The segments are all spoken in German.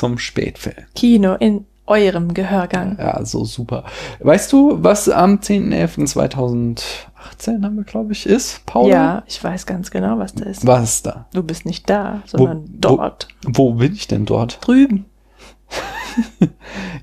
zum Spätfilm. Kino in eurem Gehörgang. Ja, so super. Weißt du, was am 10.11.2018 haben wir, glaube ich, ist, Paul? Ja, ich weiß ganz genau, was da ist. Was ist da? Du bist nicht da, sondern Wo- dort. Wo bin ich denn dort? Drüben.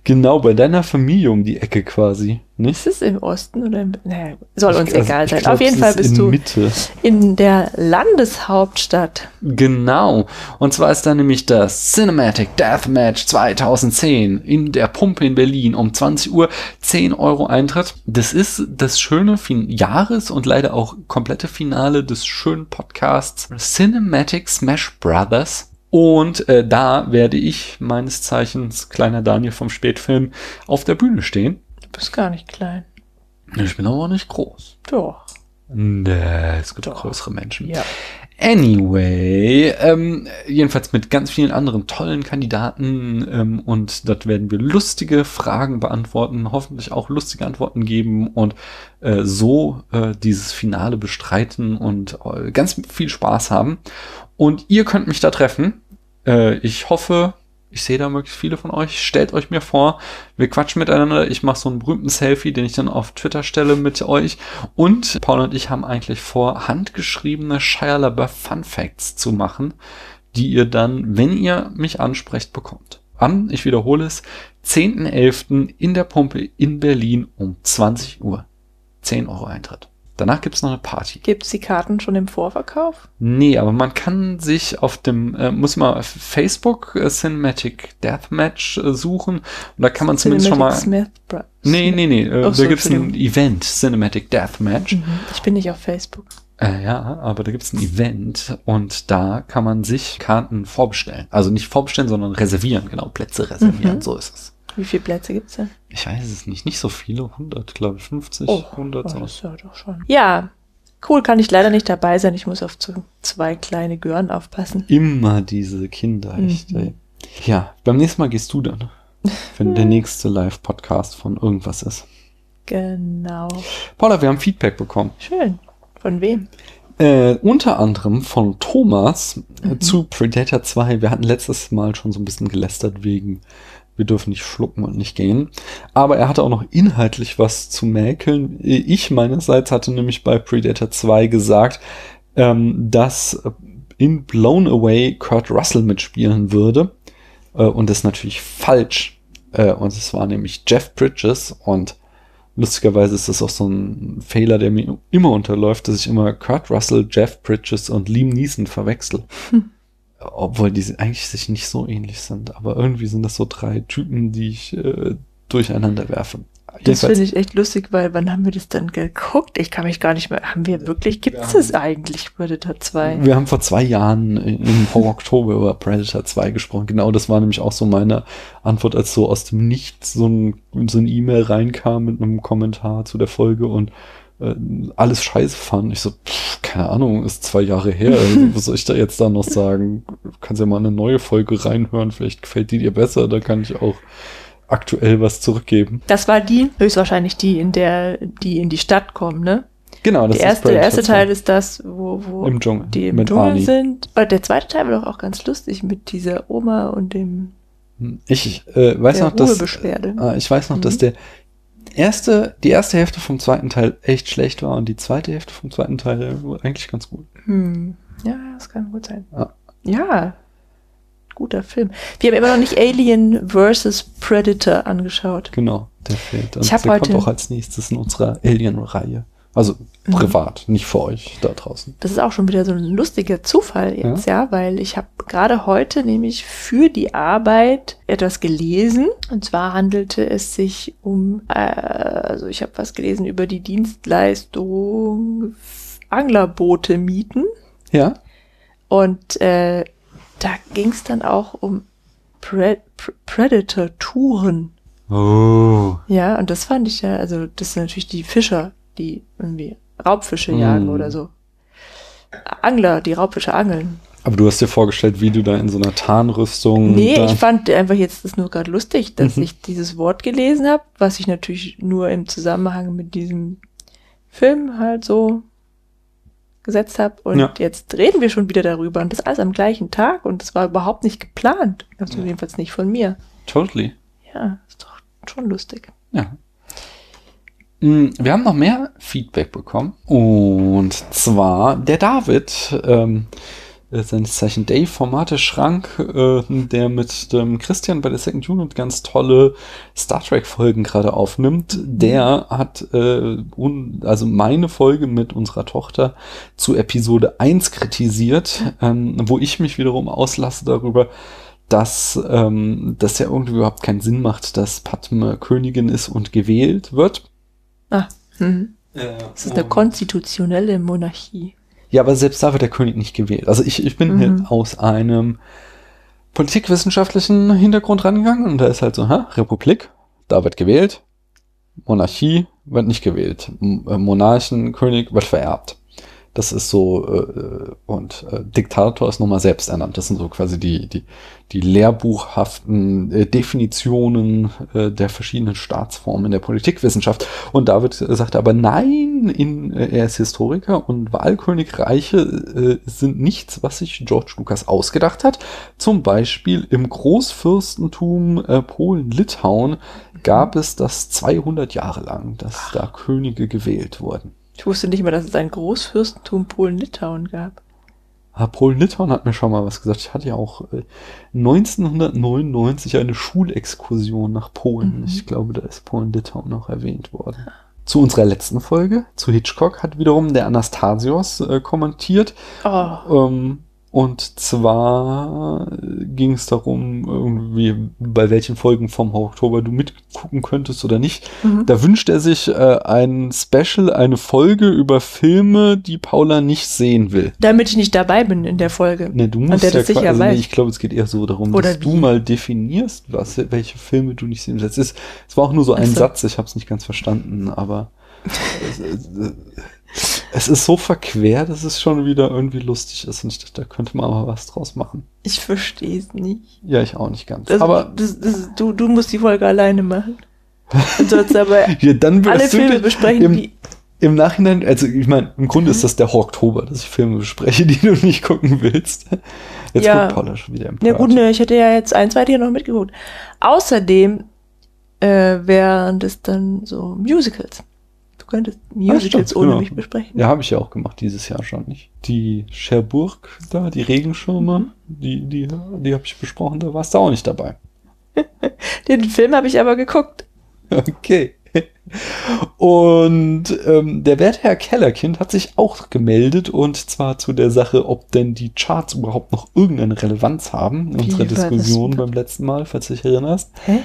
Genau, bei deiner Familie um die Ecke quasi, nicht? Ist es im Osten oder im. Naja, soll uns Ich- also egal ich sein. glaub, Auf jeden Fall ist bist in du Mitte. in der Landeshauptstadt. Genau. Und zwar ist da nämlich das Cinematic Deathmatch 2010 in der Pumpe in Berlin um 20 Uhr 10 Euro Eintritt. Das ist das schöne fin Jahres- und leider auch komplette Finale des schönen Podcasts Cinematic Smash Brothers. Und äh, da werde ich meines Zeichens kleiner Daniel vom Spätfilm auf der Bühne stehen. Du bist gar nicht klein. Ich bin aber auch nicht groß. Doch. Nee, es gibt Doch. größere Menschen. Ja. Anyway, ähm, jedenfalls mit ganz vielen anderen tollen Kandidaten ähm, und dort werden wir lustige Fragen beantworten, hoffentlich auch lustige Antworten geben und äh, so äh, dieses Finale bestreiten und äh, ganz viel Spaß haben. Und ihr könnt mich da treffen. Äh, ich hoffe, ich sehe da möglichst viele von euch. Stellt euch mir vor, wir quatschen miteinander. Ich mache so einen berühmten Selfie, den ich dann auf Twitter stelle mit euch. Und Paul und ich haben eigentlich vor, handgeschriebene Shia LaBeouf Fun Facts zu machen, die ihr dann, wenn ihr mich ansprecht, bekommt. Am, ich wiederhole es, 10.11. in der Pumpe in Berlin um 20 Uhr. 10 Euro Eintritt. Danach gibt's noch eine Party. Gibt es die Karten schon im Vorverkauf? Nee, aber man kann sich auf dem, äh, muss man auf Facebook äh, Cinematic Deathmatch äh, suchen und da kann man zumindest schon mal. Cinematic Smith Bros. Nee, nee, nee, äh, Ach so, da gibt's ein. Event, Cinematic Deathmatch. Mhm. Ich bin nicht auf Facebook. Äh, ja, aber da gibt's ein Event und da kann man sich Karten vorbestellen. Also nicht vorbestellen, sondern reservieren, genau, Plätze reservieren, Mhm. so ist es. Wie viele Plätze gibt's denn? Ich weiß es nicht, nicht so viele, 100, glaube ich, 50, Oh, 100. oh, das ist ja doch schon. Ja, cool, kann ich leider nicht dabei sein. Ich muss auf zwei kleine Gören aufpassen. Immer diese Kinder, echt, Mhm. Ja, beim nächsten Mal gehst du dann, wenn der nächste Live-Podcast von irgendwas ist. Genau. Paula, wir haben Feedback bekommen. Schön. Von wem? Äh, unter anderem von Thomas äh, Mhm. zu Predator 2. Wir hatten letztes Mal schon so ein bisschen gelästert wegen, wir dürfen nicht schlucken und nicht gehen. Aber er hatte auch noch inhaltlich was zu mäkeln. Ich meinerseits hatte nämlich bei Predator 2 gesagt, ähm, dass in Blown Away Kurt Russell mitspielen würde. Äh, und das ist natürlich falsch. Äh, und es war nämlich Jeff Bridges und Lustigerweise ist das auch so ein Fehler, der mir immer unterläuft, dass ich immer Kurt Russell, Jeff Bridges und Liam Neeson verwechsel. Obwohl die eigentlich sich nicht so ähnlich sind. Aber irgendwie sind das so drei Typen, die ich äh, durcheinander werfe. Das finde ich echt lustig, weil wann haben wir das dann geguckt? Ich kann mich gar nicht mehr. Haben wir wirklich, gibt es das eigentlich, Predator 2? Wir haben vor zwei Jahren im Oktober über Predator 2 gesprochen. Genau, das war nämlich auch so meine Antwort, als so aus dem Nichts so ein, so ein E-Mail reinkam mit einem Kommentar zu der Folge und äh, alles scheiße fand. Ich so, pff, keine Ahnung, ist zwei Jahre her. Also, was soll ich da jetzt da noch sagen? Du kannst ja mal eine neue Folge reinhören. Vielleicht gefällt die dir besser. Da kann ich auch aktuell was zurückgeben. Das war die, höchstwahrscheinlich die, in der die in die Stadt kommen, ne? Genau, das Der erste, der Predator erste 2. Teil ist das, wo, wo Im Dschungel. die im Dschungel Arnie. sind. Aber der zweite Teil war doch auch ganz lustig mit dieser Oma und dem Ich äh, weiß der noch, dass. Ah, ich weiß noch, dass Mhm. der erste, die erste Hälfte vom zweiten Teil echt schlecht war und die zweite Hälfte vom zweiten Teil eigentlich ganz gut. Hm. Ja, das kann gut sein. Ja. Ja. Guter Film. Wir haben immer noch nicht Alien vs. Predator angeschaut. Genau, der fehlt. Und Ich der kommt heute- auch als nächstes in unserer Alien-Reihe. Also Mhm. privat, nicht für euch da draußen. Das ist auch schon wieder so ein lustiger Zufall jetzt, ja, weil ich habe gerade heute nämlich für die Arbeit etwas gelesen. Und zwar handelte es sich um, äh, also ich habe was gelesen über die Dienstleistung Anglerboote mieten. Ja? Und äh, da ging es dann auch um Pre Pre Predator-Touren. Oh. Ja, und das fand ich ja, also das sind natürlich die Fischer, die irgendwie Raubfische jagen Mm. oder so. Angler, die Raubfische angeln. Aber du hast dir vorgestellt, wie du da in so einer Tarnrüstung. Nee, ich fand einfach jetzt das nur gerade lustig, dass Mhm. ich dieses Wort gelesen habe, was ich natürlich nur im Zusammenhang mit diesem Film halt so gesetzt habe und ja. jetzt reden wir schon wieder darüber und das alles am gleichen Tag und es war überhaupt nicht geplant. Also ja. jedenfalls nicht von mir. Totally. Ja, ist doch schon lustig. Ja. Mm, wir haben noch mehr Feedback bekommen. Und zwar der David, ähm, seines Zeichen Dave Formate Schrank, äh, der mit dem Christian bei der Second Unit ganz tolle Star Trek Folgen gerade aufnimmt. Der hat äh, un, also meine Folge mit unserer Tochter zu Episode 1 kritisiert, ähm, wo ich mich wiederum auslasse darüber, dass ähm, das ja irgendwie überhaupt keinen Sinn macht, dass Padme Königin ist und gewählt wird. Ah, hm. Äh, das ist eine konstitutionelle Monarchie. Ja, aber selbst da wird der König nicht gewählt. Also ich, ich bin mhm. aus einem politikwissenschaftlichen Hintergrund rangegangen und da ist halt so, ha, Republik, da wird gewählt, Monarchie wird nicht gewählt, äh, Monarchen, König wird vererbt. Das ist so, äh, und äh, Diktator ist nochmal selbst ernannt. Das sind so quasi die, die, die lehrbuchhaften äh, Definitionen äh, der verschiedenen Staatsformen in der Politikwissenschaft. Und David sagt aber nein, in, äh, er ist Historiker und Wahlkönigreiche äh, sind nichts, was sich George Lucas ausgedacht hat. Zum Beispiel im Großfürstentum äh, Polen-Litauen gab es das 200 Jahre lang, dass da Könige gewählt wurden. Ich wusste nicht mal, dass es ein Großfürstentum Polen-Litauen gab. Ah, Polen-Litauen hat mir schon mal was gesagt. Ich hatte ja auch äh, 1999 eine Schulexkursion nach Polen. Mhm. Ich glaube, da ist Polen-Litauen noch erwähnt worden. Zu unserer letzten Folge, zu Hitchcock, hat wiederum der Anastasios äh, kommentiert. Oh. Ähm, und zwar ging es darum, irgendwie, bei welchen Folgen vom Oktober du mitgucken könntest oder nicht. Mhm. Da wünscht er sich äh, ein Special, eine Folge über Filme, die Paula nicht sehen will. Damit ich nicht dabei bin in der Folge. Ne, du musst ja das sicher also, nee, ich glaube, es geht eher so darum, oder dass wie? du mal definierst, was, welche Filme du nicht sehen willst. Es, war auch nur so ein so. Satz, ich habe es nicht ganz verstanden, aber es ist so verquer, dass es schon wieder irgendwie lustig ist und ich dachte, da könnte man aber was draus machen. Ich verstehe es nicht. Ja, ich auch nicht ganz. Also, aber das, das, du, du musst die Folge alleine machen. Und sollst aber ja, dann alle Filme besprechen, im, die im Nachhinein, also ich meine, im Grunde mhm. ist das der Oktober, dass ich Filme bespreche, die du nicht gucken willst. Jetzt ja. guckt Paula schon wieder im Ja gut, ne, ich hätte ja jetzt ein, zwei hier noch mitgeguckt. Außerdem äh, wären das dann so Musicals könntest Musicals ah, ohne genau. mich besprechen. Ja, habe ich ja auch gemacht dieses Jahr schon nicht. Die Cherbourg da, die Regenschirme, mhm. die, die, die habe ich besprochen, da warst du auch nicht dabei. Den Film habe ich aber geguckt. Okay. Und ähm, der Wertherr Kellerkind hat sich auch gemeldet und zwar zu der Sache, ob denn die Charts überhaupt noch irgendeine Relevanz haben. In unserer Diskussion beim letzten Mal, falls du dich erinnerst. Hä?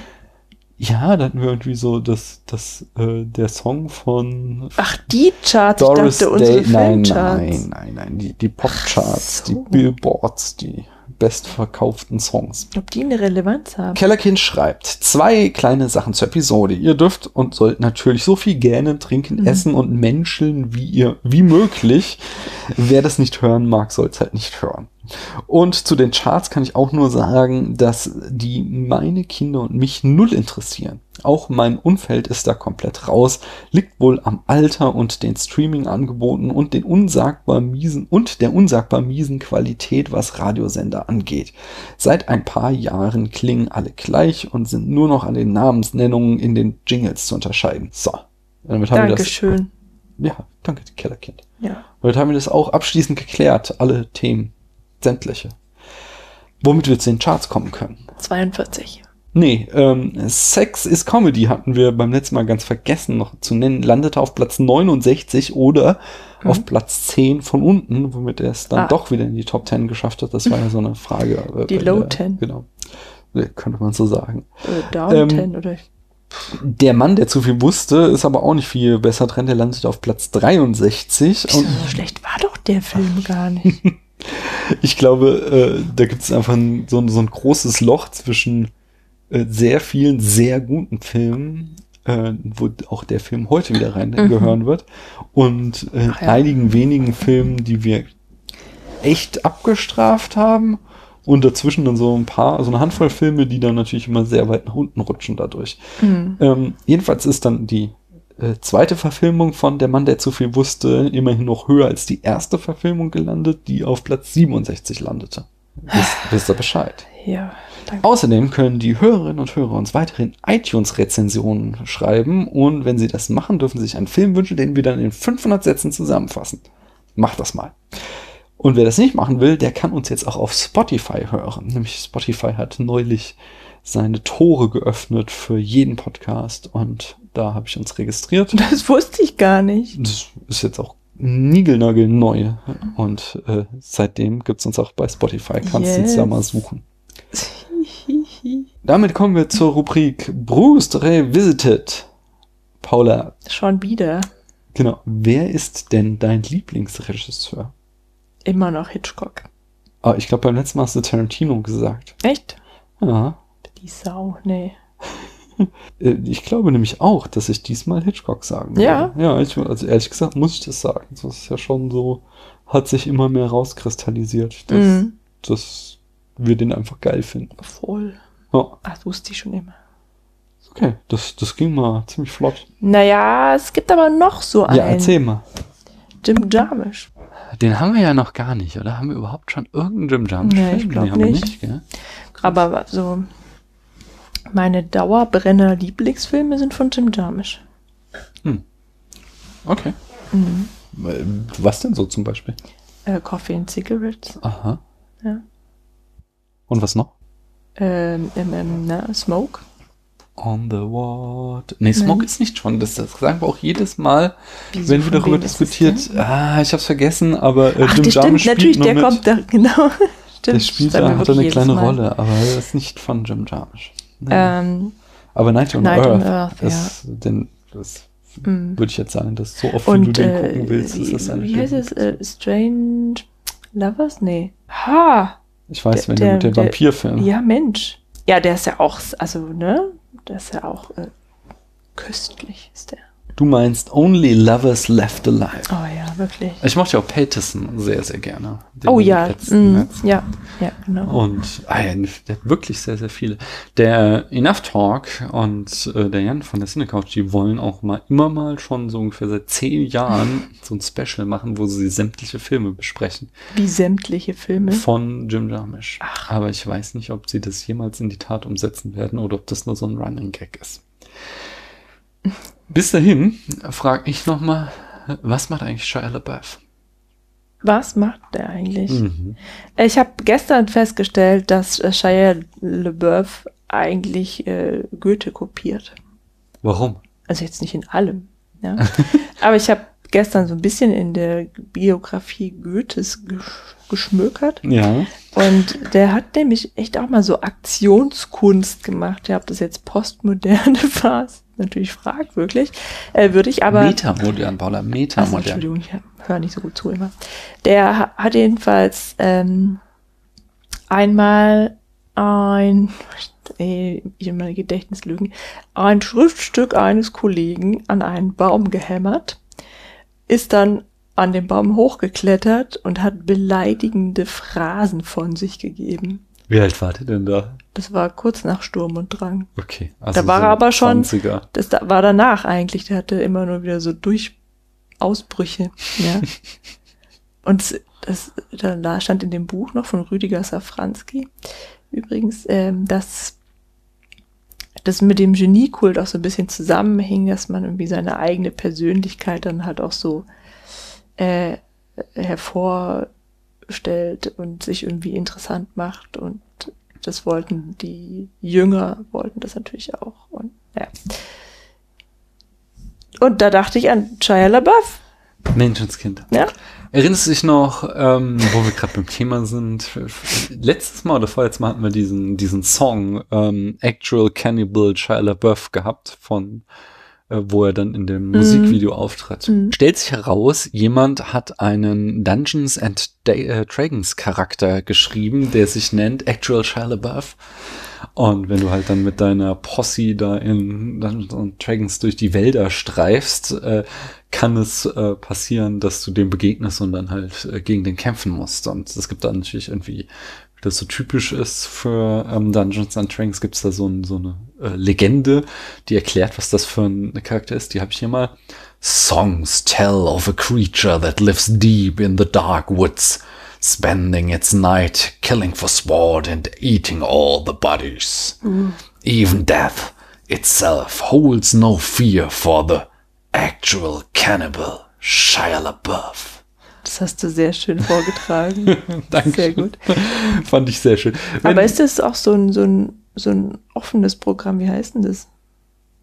Ja, da hatten wir irgendwie so das, das, äh, der Song von. Ach, die Charts, Doris ich dachte, unsere Day. Nein, nein, nein, nein, die, die Popcharts, so. die Billboards, die bestverkauften Songs. Ob die eine Relevanz haben? Kellerkind schreibt zwei kleine Sachen zur Episode. Ihr dürft und sollt natürlich so viel gähnen, trinken, mhm. essen und menscheln, wie ihr, wie möglich. Wer das nicht hören mag, soll es halt nicht hören. Und zu den Charts kann ich auch nur sagen, dass die meine Kinder und mich null interessieren. Auch mein Umfeld ist da komplett raus, liegt wohl am Alter und den Streaming-Angeboten und den unsagbar miesen und der unsagbar miesen Qualität, was Radiosender angeht. Seit ein paar Jahren klingen alle gleich und sind nur noch an den Namensnennungen in den Jingles zu unterscheiden. So. Damit haben Dankeschön. wir das. Ja, danke, Kellerkind. Ja. Damit haben wir das auch abschließend geklärt, alle Themen sämtliche. Womit wir zu den Charts kommen können. 42. Nee, ähm, Sex is Comedy hatten wir beim letzten Mal ganz vergessen noch zu nennen. Landete auf Platz 69 oder mhm. auf Platz 10 von unten, womit er es dann ah. doch wieder in die Top 10 geschafft hat. Das war ja so eine Frage. Äh, die Low der, 10. Genau. Könnte man so sagen. Oder Down ähm, 10 oder der Mann, der zu viel wusste, ist aber auch nicht viel besser dran. Der landet auf Platz 63. Und so schlecht war doch der Film gar nicht. ich glaube, äh, da gibt es einfach ein, so, so, ein großes Loch zwischen äh, sehr vielen sehr guten Filmen, äh, wo auch der Film heute wieder reingehören mhm. wird, und äh, ja. einigen wenigen Filmen, die wir echt abgestraft haben. Und dazwischen dann so ein paar, so eine Handvoll Filme, die dann natürlich immer sehr weit nach unten rutschen dadurch. Mhm. Ähm, jedenfalls ist dann die äh, zweite Verfilmung von Der Mann, der zu viel wusste, immerhin noch höher als die erste Verfilmung gelandet, die auf Platz 67 landete. Wisst, wisst ihr Bescheid? Ja, danke. Außerdem können die Hörerinnen und Hörer uns weiterhin iTunes-Rezensionen schreiben und wenn sie das machen, dürfen sie sich einen Film wünschen, den wir dann in 500 Sätzen zusammenfassen. Macht das mal. Und wer das nicht machen will, der kann uns jetzt auch auf Spotify hören. Nämlich Spotify hat neulich seine Tore geöffnet für jeden Podcast und da habe ich uns registriert. Das wusste ich gar nicht. Das ist jetzt auch niegelnagelneu und äh, seitdem gibt's uns auch bei Spotify. Kannst du uns Yes. da mal suchen. Damit kommen wir zur Rubrik Bruce Revisited. Paula, Schon wieder. genau, wer ist denn dein Lieblingsregisseur? Immer noch Hitchcock. Ah, ich glaube, beim letzten Mal hast du Tarantino gesagt. Echt? Ja. Die Sau, nee. Äh, Ich glaube nämlich auch, dass ich diesmal Hitchcock sagen Ja? Ja, ich, also ehrlich gesagt muss ich das sagen. Das ist ja schon so, hat sich immer mehr rauskristallisiert, dass, Mhm. dass wir den einfach geil finden. Voll. Ja, Ach, das wusste ich schon immer. okay, das, das ging mal ziemlich flott. Naja, es gibt aber noch so einen. Ja, erzähl mal. Jim Jarmusch. Den haben wir ja noch gar nicht, oder? Haben wir überhaupt schon irgendeinen Jim Jarmusch? Nee, ich glaub haben wir nicht. gell? Aber so meine Dauerbrenner-Lieblingsfilme sind von Jim Jarmusch. Okay. Mhm. Was denn so zum Beispiel? Äh, Coffee and Cigarettes. Aha. Ja. Und was noch? Ähm, ähm, na, Smoke. On the water. Nee, Smoke Nein. ist nicht schon. Das, das sagen wir auch jedes Mal, Wieso, wenn wir darüber diskutiert. Ah, ich hab's vergessen, aber äh, Ach, Jim Jarmusch stimmt, natürlich, spielt der nur mit. kommt da, genau. stimmt. Der spielt da, hat eine kleine Mal. Rolle, aber er ist nicht von Jim Jarmusch. Nee. Ähm, aber Night on Night on Earth, Earth, ist, den, das mm. würde ich jetzt sagen, dass so oft, wie du Und den äh, gucken willst, ist wie, das ein wie heißt es? Äh, Strange Lovers? Nee. Ha! Ich weiß, der- wenn der- du mit dem Vampirfilm. Ja, Mensch. Ja, der ist ja auch, also, ne? Der ist ja auch äh, köstlich, ist der. Du meinst Only Lovers Left Alive. Oh ja, wirklich. Ich mochte auch Patterson sehr, sehr gerne. Oh ja, mm, ja, ja, genau. Und ah ja, wirklich sehr, sehr viele. Der Enough Talk und äh, der Jan von der Cinecouch, die wollen auch mal immer mal schon so ungefähr seit zehn Jahren so ein Special machen, wo sie sämtliche Filme besprechen Wie sämtliche Filme. von Jim Jarmusch. Ach. Aber ich weiß nicht, ob sie das jemals in die Tat umsetzen werden oder ob das nur so ein Running Gag ist. Bis dahin frage ich noch mal, was macht eigentlich Shia LaBeouf? Was macht der eigentlich? Mhm. Ich habe gestern festgestellt, dass äh, Shia LeBeouf eigentlich äh, Goethe kopiert. Warum? Also jetzt nicht in allem. Ja. Aber ich habe gestern so ein bisschen in der Biografie Goethes gesch geschmökert. Ja. Und der hat nämlich echt auch mal so Aktionskunst gemacht. Ja, ob das jetzt postmoderne war, natürlich fragwürdig. Äh, würde ich aber. Metamodern, Paula, Metamodern. Entschuldigung, ich höre nicht so gut zu immer. Der ha- hat jedenfalls ähm, einmal ein, ey, ich will meine Gedächtnislügen, ein Schriftstück eines Kollegen an einen Baum gehämmert, ist dann an den Baum hochgeklettert und hat beleidigende Phrasen von sich gegeben. Wie alt war der denn da? Das war kurz nach Sturm und Drang. Okay. Also Da war so er aber schon- 20er. Das da, war danach eigentlich. Der hatte immer nur wieder so Durchausbrüche. Ja. Und das, da da stand in dem Buch noch von Rüdiger Safranski übrigens, ähm, dass das mit dem Geniekult auch so ein bisschen zusammenhing, dass man irgendwie seine eigene Persönlichkeit dann halt auch so äh, hervorstellt und sich irgendwie interessant macht und das wollten die Jünger, wollten das natürlich auch. Und, ja. und da dachte ich an Shia LaBeouf. Menschenskind. Ja? Erinnerst du dich noch, ähm, wo wir gerade beim Thema sind? Letztes Mal oder vorletztes Mal hatten wir diesen, diesen Song ähm, Actual Cannibal Shia LaBeouf gehabt von wo er dann in dem Musikvideo auftritt. Mhm. Stellt sich heraus, jemand hat einen Dungeons and äh, Dragons Charakter geschrieben, der sich nennt Actual Shia LaBeouf. Und wenn du halt dann mit deiner Posse da in Dungeons and Dragons durch die Wälder streifst, äh, kann es äh, passieren, dass du dem begegnest und dann halt äh, gegen den kämpfen musst. Und es gibt dann natürlich irgendwie das so typisch ist für ähm, Dungeons and Dragons, gibt's da so, ein, so eine äh, Legende, die erklärt, was das für ein Charakter ist. Die habe ich hier mal. Songs tell of a creature that lives deep in the dark woods, spending its night killing for sport and eating all the bodies. Even death itself holds no fear for the actual cannibal Shia LaBeouf. Das hast du sehr schön vorgetragen. Danke. Sehr gut. Fand ich sehr schön. Wenn- Aber ist das auch so ein, so ein, so ein offenes Programm? Wie heißt denn das?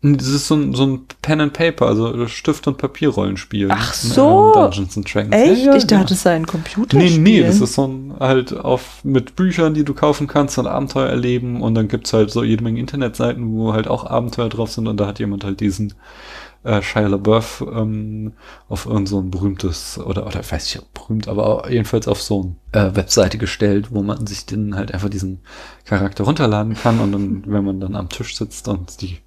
Das ist so ein, so ein Pen and Paper, also Stift- und Papierrollenspiel. Ach so. Ähm, Dungeons and Dragons. Echt? Ja, ja, ich dachte, genau. es sei ein Computerspiel. Nee, nee, das ist so ein halt auf mit Büchern, die du kaufen kannst und Abenteuer erleben und dann gibt's halt so jede Menge Internetseiten, wo halt auch Abenteuer drauf sind und da hat jemand halt diesen äh, Shia LaBeouf ähm, auf irgend so berühmtes oder oder ich weiß nicht ob berühmt, aber jedenfalls auf so eine äh, Webseite gestellt, wo man sich dann halt einfach diesen Charakter runterladen kann und dann, wenn man dann am Tisch sitzt und die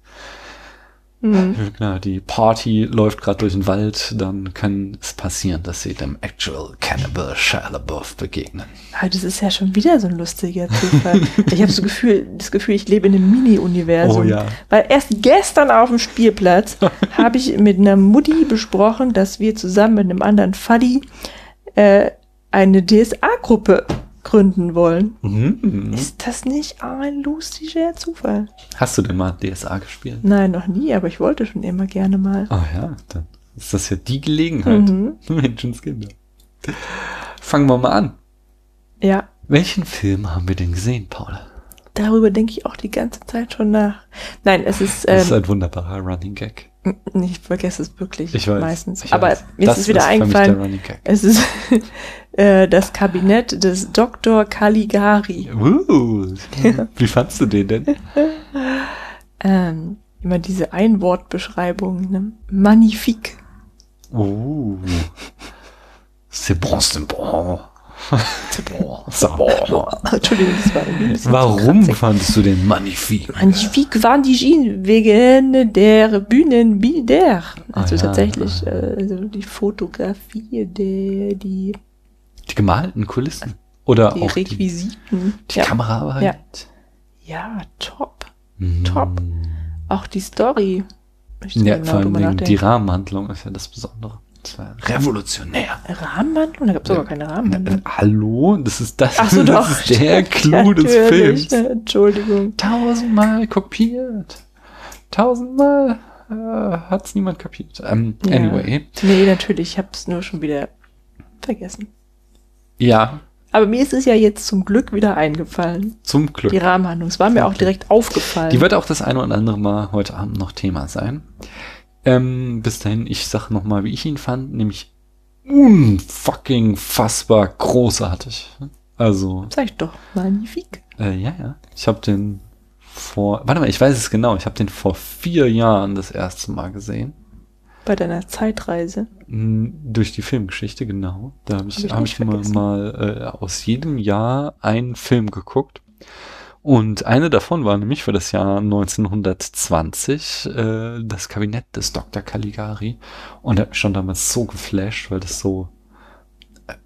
Hm. Genau, die Party läuft gerade durch den Wald, dann kann es passieren, dass sie dem Actual Cannibal Shia LaBeouf begegnen. Ah, das ist ja schon wieder so ein lustiger Zufall. ich habe so Gefühl, das Gefühl, ich lebe in einem Mini-Universum. Oh ja. Weil erst gestern auf dem Spielplatz habe ich mit einer Mutti besprochen, dass wir zusammen mit einem anderen Fuddy äh, eine DSA-Gruppe gründen wollen. Mhm. Ist das nicht ein lustiger Zufall? Hast du denn mal DSA gespielt? Nein, noch nie, aber ich wollte schon immer gerne mal. Ah ja, dann ist das ja die Gelegenheit. Mhm. Menschenskinder. Fangen wir mal an. Ja, Welchen Film haben wir denn gesehen, Paula? darüber denke ich auch die ganze Zeit schon nach. Nein, es ist, Das ist ähm, ein wunderbarer Running Gag. ich vergesse es wirklich Ich weiß. meistens. ich aber weiß. mir Das ist es wieder mich eingefallen. Der Running Gag. Es ist äh, das Kabinett des Dr. Caligari. Uh, wie fandst du den denn? Ähm, immer diese Einwortbeschreibung. Ne? Magnifique. Oh. C'est bon, c'est bon. C'est bon, c'est bon. Entschuldigung, das war ein bisschen Warum fandest du den magnifique? Magnifique waren die Jeans wegen der Bühnenbilder. Also Ah, ja. tatsächlich äh, also die Fotografie, der, die, Die gemalten Kulissen? Oder die auch die, Requisiten. die ja. Kameraarbeit? ja, top. Mhm. Top. Auch die Story. Ja, genau vor allem die. Rahmenhandlung ist ja das Besondere. Das war revolutionär. Rahmenhandlung? Da gab es sogar keine Rahmenhandlung. Äh, Hallo? Das ist das, Ach so, doch. das ist der Clou des. Films. Entschuldigung. Tausendmal kopiert. Tausendmal äh, hat's niemand kapiert. Ähm, Ja. Anyway. Nee, natürlich. Ich habe es nur schon wieder vergessen. Ja, Aber mir ist es ja jetzt zum Glück wieder eingefallen. zum Glück. Die Rahmenhandlung. Es war mir auch Okay. direkt aufgefallen. Die wird auch das eine oder andere Mal heute Abend noch Thema sein. Ähm, bis dahin, ich sag noch mal, wie ich ihn fand, nämlich unfucking fassbar großartig. Also, Sag ich doch. Magnifique. äh, ja, ja. Ich habe den vor, warte mal, ich weiß es genau, ich habe den vor vier Jahren das erste Mal gesehen. Bei deiner Zeitreise. Mm, Durch die Filmgeschichte, genau. Da habe ich, Hab ich hab ich mal, äh, aus jedem Jahr einen Film geguckt. Und eine davon war nämlich für das Jahr 1920 äh, das Kabinett des Dr. Caligari. Und hat mich schon damals so geflasht, weil das so...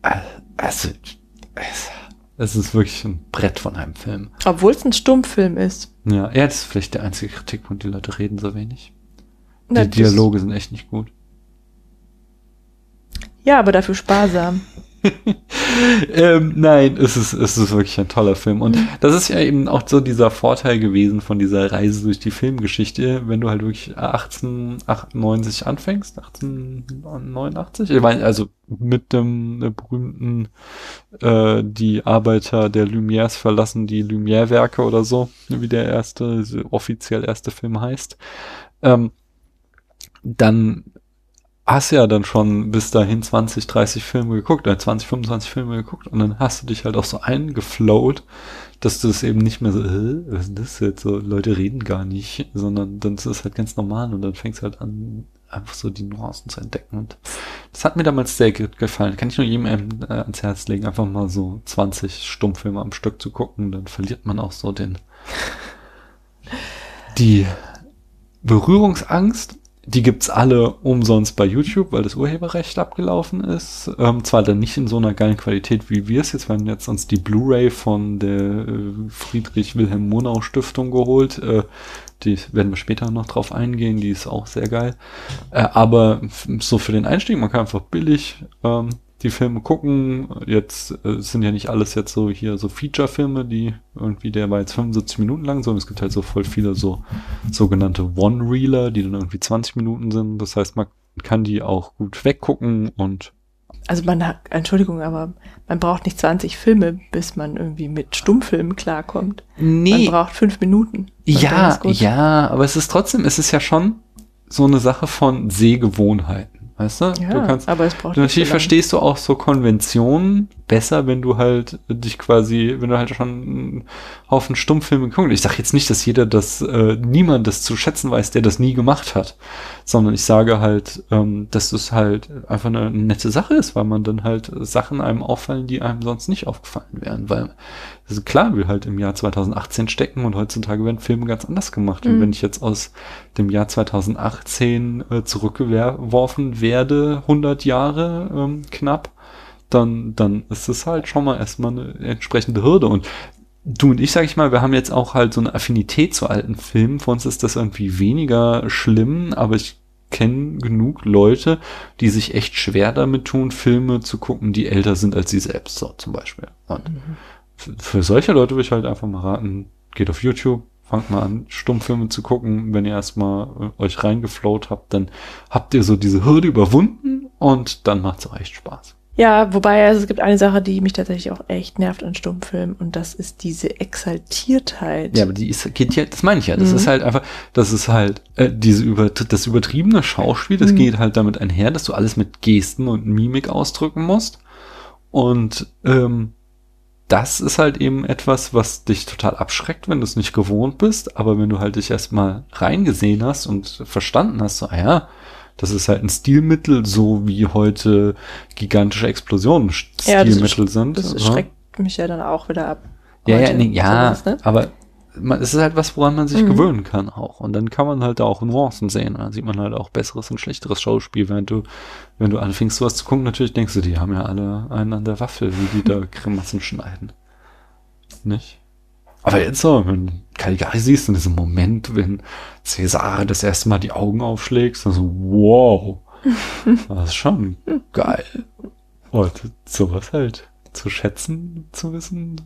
Äh, also, es, es ist wirklich ein Brett von einem Film. Obwohl es ein Stummfilm ist. Ja, ja, das ist vielleicht der einzige Kritikpunkt, die Leute reden so wenig. Na, Die Dialoge sind echt nicht gut. Ja, aber dafür sparsam. ähm, nein, es ist, es ist wirklich ein toller Film. Und das ist ja eben auch so dieser Vorteil gewesen von dieser Reise durch die Filmgeschichte, wenn du halt wirklich 1898 anfängst, 1889, ich meine, also mit dem äh, berühmten, äh, die Arbeiter der Lumières verlassen die Lumière-Werke oder so, wie der erste, offiziell erste Film heißt. Ähm, dann hast ja dann schon bis dahin 20, 30 Filme geguckt, oder 20, 25 Filme geguckt und dann hast du dich halt auch so eingeflowt, dass du es eben nicht mehr so, äh, was ist das jetzt so, Leute reden gar nicht, sondern dann ist es halt ganz normal und dann fängst du halt an, einfach so die Nuancen zu entdecken und das hat mir damals sehr gefallen. Kann ich nur jedem ähm, äh, ans Herz legen, einfach mal so 20 Stummfilme am Stück zu gucken, dann verliert man auch so den, die Berührungsangst die gibt's alle umsonst bei YouTube, weil das Urheberrecht abgelaufen ist. Ähm, zwar dann nicht in so einer geilen Qualität, wie wir es jetzt. Wir haben jetzt uns die Blu-ray von der äh, Friedrich Wilhelm Monau Stiftung geholt. Äh, die werden wir später noch drauf eingehen. Die ist auch sehr geil. Äh, aber so für den Einstieg, man kann einfach billig ähm, die Filme gucken. Jetzt äh, sind ja nicht alles jetzt so hier so Feature-Filme, die irgendwie, der war jetzt 75 Minuten lang, sondern es gibt halt so voll viele so sogenannte One-Reeler, die dann irgendwie 20 Minuten sind. Das heißt, man kann die auch gut weggucken und also man hat, Entschuldigung, aber man braucht nicht 20 Filme, bis man irgendwie mit Stummfilmen klarkommt. Nee. Man braucht fünf Minuten. Ja, ja, aber es ist trotzdem, es ist ja schon so eine Sache von Sehgewohnheiten. Weißt du? Ja, du kannst, aber es braucht natürlich verstehst du auch so Konventionen besser, wenn du halt dich quasi, wenn du halt schon einen Haufen Stummfilme guckst. Ich sage jetzt nicht, dass jeder das, äh, niemand das zu schätzen weiß, der das nie gemacht hat, sondern ich sage halt, ähm, dass es halt einfach eine nette Sache ist, weil man dann halt Sachen einem auffallen, die einem sonst nicht aufgefallen wären, weil also klar, wir halt im Jahr 2018 stecken und heutzutage werden Filme ganz anders gemacht. Mhm. Und wenn ich jetzt aus dem Jahr 2018 äh, zurückgeworfen werde, 100 Jahre ähm, knapp, dann, dann ist es halt schon mal erstmal eine entsprechende Hürde. Und du und ich, sag ich mal, wir haben jetzt auch halt so eine Affinität zu alten Filmen. Für uns ist das irgendwie weniger schlimm, aber ich kenne genug Leute, die sich echt schwer damit tun, Filme zu gucken, die älter sind als sie selbst, so zum Beispiel. Und mhm für solche Leute würde ich halt einfach mal raten, geht auf YouTube, fangt mal an, Stummfilme zu gucken. Wenn ihr erstmal äh, euch reingeflowt habt, dann habt ihr so diese Hürde überwunden und dann macht es auch echt Spaß. Ja, wobei also es gibt eine Sache, die mich tatsächlich auch echt nervt an Stummfilmen und das ist diese Exaltiertheit. Ja, aber die ist, geht ja, das meine ich ja. Das mhm. ist halt einfach, das ist halt äh, diese über, das übertriebene Schauspiel, das mhm. geht halt damit einher, dass du alles mit Gesten und Mimik ausdrücken musst. Und ähm, das ist halt eben etwas, was dich total abschreckt, wenn du es nicht gewohnt bist. Aber wenn du halt dich erstmal reingesehen hast und verstanden hast, so, ah ja, das ist halt ein Stilmittel, so wie heute gigantische Explosionen Stilmittel ja, sind. Das schreckt mich ja dann auch wieder ab. Ja, ja, nee, ja, sowas, ne? aber man, es ist halt was, woran man sich mhm. gewöhnen kann auch. Und dann kann man halt auch Nuancen sehen. Und dann sieht man halt auch besseres und schlechteres Schauspiel. Während du, wenn du anfängst, sowas zu gucken, natürlich denkst du, die haben ja alle einen an der Waffel, wie die da Grimassen schneiden. Nicht? Aber jetzt so, wenn Caligari siehst, in diesem Moment, wenn Cäsar das erste Mal die Augen aufschlägt, dann so, wow. Das ist schon geil. Und sowas halt zu schätzen, zu wissen,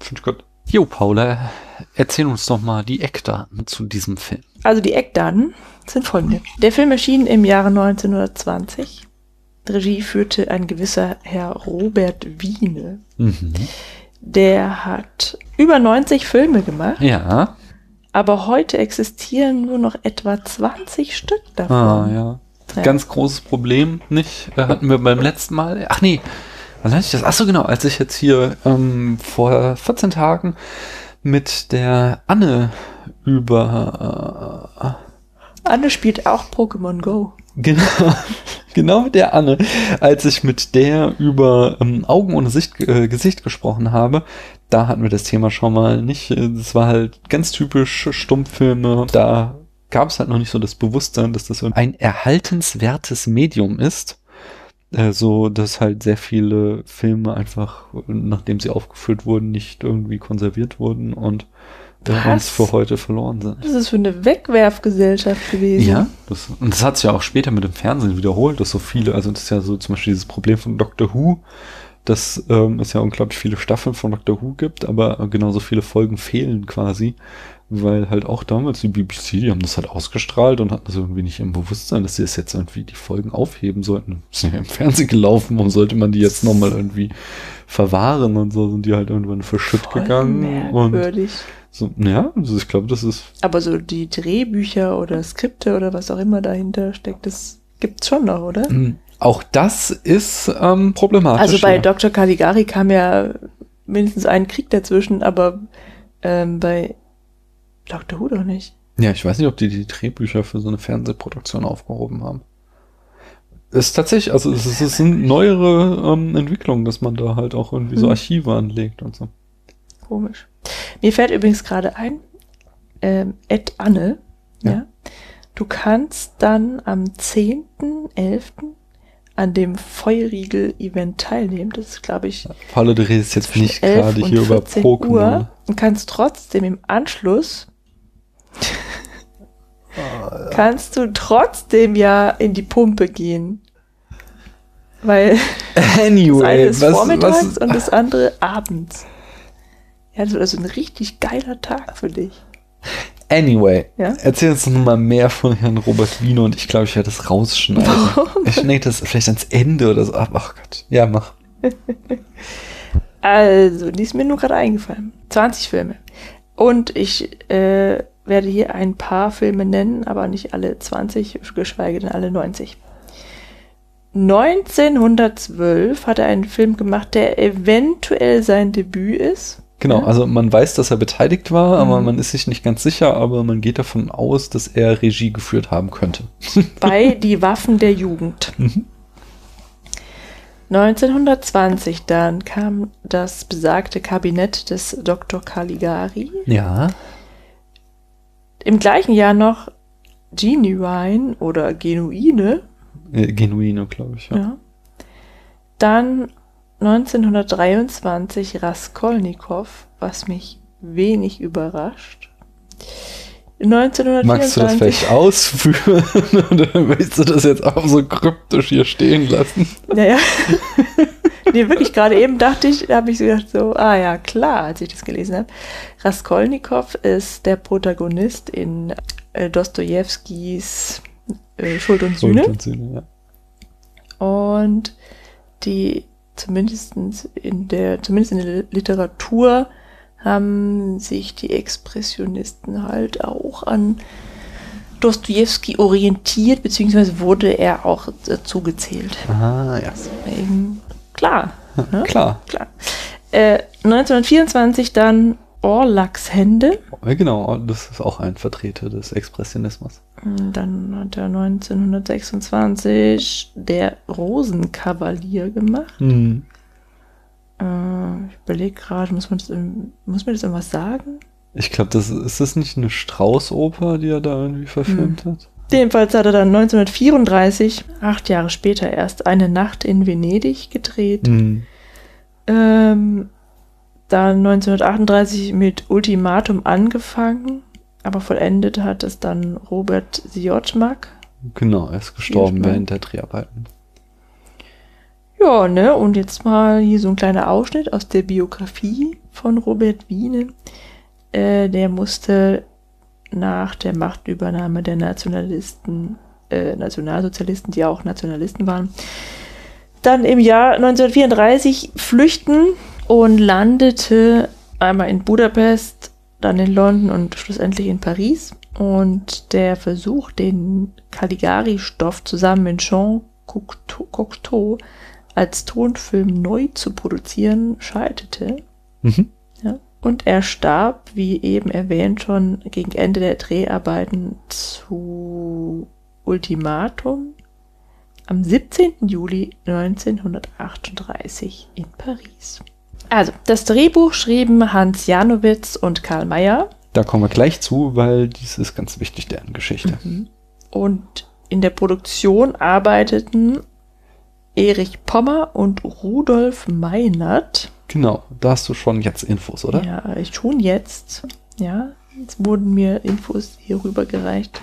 finde ich gut. Jo, Paula, erzähl uns doch mal die Eckdaten zu diesem Film. Also die Eckdaten sind folgende. Der Film erschien im Jahre 1920. Regie führte ein gewisser Herr Robert Wiene. Mhm. Der hat über 90 Filme gemacht. Ja. Aber heute existieren nur noch etwa 20 Stück davon. Ah, ja. ja. Ganz großes Problem, nicht? Hatten wir beim letzten Mal. Ach nee, Wann hatte ich das? Achso, genau, als ich jetzt hier ähm, vor 14 Tagen mit der Anne über. Äh, Anne spielt auch Pokémon Go. Genau, genau mit der Anne, als ich mit der über ähm, Augen ohne Sicht, äh, Gesicht gesprochen habe, da hatten wir das Thema schon mal nicht. Das war halt ganz typisch Stummfilme. Da gab es halt noch nicht so das Bewusstsein, dass das ein erhaltenswertes Medium ist äh, so, dass halt sehr viele Filme einfach, nachdem sie aufgeführt wurden, nicht irgendwie konserviert wurden und äh, uns für heute verloren sind. Das ist für eine Wegwerfgesellschaft gewesen. Ja, das, und das hat sich ja auch später mit dem Fernsehen wiederholt, dass so viele, also das ist ja so zum Beispiel dieses Problem von Doctor Who, dass ähm, es ja unglaublich viele Staffeln von Doctor Who gibt, aber genauso viele Folgen fehlen quasi, weil halt auch damals die BBC, die haben das halt ausgestrahlt und hatten das irgendwie nicht im Bewusstsein, dass sie es jetzt irgendwie die Folgen aufheben sollten. Das ist ja im Fernsehen gelaufen, warum sollte man die jetzt nochmal irgendwie verwahren und so sind die halt irgendwann verschütt Voll gegangen. Merkwürdig. Und so, ja, also ich glaube, das ist. Aber so die Drehbücher oder Skripte oder was auch immer dahinter steckt, das gibt's schon noch, oder? Auch das ist ähm, problematisch. Also bei ja. Dr. Caligari kam ja mindestens ein Krieg dazwischen, aber ähm, bei Dr. Who doch nicht. Ja, ich weiß nicht, ob die die Drehbücher für so eine Fernsehproduktion aufgehoben haben. Es ist tatsächlich, also es, ist, es sind neuere ähm, Entwicklungen, dass man da halt auch irgendwie hm. so Archive anlegt und so. Komisch. Mir fällt übrigens gerade ein, ähm, Ed Anne, ja. ja. Du kannst dann am 10.11. an dem Feuerriegel-Event teilnehmen. Das ist, glaube ich. Paolo, du redest jetzt nicht gerade hier über Pokémon. Uhr und kannst trotzdem im Anschluss kannst du trotzdem ja in die Pumpe gehen. Weil anyway, das eine ist was, vormittags was, und das andere abends. Ja, das ist also ein richtig geiler Tag für dich. Anyway, ja? erzähl uns noch mal mehr von Herrn Robert Wiener und ich glaube, ich werde das rausschneiden. Warum? Ich schneide das vielleicht ans Ende oder so. Ach, ach Gott. Ja, mach. also, die ist mir nur gerade eingefallen. 20 Filme. Und ich äh, werde hier ein paar Filme nennen, aber nicht alle 20, geschweige denn alle 90. 1912 hat er einen Film gemacht, der eventuell sein Debüt ist. Genau, also man weiß, dass er beteiligt war, mhm. aber man ist sich nicht ganz sicher, aber man geht davon aus, dass er Regie geführt haben könnte. Bei Die Waffen der Jugend. Mhm. 1920 dann kam das besagte Kabinett des Dr. Caligari. Ja. Im gleichen Jahr noch Genuine oder Genuine. Äh, Genuine, glaube ich, ja. ja. Dann 1923 Raskolnikow, was mich wenig überrascht. 1924. Magst du das vielleicht ausführen oder willst du das jetzt auch so kryptisch hier stehen lassen? Naja. nee, wirklich, gerade eben dachte ich, habe ich so gedacht, so, ah ja, klar, als ich das gelesen habe. Raskolnikow ist der Protagonist in äh, Dostojewskis äh, Schuld und Sühne. Schuld und Sühne, ja. Und die zumindest in der, zumindest in der Literatur haben sich die Expressionisten halt auch an Dostoevsky orientiert, beziehungsweise wurde er auch dazu gezählt. Ah, ja. Deswegen, klar. Ne? Klar. klar. Äh, 1924 dann Orlaks Hände. Genau, das ist auch ein Vertreter des Expressionismus. Dann hat er 1926 der Rosenkavalier gemacht. Mhm. Äh, ich überlege gerade, muss, man das, muss man das irgendwas sagen? Ich glaube, das ist das nicht eine Strauß-Oper, die er da irgendwie verfilmt mhm. hat? Jedenfalls hat er dann 1934, acht Jahre später erst, eine Nacht in Venedig gedreht. Mhm. Ähm, dann 1938 mit Ultimatum angefangen, aber vollendet hat es dann Robert Siotschmak. Genau, er ist gestorben während der Dreharbeiten. Ja, ne, und jetzt mal hier so ein kleiner Ausschnitt aus der Biografie von Robert Wiene. Äh, der musste nach der Machtübernahme der Nationalisten, äh, Nationalsozialisten, die auch Nationalisten waren, dann im Jahr 1934 flüchten und landete einmal in Budapest, dann in London und schlussendlich in Paris. Und der Versuch, den Caligari-Stoff zusammen mit Jean Cocteau als Tonfilm neu zu produzieren, scheiterte. Mhm. Ja. Und er starb, wie eben erwähnt, schon gegen Ende der Dreharbeiten zu Ultimatum am 17. Juli 1938 in Paris. Also, das Drehbuch schrieben Hans Janowitz und Karl Mayer. Da kommen wir gleich zu, weil dies ist ganz wichtig, deren Geschichte. Mhm. Und in der Produktion arbeiteten Erich Pommer und Rudolf Meinert. Genau, da hast du schon jetzt Infos, oder? Ja, ich schon jetzt. Ja, jetzt wurden mir Infos hier rübergereicht.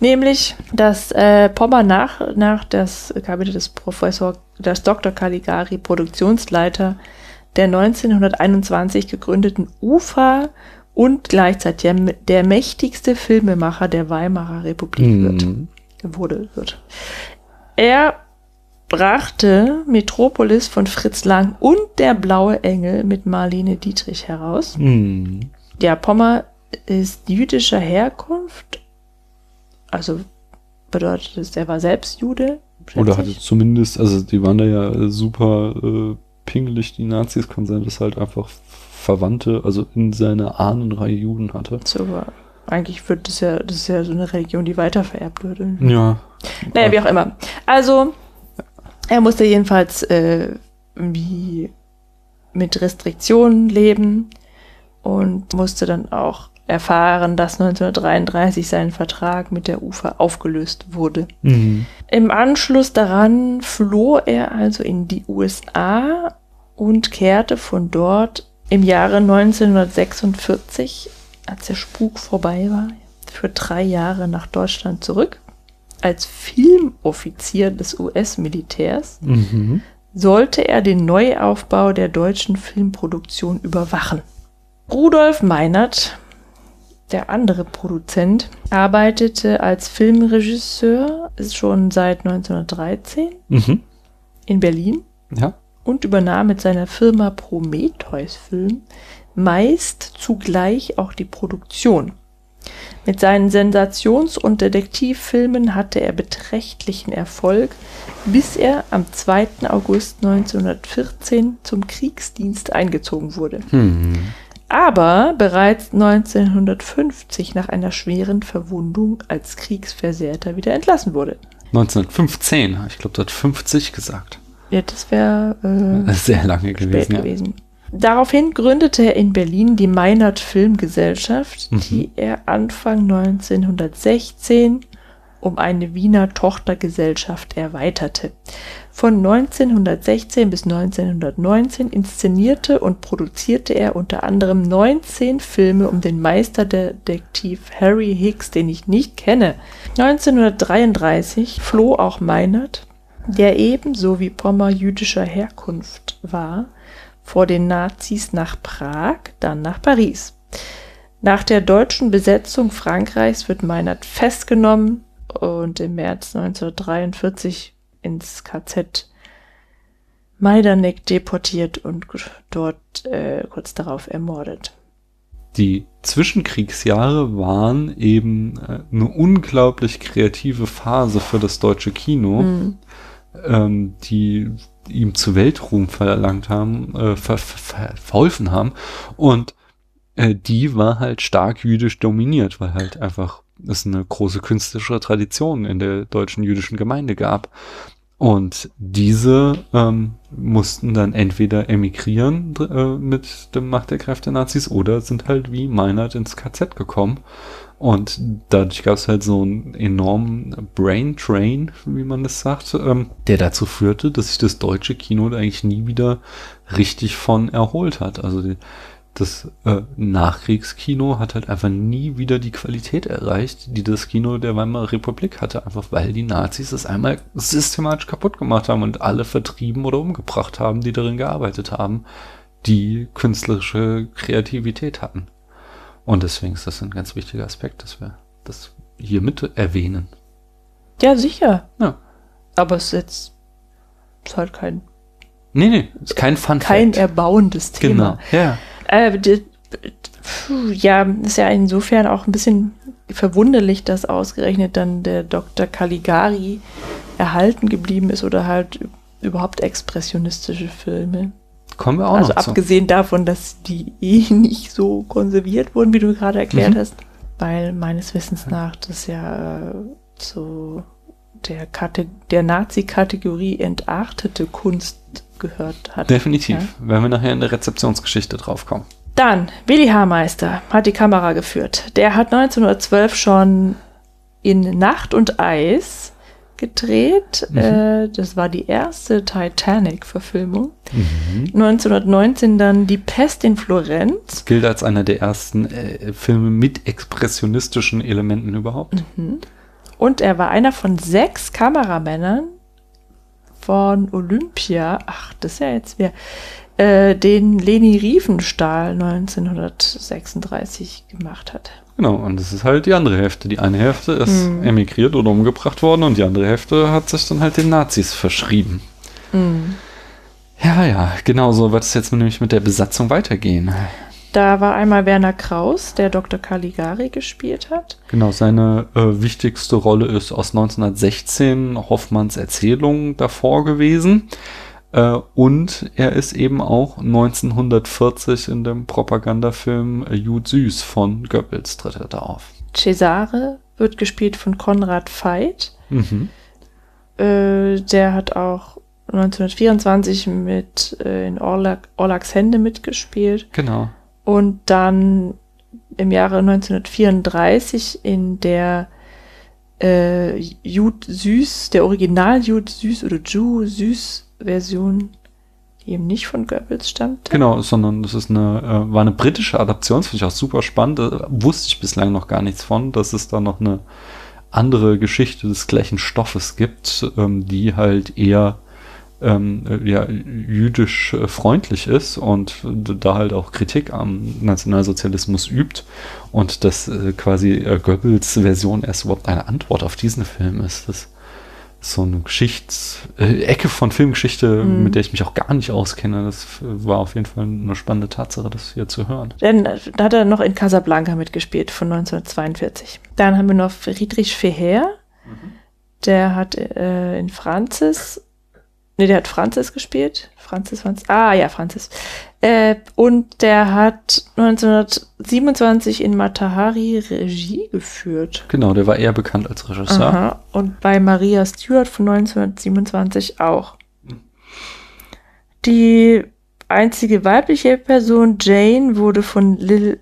Nämlich, dass äh, Pommer nach, nach das Kabinett des Professor, des Dr. Caligari Produktionsleiter der 1921 gegründeten UFA und gleichzeitig der, der mächtigste Filmemacher der Weimarer Republik mhm. wird. Wurde, wird. Er brachte Metropolis von Fritz Lang und Der blaue Engel mit Marlene Dietrich heraus. Mhm. Der Pommer ist jüdischer Herkunft also bedeutet es, er war selbst Jude? Oder hatte zumindest, also die waren da ja super äh, pingelig, die Nazis, kann sein, dass halt einfach Verwandte, also in seiner Ahnenreihe Juden hatte. So, aber eigentlich wird das ja, das ist ja so eine Religion, die weitervererbt würde. Ja. Naja, wie auch immer. Also, er musste jedenfalls äh, wie mit Restriktionen leben und musste dann auch erfahren, dass 1933 sein Vertrag mit der UFA aufgelöst wurde. Mhm. Im Anschluss daran floh er also in die USA und kehrte von dort im Jahre 1946, als der Spuk vorbei war, für drei Jahre nach Deutschland zurück. Als Filmoffizier des US-Militärs Mhm. sollte er den Neuaufbau der deutschen Filmproduktion überwachen. Rudolf Meinert, der andere Produzent, arbeitete als Filmregisseur schon seit 1913 Mhm. in Berlin Ja. und übernahm mit seiner Firma Prometheus Film meist zugleich auch die Produktion. Mit seinen Sensations- und Detektivfilmen hatte er beträchtlichen Erfolg, bis er am 2. August 1914 zum Kriegsdienst eingezogen wurde. Mhm. Aber bereits 1950 nach einer schweren Verwundung als Kriegsversehrter wieder entlassen wurde. 1915, ich glaube, dort 50 gesagt. Ja, das wäre äh, Sehr lange spät gewesen. Ja. gewesen. Daraufhin gründete er in Berlin die Meinert Filmgesellschaft, Mhm. die er Anfang 1916 um eine Wiener Tochtergesellschaft erweiterte. Von 1916 bis 1919 inszenierte und produzierte er unter anderem 19 Filme um den Meisterdetektiv Harry Hicks, den ich nicht kenne. 1933 floh auch Meinert, der ebenso wie Pommer jüdischer Herkunft war, vor den Nazis nach Prag, dann nach Paris. Nach der deutschen Besetzung Frankreichs wird Meinert festgenommen und im März 1943 ins KZ Majdanek deportiert und dort äh, kurz darauf ermordet. Die Zwischenkriegsjahre waren eben äh, eine unglaublich kreative Phase für das deutsche Kino, Mhm. ähm, die ihm zu Weltruhm verlangt haben, äh, ver ver verholfen haben. Und äh, die war halt stark jüdisch dominiert, weil halt einfach es eine große künstlerische Tradition in der deutschen jüdischen Gemeinde gab. Und diese ähm, mussten dann entweder emigrieren äh, mit dem Macht der Kräfte Nazis oder sind halt wie Meinert ins KZ gekommen. Und dadurch gab es halt so einen enormen Brain Train, wie man das sagt, ähm, der dazu führte, dass sich das deutsche Kino da eigentlich nie wieder richtig von erholt hat. Also die, das äh, Nachkriegskino hat halt einfach nie wieder die Qualität erreicht, die das Kino der Weimarer Republik hatte, einfach weil die Nazis es einmal systematisch kaputt gemacht haben und alle vertrieben oder umgebracht haben, die darin gearbeitet haben, die künstlerische Kreativität hatten. Und deswegen ist das ein ganz wichtiger Aspekt, dass wir das hier mit erwähnen. Ja, sicher. Ja. Aber es ist jetzt ist halt kein, Nee, nee, ist kein Fun kein Fact. erbauendes Thema. Genau. Ja. Äh, die, ja, ist ja insofern auch ein bisschen verwunderlich, dass ausgerechnet dann der Dr. Caligari erhalten geblieben ist oder halt überhaupt expressionistische Filme. Kommen wir auch also noch zu. abgesehen davon, dass die eh nicht so konserviert wurden, wie du gerade erklärt Mhm. hast, weil meines Wissens nach das ja äh, zu der, Kate der Nazi-Kategorie entartete Kunst gehört hat. Definitiv. Ja. Werden wir nachher in der Rezeptionsgeschichte draufkommen. Dann, Willi Haarmeister hat die Kamera geführt. Der hat 1912 schon in Nacht und Eis gedreht. Mhm. Äh, das war die erste Titanic-Verfilmung. Mhm. 1919 dann Die Pest in Florenz. Gilt als einer der ersten äh, Filme mit expressionistischen Elementen überhaupt. Mhm. Und er war einer von sechs Kameramännern von Olympia. Ach, das ist ja jetzt wer. Äh, den Leni Riefenstahl 1936 gemacht hat. Genau, und das ist halt die andere Hälfte. Die eine Hälfte ist Mhm. emigriert oder umgebracht worden und die andere Hälfte hat sich dann halt den Nazis verschrieben. Mhm. Ja, ja, genau so wird es jetzt nämlich mit der Besatzung weitergehen. Da war einmal Werner Kraus, der Dr. Caligari gespielt hat. Genau, seine äh, wichtigste Rolle ist aus 1916 Hoffmanns Erzählung davor gewesen. Äh, und er ist eben auch 1940 in dem Propagandafilm Jud Süß von Goebbels tritt er da auf. Cesare wird gespielt von Konrad Veit. Mhm. Äh, der hat auch 1924 mit äh, in Orlak, Orlaks Hände mitgespielt. Genau. Und dann im Jahre 1934 in der äh, Jude Süß, der Original Jude Süß oder Ju Süß Version, die eben nicht von Goebbels stammt. Genau, sondern das ist eine, äh, war eine britische Adaption, das finde ich auch super spannend. Da wusste ich bislang noch gar nichts von, dass es da noch eine andere Geschichte des gleichen Stoffes gibt, ähm, die halt eher ähm, äh, ja, jüdisch äh, freundlich ist und da halt auch Kritik am Nationalsozialismus übt und dass äh, quasi äh, Goebbels Version erst überhaupt eine Antwort auf diesen Film ist. Das ist so eine Geschichts-Ecke äh, von Filmgeschichte, mhm. mit der ich mich auch gar nicht auskenne. Das war auf jeden Fall eine spannende Tatsache, das hier zu hören. Dann da hat er noch in Casablanca mitgespielt von 1942. Dann haben wir noch Friedrich Feher. Mhm. Der hat äh, in Franzis Ne, der hat Francis gespielt. Francis, Francis. Ah, ja, Francis. Äh, und der hat 1927 in Matahari Regie geführt. Genau, der war eher bekannt als Regisseur. Aha. Und bei Maria Stewart von 1927 auch. Die einzige weibliche Person, Jane, wurde von Lil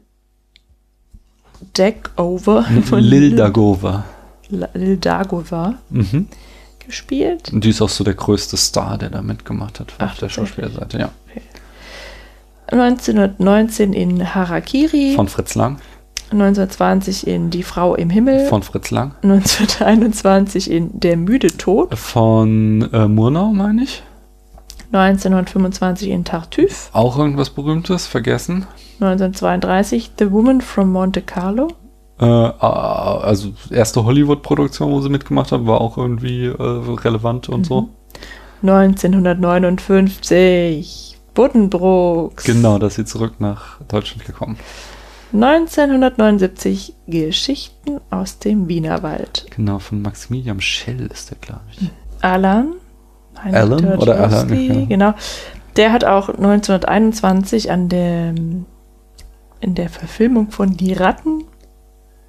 Deckover. Von Lil Dagova. Lil Dagova. Mhm gespielt. Und die ist auch so der größte Star, der da mitgemacht hat Ach, auf der Schauspielerseite, ja. Okay. 1919 in Harakiri. Von Fritz Lang. 1920 in Die Frau im Himmel. Von Fritz Lang. 1921 in Der müde Tod. Von äh, Murnau, meine ich. 1925 in Tartuffe. Auch irgendwas Berühmtes, vergessen. 1932 The Woman from Monte Carlo. Äh, also erste Hollywood-Produktion, wo sie mitgemacht haben, war auch irgendwie äh, relevant und mhm. so. 1959 Buddenbrooks. Genau, da ist sie zurück nach Deutschland gekommen. 1979 Geschichten aus dem Wienerwald. Genau, von Maximilian Schell ist der, glaube ich. Alan. Alan oder Alan? Ja. Genau. Der hat auch 1921 an der, in der Verfilmung von Die Ratten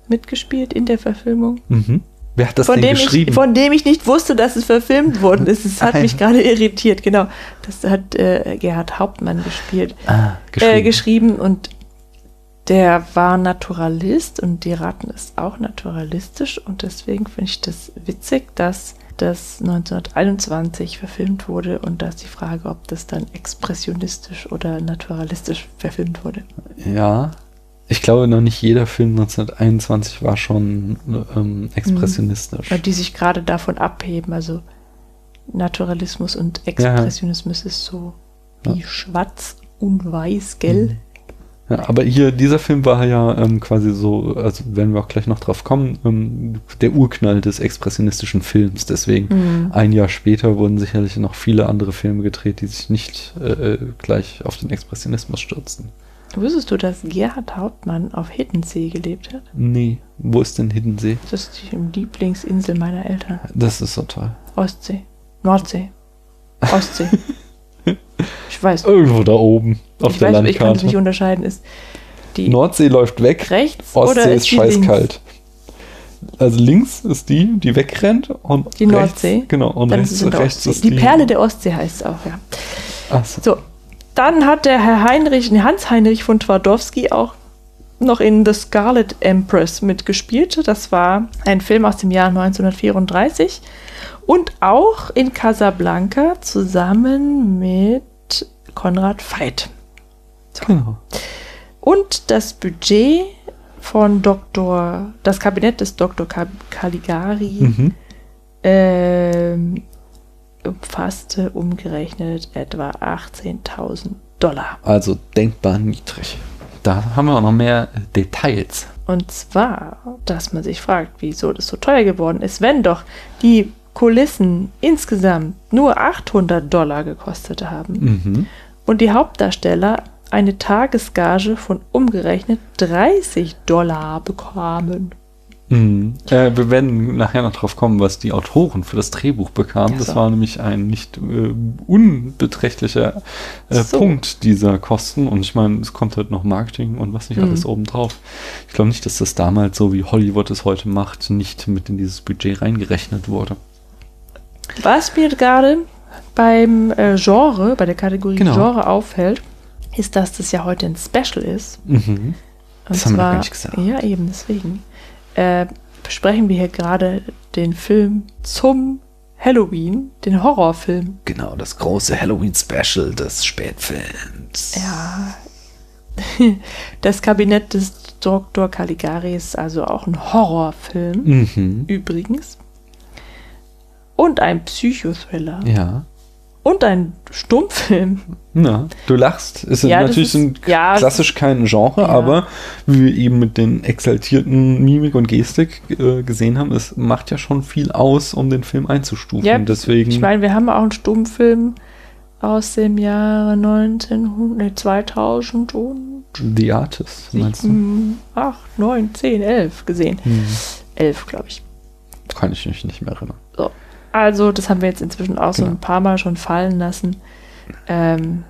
mitgespielt in der Verfilmung. Mhm. Wer hat das von denn geschrieben? Ich, von dem ich nicht wusste, dass es verfilmt worden ist. Es hat mich gerade irritiert, genau. Das hat äh, Gerhard Hauptmann gespielt. Ah, geschrieben. Äh, geschrieben und der war Naturalist und die Ratten ist auch naturalistisch und deswegen finde ich das witzig, dass das 1921 verfilmt wurde und da ist die Frage, ob das dann expressionistisch oder naturalistisch verfilmt wurde. Ja, ich glaube, noch nicht jeder Film 1921 war schon ähm, expressionistisch. Weil die sich gerade davon abheben. Also Naturalismus und Expressionismus ja. ist so wie ja. schwarz und weiß, gell? Mhm. Ja, aber hier, dieser Film war ja ähm, quasi so, also werden wir auch gleich noch drauf kommen, ähm, der Urknall des expressionistischen Films. Deswegen mhm. ein Jahr später wurden sicherlich noch viele andere Filme gedreht, die sich nicht äh, äh gleich auf den Expressionismus stürzten. Wusstest du, dass Gerhard Hauptmann auf Hiddensee gelebt hat? Nee. Wo ist denn Hiddensee? Das ist die Lieblingsinsel meiner Eltern. Das ist so toll. Ostsee. Nordsee. Ostsee. ich weiß. Irgendwo da oben auf ich der weiß, Landkarte. Ich kann es nicht unterscheiden. Ist die Nordsee läuft weg. Rechts Ostsee oder ist, ist scheißkalt. Also links ist die, die wegrennt und die rechts, Nordsee. Genau und Dann rechts, ist, rechts ist die, die Perle der Ostsee heißt es auch, ja. Ach so. so dann hat der Herr Heinrich, Hans Heinrich von Twardowski auch noch in The Scarlet Empress mitgespielt. Das war ein Film aus dem Jahr 1934 und auch in Casablanca zusammen mit Konrad Veit. So. Genau. Und das Budget von Dr. das Kabinett des Dr. Caligari mhm. ähm, umfasste umgerechnet etwa 18.000 Dollar. Also denkbar niedrig. Da haben wir auch noch mehr Details. Und zwar, dass man sich fragt, wieso das so teuer geworden ist, wenn doch die Kulissen insgesamt nur 800 Dollar gekostet haben mhm. und die Hauptdarsteller eine Tagesgage von umgerechnet 30 Dollar bekamen. Mhm. Äh, wir werden nachher noch drauf kommen, was die Autoren für das Drehbuch bekamen. Ja, so. Das war nämlich ein nicht äh, unbeträchtlicher äh, so. Punkt dieser Kosten. Und ich meine, es kommt halt noch Marketing und was nicht mhm. alles obendrauf. Ich glaube nicht, dass das damals, so wie Hollywood es heute macht, nicht mit in dieses Budget reingerechnet wurde. Was mir gerade beim äh, Genre, bei der Kategorie genau. Genre auffällt, ist, dass das ja heute ein Special ist. Mhm Und das haben zwar, wir gar nicht gesagt. Ja, eben, deswegen. Äh, besprechen wir hier gerade den Film zum Halloween, den Horrorfilm. Genau, das große Halloween-Special des Spätfilms. Ja. Das Kabinett des Dr. Caligari ist also auch ein Horrorfilm. Mhm. Übrigens. Und ein Psychothriller. Ja und ein Stummfilm. Na, du lachst. Es ist ja, natürlich ist, ein ja, klassisch kein Genre, ja. aber wie wir eben mit den exaltierten Mimik und Gestik äh, gesehen haben, es macht ja schon viel aus, um den Film einzustufen. Ja, Deswegen, ich meine, wir haben auch einen Stummfilm aus dem Jahre 1900, nee, 2000 und The Artist, meinst du? 8, 9, 10, 11 gesehen. Hm. 11, glaube ich. Kann ich mich nicht mehr erinnern. So. Also, das haben wir jetzt inzwischen auch genau. so ein paar Mal schon fallen lassen. Ähm,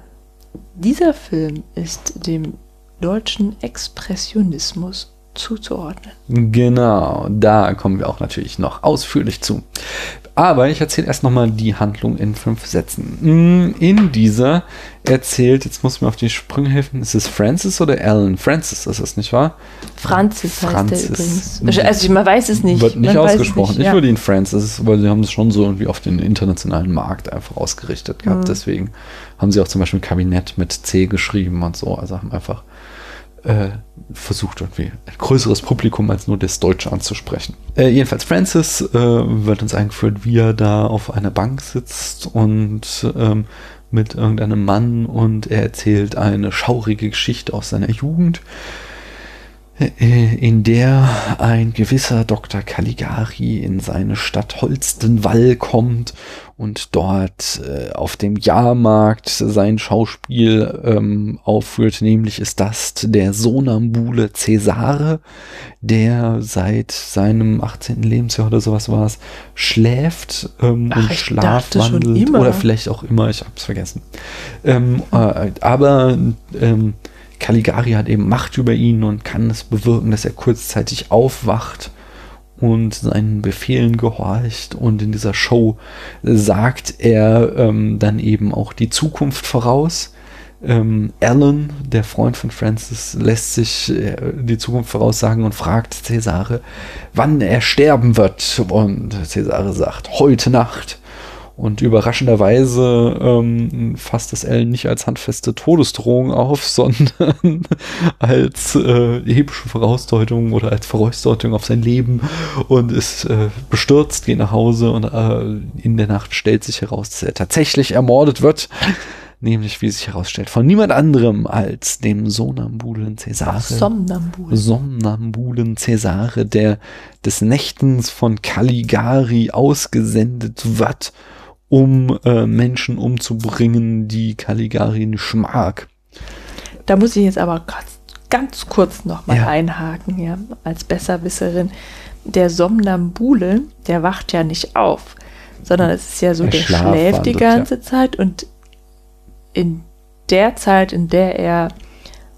dieser Film ist dem deutschen Expressionismus zuzuordnen. Genau, da kommen wir auch natürlich noch ausführlich zu. Aber ich erzähle erst nochmal die Handlung in fünf Sätzen. Mm, in dieser erzählt, jetzt muss mir auf die Sprünge helfen, ist es Francis oder Alan? Francis ist es, nicht wahr? Francis, Francis. heißt er übrigens. Also man weiß es nicht. Wird nicht man ausgesprochen. Nicht, ja. Ich würde ihn Francis, weil sie haben es schon so irgendwie auf den internationalen Markt einfach ausgerichtet gehabt. Mhm. Deswegen haben sie auch zum Beispiel ein Kabinett mit C geschrieben und so. Also haben einfach äh, versucht irgendwie ein größeres Publikum als nur das Deutsche anzusprechen. Äh, jedenfalls Francis äh, wird uns eingeführt, wie er da auf einer Bank sitzt und ähm, mit irgendeinem Mann und er erzählt eine schaurige Geschichte aus seiner Jugend äh, in der ein gewisser Dr. Caligari in seine Stadt Holstenwall kommt und dort äh, auf dem Jahrmarkt sein Schauspiel ähm, aufführt, nämlich ist das der Sonambule Cäsare, der seit seinem 18. Lebensjahr oder sowas war es, schläft ähm, Ach, und schlafwandelt oder vielleicht auch immer, ich hab's vergessen. Ähm, äh, aber ähm, Caligari hat eben Macht über ihn und kann es bewirken, dass er kurzzeitig aufwacht und seinen Befehlen gehorcht. Und in dieser Show sagt er ähm, dann eben auch die Zukunft voraus. Ähm, Alan, der Freund von Francis, lässt sich äh, die Zukunft voraussagen und fragt Cesare, wann er sterben wird. Und Cesare sagt, heute Nacht. Und überraschenderweise ähm, fasst das Ellen nicht als handfeste Todesdrohung auf, sondern als äh, epische Vorausdeutung oder als Vorausdeutung auf sein Leben und ist äh, bestürzt, geht nach Hause und äh, in der Nacht stellt sich heraus, dass er tatsächlich ermordet wird. Nämlich, wie sich herausstellt, von niemand anderem als dem Sonambulen Cäsare. Somnambulen. Somnambulen Cäsare, der des Nächtens von Caligari ausgesendet wird um äh, Menschen umzubringen, die Caligari nicht mag. Da muss ich jetzt aber ganz, ganz kurz nochmal ja. einhaken, ja, als Besserwisserin. Der Somnambule, der wacht ja nicht auf, sondern es ist ja so, er der schläft die ganze ja. Zeit und in der Zeit, in der er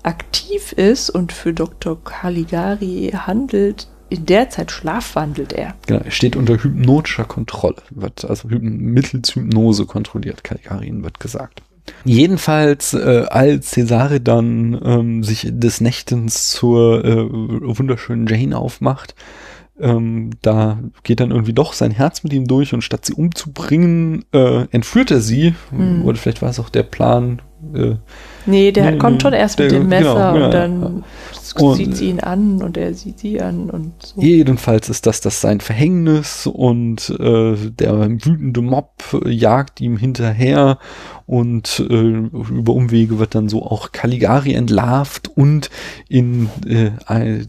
aktiv ist und für Dr. Caligari handelt, in der Zeit schlafwandelt er. Genau, er steht unter hypnotischer Kontrolle, wird also mittels Hypnose kontrolliert, Kalkarin wird gesagt. Jedenfalls, äh, als Cesare dann ähm, sich des Nächtens zur äh, wunderschönen Jane aufmacht, ähm, da geht dann irgendwie doch sein Herz mit ihm durch und statt sie umzubringen, äh, entführt er sie. Mhm. Oder vielleicht war es auch der Plan. Äh, nee, der nee, kommt schon erst der, mit dem Messer genau, und ja, dann und sieht sie ihn an und er sieht sie an und so. Jedenfalls ist das das sein Verhängnis und äh, der wütende Mob jagt ihm hinterher und äh, über Umwege wird dann so auch Caligari entlarvt und in äh,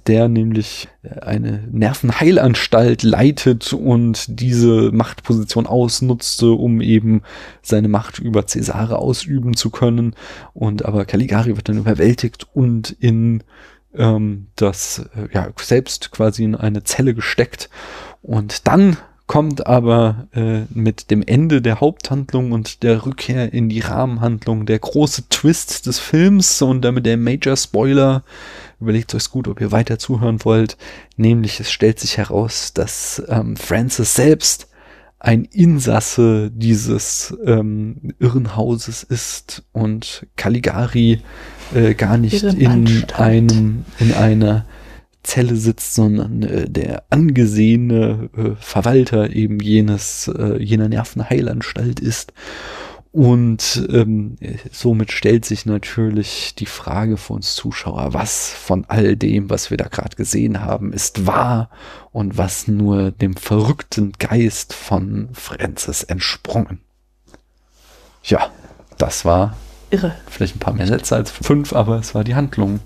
der nämlich eine Nervenheilanstalt leitet und diese Machtposition ausnutzte, um eben seine Macht über Cäsare ausüben zu können. Und aber Caligari wird dann überwältigt und in ähm, das äh, ja selbst quasi in eine Zelle gesteckt. Und dann kommt aber äh, mit dem Ende der Haupthandlung und der Rückkehr in die Rahmenhandlung der große Twist des Films und damit der Major Spoiler. Überlegt euch gut, ob ihr weiter zuhören wollt. Nämlich es stellt sich heraus, dass ähm, Francis selbst ein Insasse dieses ähm, Irrenhauses ist und Caligari äh, gar nicht in einem, in einer Zelle sitzt, sondern äh, der angesehene äh, Verwalter eben jenes, äh, jener Nervenheilanstalt ist. Und ähm, somit stellt sich natürlich die Frage für uns Zuschauer, was von all dem, was wir da gerade gesehen haben, ist wahr und was nur dem verrückten Geist von Francis entsprungen. Ja, das war irre. Vielleicht ein paar mehr Sätze als fünf, aber es war die Handlung.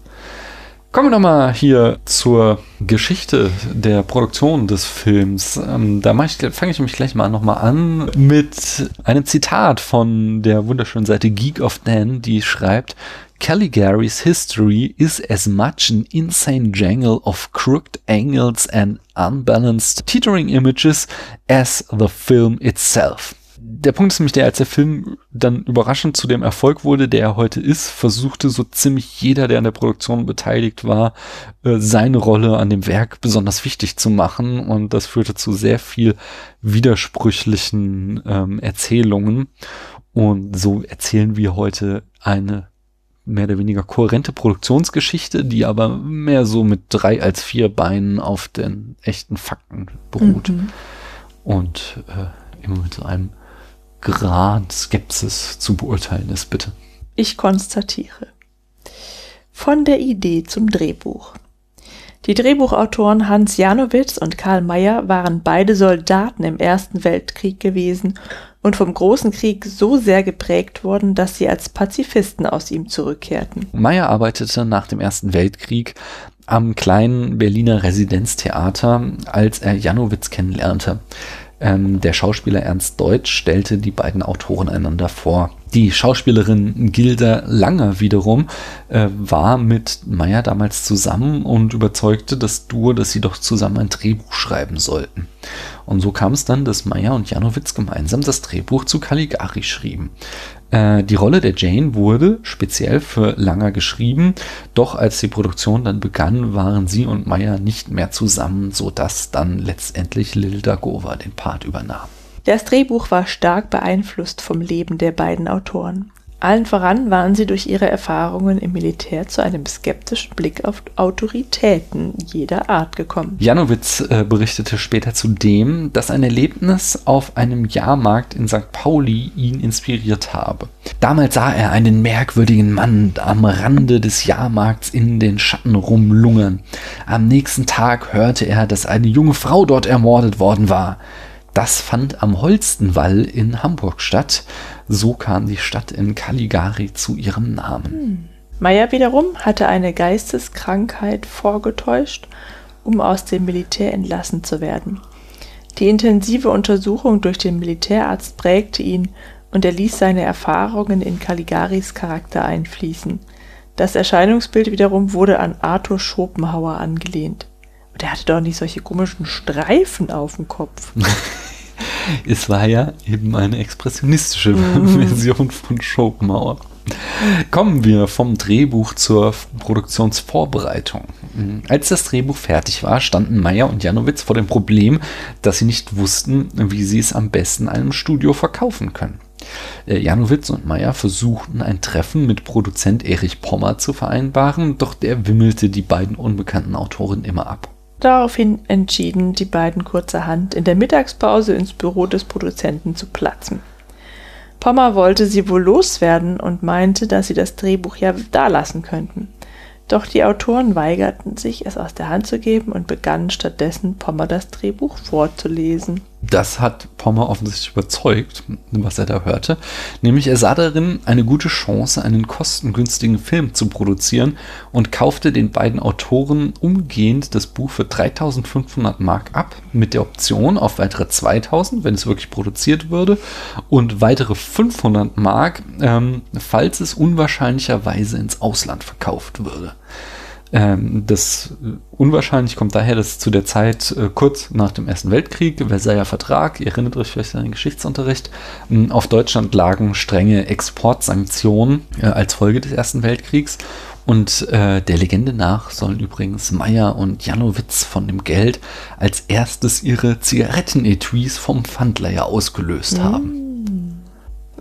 Kommen wir nochmal hier zur Geschichte der Produktion des Films. Ähm, da fange ich mich gleich mal nochmal an mit einem Zitat von der wunderschönen Seite Geek of Dan, die schreibt, Caligary's history is as much an insane jangle of crooked angles and unbalanced teetering images as the film itself der Punkt ist nämlich der, als der Film dann überraschend zu dem Erfolg wurde, der er heute ist, versuchte so ziemlich jeder, der an der Produktion beteiligt war, äh, seine Rolle an dem Werk besonders wichtig zu machen. Und das führte zu sehr viel widersprüchlichen ähm, Erzählungen. Und so erzählen wir heute eine mehr oder weniger kohärente Produktionsgeschichte, die aber mehr so mit drei als vier Beinen auf den echten Fakten beruht. Mhm. Und äh, immer mit so einem Grad Skepsis zu beurteilen ist, bitte. Ich konstatiere. Von der Idee zum Drehbuch. Die Drehbuchautoren Hans Janowitz und Karl Mayer waren beide Soldaten im Ersten Weltkrieg gewesen und vom Großen Krieg so sehr geprägt worden, dass sie als Pazifisten aus ihm zurückkehrten. Mayer arbeitete nach dem Ersten Weltkrieg am kleinen Berliner Residenztheater, als er Janowitz kennenlernte. Ähm, der Schauspieler Ernst Deutsch stellte die beiden Autoren einander vor. Die Schauspielerin Gilda Langer wiederum äh, war mit Meyer damals zusammen und überzeugte das Duo, dass sie doch zusammen ein Drehbuch schreiben sollten. Und so kam es dann, dass Meyer und Janowitz gemeinsam das Drehbuch zu Caligari schrieben. Äh, die Rolle der Jane wurde speziell für Langer geschrieben, doch als die Produktion dann begann, waren sie und Meyer nicht mehr zusammen, sodass dann letztendlich Lil Dagova den Part übernahm. Das Drehbuch war stark beeinflusst vom Leben der beiden Autoren. Allen voran waren sie durch ihre Erfahrungen im Militär zu einem skeptischen Blick auf Autoritäten jeder Art gekommen. Janowitz äh, berichtete später zudem, dass ein Erlebnis auf einem Jahrmarkt in St. Pauli ihn inspiriert habe. Damals sah er einen merkwürdigen Mann am Rande des Jahrmarkts in den Schatten rumlungern. Am nächsten Tag hörte er, dass eine junge Frau dort ermordet worden war. Das fand am Holstenwall in Hamburg statt. So kam die Stadt in Caligari zu ihrem Namen. Hm. Meyer wiederum hatte eine Geisteskrankheit vorgetäuscht, um aus dem Militär entlassen zu werden. Die intensive Untersuchung durch den Militärarzt prägte ihn und er ließ seine Erfahrungen in Caligaris Charakter einfließen. Das Erscheinungsbild wiederum wurde an Arthur Schopenhauer angelehnt. Der hatte doch nicht solche komischen Streifen auf dem Kopf. es war ja eben eine expressionistische mm. Version von Schopenhauer. Kommen wir vom Drehbuch zur Produktionsvorbereitung. Als das Drehbuch fertig war, standen Meyer und Janowitz vor dem Problem, dass sie nicht wussten, wie sie es am besten einem Studio verkaufen können. Äh, Janowitz und Meyer versuchten ein Treffen mit Produzent Erich Pommer zu vereinbaren, doch der wimmelte die beiden unbekannten Autoren immer ab. Daraufhin entschieden die beiden kurzerhand, in der Mittagspause ins Büro des Produzenten zu platzen. Pommer wollte sie wohl loswerden und meinte, dass sie das Drehbuch ja dalassen könnten. Doch die Autoren weigerten sich, es aus der Hand zu geben und begannen stattdessen Pommer das Drehbuch vorzulesen. Das hat Pommer offensichtlich überzeugt, was er da hörte. Nämlich er sah darin eine gute Chance, einen kostengünstigen Film zu produzieren und kaufte den beiden Autoren umgehend das Buch für 3500 Mark ab, mit der Option auf weitere 2000, wenn es wirklich produziert würde, und weitere 500 Mark, ähm, falls es unwahrscheinlicherweise ins Ausland verkauft würde. Ähm, das unwahrscheinlich kommt daher, dass zu der Zeit äh, kurz nach dem Ersten Weltkrieg, Versailler Vertrag, ihr erinnert euch vielleicht an den Geschichtsunterricht, ähm, auf Deutschland lagen strenge Exportsanktionen äh, als Folge des Ersten Weltkriegs Und äh, der Legende nach sollen übrigens Meyer und Janowitz von dem Geld als erstes ihre Zigarettenetuis vom Pfandleier ausgelöst Mm. haben.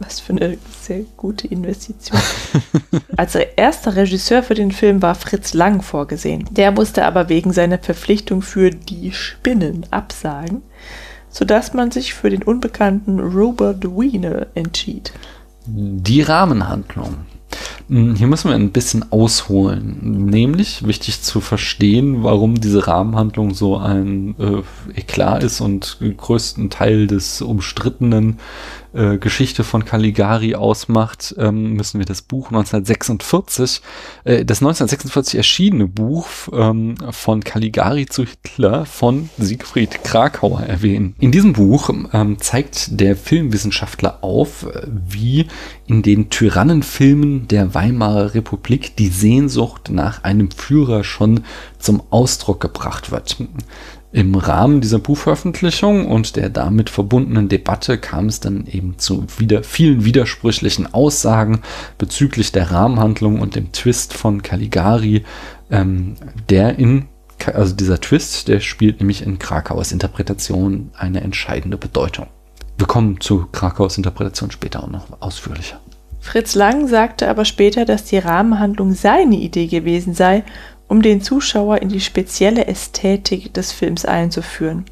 Was für eine sehr gute Investition. Als erster Regisseur für den Film war Fritz Lang vorgesehen. Der musste aber wegen seiner Verpflichtung für Die Spinnen absagen, sodass man sich für den unbekannten Robert Wiener entschied. Die Rahmenhandlung. Hm, Hier müssen wir ein bisschen ausholen. Nämlich wichtig zu verstehen, warum diese Rahmenhandlung so ein äh, Eklat ist und größten Teil des umstrittenen äh, Geschichte von Caligari ausmacht, ähm, müssen wir das Buch 1946, äh, das 1946 erschienene Buch ähm, von Caligari zu Hitler von Siegfried Krakauer erwähnen. In diesem Buch ähm, zeigt der Filmwissenschaftler auf, äh, wie in den Tyrannenfilmen der Weimarer Republik die Sehnsucht nach einem Führer schon zum Ausdruck gebracht wird. Im Rahmen dieser Buchveröffentlichung und der damit verbundenen Debatte kam es dann eben zu wieder vielen widersprüchlichen Aussagen bezüglich der Rahmenhandlung und dem Twist von Caligari, ähm, der in, also dieser Twist, der spielt nämlich in Krakauers Interpretation eine entscheidende Bedeutung. Wir kommen zu Krakauers Interpretation später auch noch ausführlicher. Fritz Lang sagte aber später, dass die Rahmenhandlung seine Idee gewesen sei, um den Zuschauer in die spezielle Ästhetik des Films einzuführen.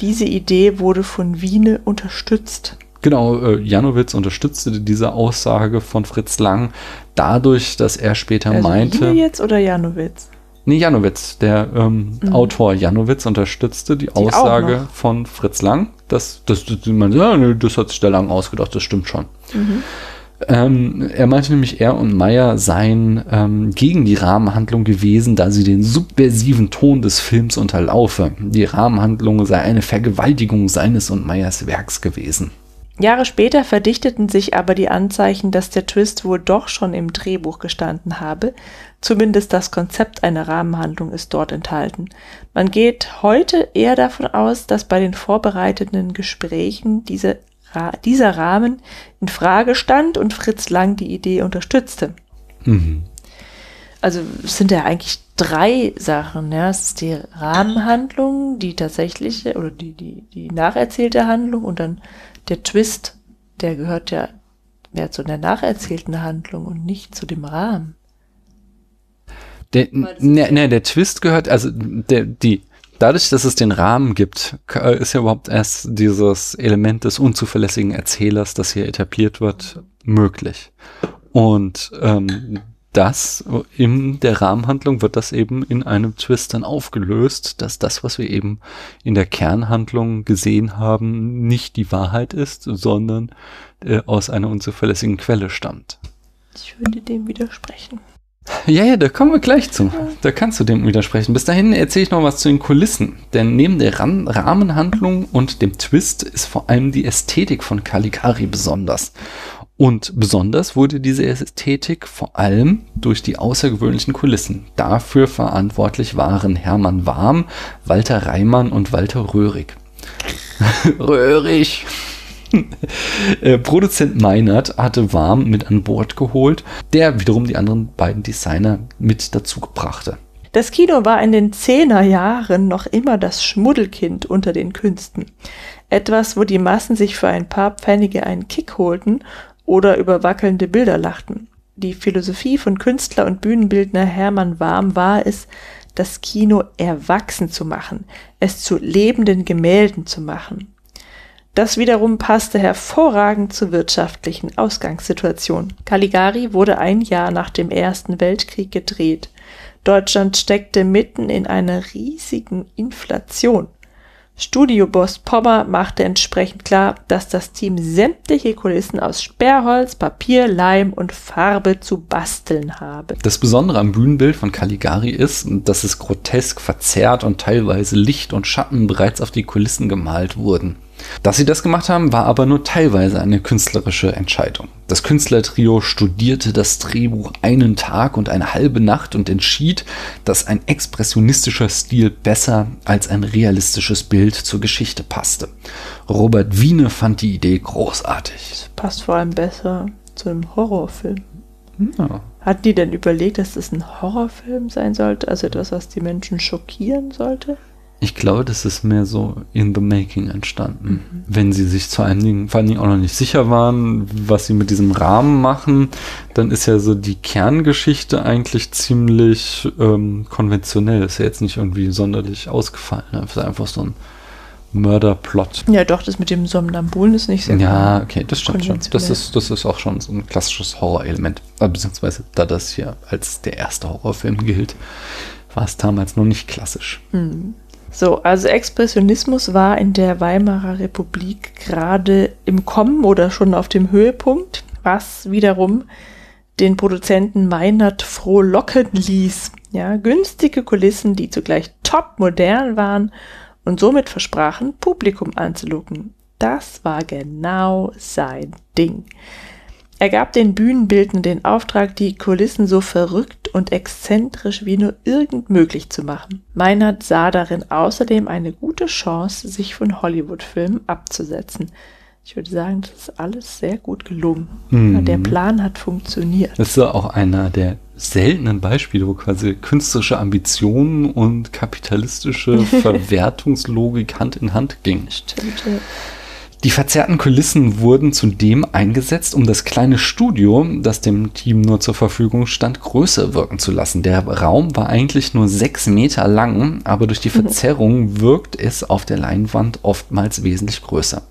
Diese Idee wurde von Wiene unterstützt. Genau, äh, Janowitz unterstützte diese Aussage von Fritz Lang dadurch, dass er später Also meinte. Wiene jetzt oder Janowitz? Nee, Janowitz, der ähm, Mhm. Autor Janowitz unterstützte die, auch Aussage von Fritz Lang. Das, das, das, man, ja, das hat sich der Lang ausgedacht, das stimmt schon. Mhm. Ähm, er meinte nämlich, er und Meyer seien ähm, gegen die Rahmenhandlung gewesen, da sie den subversiven Ton des Films unterlaufe. Die Rahmenhandlung sei eine Vergewaltigung seines und Meyers Werks gewesen. Jahre später verdichteten sich aber die Anzeichen, dass der Twist wohl doch schon im Drehbuch gestanden habe. Zumindest das Konzept einer Rahmenhandlung ist dort enthalten. Man geht heute eher davon aus, dass bei den vorbereitenden Gesprächen diese, dieser Rahmen in Frage stand und Fritz Lang die Idee unterstützte. Mhm. Also es sind ja eigentlich drei Sachen. Ja. Es ist die Rahmenhandlung, die tatsächliche oder die, die, die nacherzählte Handlung und dann der Twist, der gehört ja mehr zu der nacherzählten Handlung und nicht zu dem Rahmen. Der, ne, ne, der Twist gehört, also der, die, dadurch, dass es den Rahmen gibt, k- ist ja überhaupt erst dieses Element des unzuverlässigen Erzählers, das hier etabliert wird, möglich. Und ähm, das in der Rahmenhandlung wird das eben in einem Twist dann aufgelöst, dass das, was wir eben in der Kernhandlung gesehen haben, nicht die Wahrheit ist, sondern äh, aus einer unzuverlässigen Quelle stammt. Ich würde dem widersprechen. Ja, ja, da kommen wir gleich zu. Da kannst du dem widersprechen. Bis dahin erzähle ich noch was zu den Kulissen. Denn neben der Ran Rahmenhandlung und dem Twist ist vor allem die Ästhetik von Caligari besonders. Und besonders wurde diese Ästhetik vor allem durch die außergewöhnlichen Kulissen. Dafür verantwortlich waren Hermann Warm, Walter Reimann und Walter Röhrig. Röhrig. Äh, Produzent Meinert hatte Warm mit an Bord geholt, der wiederum die anderen beiden Designer mit dazu brachte. Das Kino war in den Zehnerjahren noch immer das Schmuddelkind unter den Künsten. Etwas, wo die Massen sich für ein paar Pfennige einen Kick holten oder über wackelnde Bilder lachten. Die Philosophie von Künstler und Bühnenbildner Hermann Warm war es, das Kino erwachsen zu machen, es zu lebenden Gemälden zu machen. Das wiederum passte hervorragend zur wirtschaftlichen Ausgangssituation. Caligari wurde ein Jahr nach dem Ersten Weltkrieg gedreht. Deutschland steckte mitten in einer riesigen Inflation. Studioboss Pommer machte entsprechend klar, dass das Team sämtliche Kulissen aus Sperrholz, Papier, Leim und Farbe zu basteln habe. Das Besondere am Bühnenbild von Caligari ist, dass es grotesk verzerrt und teilweise Licht und Schatten bereits auf die Kulissen gemalt wurden. Dass sie das gemacht haben, war aber nur teilweise eine künstlerische Entscheidung. Das Künstlertrio studierte das Drehbuch einen Tag und eine halbe Nacht und entschied, dass ein expressionistischer Stil besser als ein realistisches Bild zur Geschichte passte. Robert Wiene fand die Idee großartig. Das passt vor allem besser zu einem Horrorfilm. Ja. Hatten die denn überlegt, dass das ein Horrorfilm sein sollte? Also etwas, was die Menschen schockieren sollte? Ich glaube, das ist mehr so in the making entstanden. Mhm. Wenn sie sich zu einem Ding, vor allen Dingen auch noch nicht sicher waren, was sie mit diesem Rahmen machen, dann ist ja so die Kerngeschichte eigentlich ziemlich ähm, konventionell. Ist ja jetzt nicht irgendwie sonderlich ausgefallen. Es ist einfach so ein Mörderplot. Ja, doch, das mit dem Somnambulen ist nicht sehr Ja, okay, das stimmt schon. Das ist, das ist auch schon so ein klassisches Horrorelement. Äh, beziehungsweise, da das hier als der erste Horrorfilm gilt, war es damals noch nicht klassisch. Mhm. So, also Expressionismus war in der Weimarer Republik gerade im Kommen oder schon auf dem Höhepunkt, was wiederum den Produzenten Meinert frohlocken ließ. Ja, günstige Kulissen, die zugleich top modern waren und somit versprachen, Publikum anzulocken. Das war genau sein Ding. Er gab den Bühnenbildern den Auftrag, die Kulissen so verrückt und exzentrisch wie nur irgend möglich zu machen. Meinert sah darin außerdem eine gute Chance, sich von Hollywood-Filmen abzusetzen. Ich würde sagen, das ist alles sehr gut gelungen. Mhm. Der Plan hat funktioniert. Das ist auch einer der seltenen Beispiele, wo quasi künstlerische Ambitionen und kapitalistische Verwertungslogik Hand in Hand gingen. Stimmt. Ja. Die verzerrten Kulissen wurden zudem eingesetzt, um das kleine Studio, das dem Team nur zur Verfügung stand, größer wirken zu lassen. Der Raum war eigentlich nur sechs Meter lang, aber durch die mhm. Verzerrung wirkt es auf der Leinwand oftmals wesentlich größer.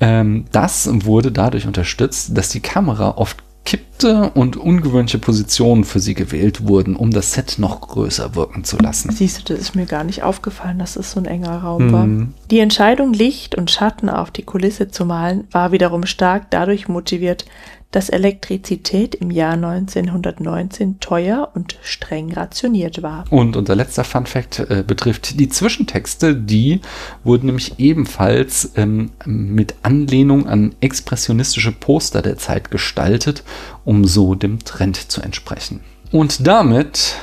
Ähm, das wurde dadurch unterstützt, dass die Kamera oft kippte und ungewöhnliche Positionen für sie gewählt wurden, um das Set noch größer wirken zu lassen. Siehst du, das ist mir gar nicht aufgefallen, dass es so ein enger Raum mhm. war. Die Entscheidung, Licht und Schatten auf die Kulisse zu malen, war wiederum stark dadurch motiviert, dass Elektrizität im Jahr 1919 teuer und streng rationiert war. Und unser letzter Fun Fact äh, betrifft die Zwischentexte. Die wurden nämlich ebenfalls ähm, mit Anlehnung an expressionistische Poster der Zeit gestaltet, um so dem Trend zu entsprechen. Und damit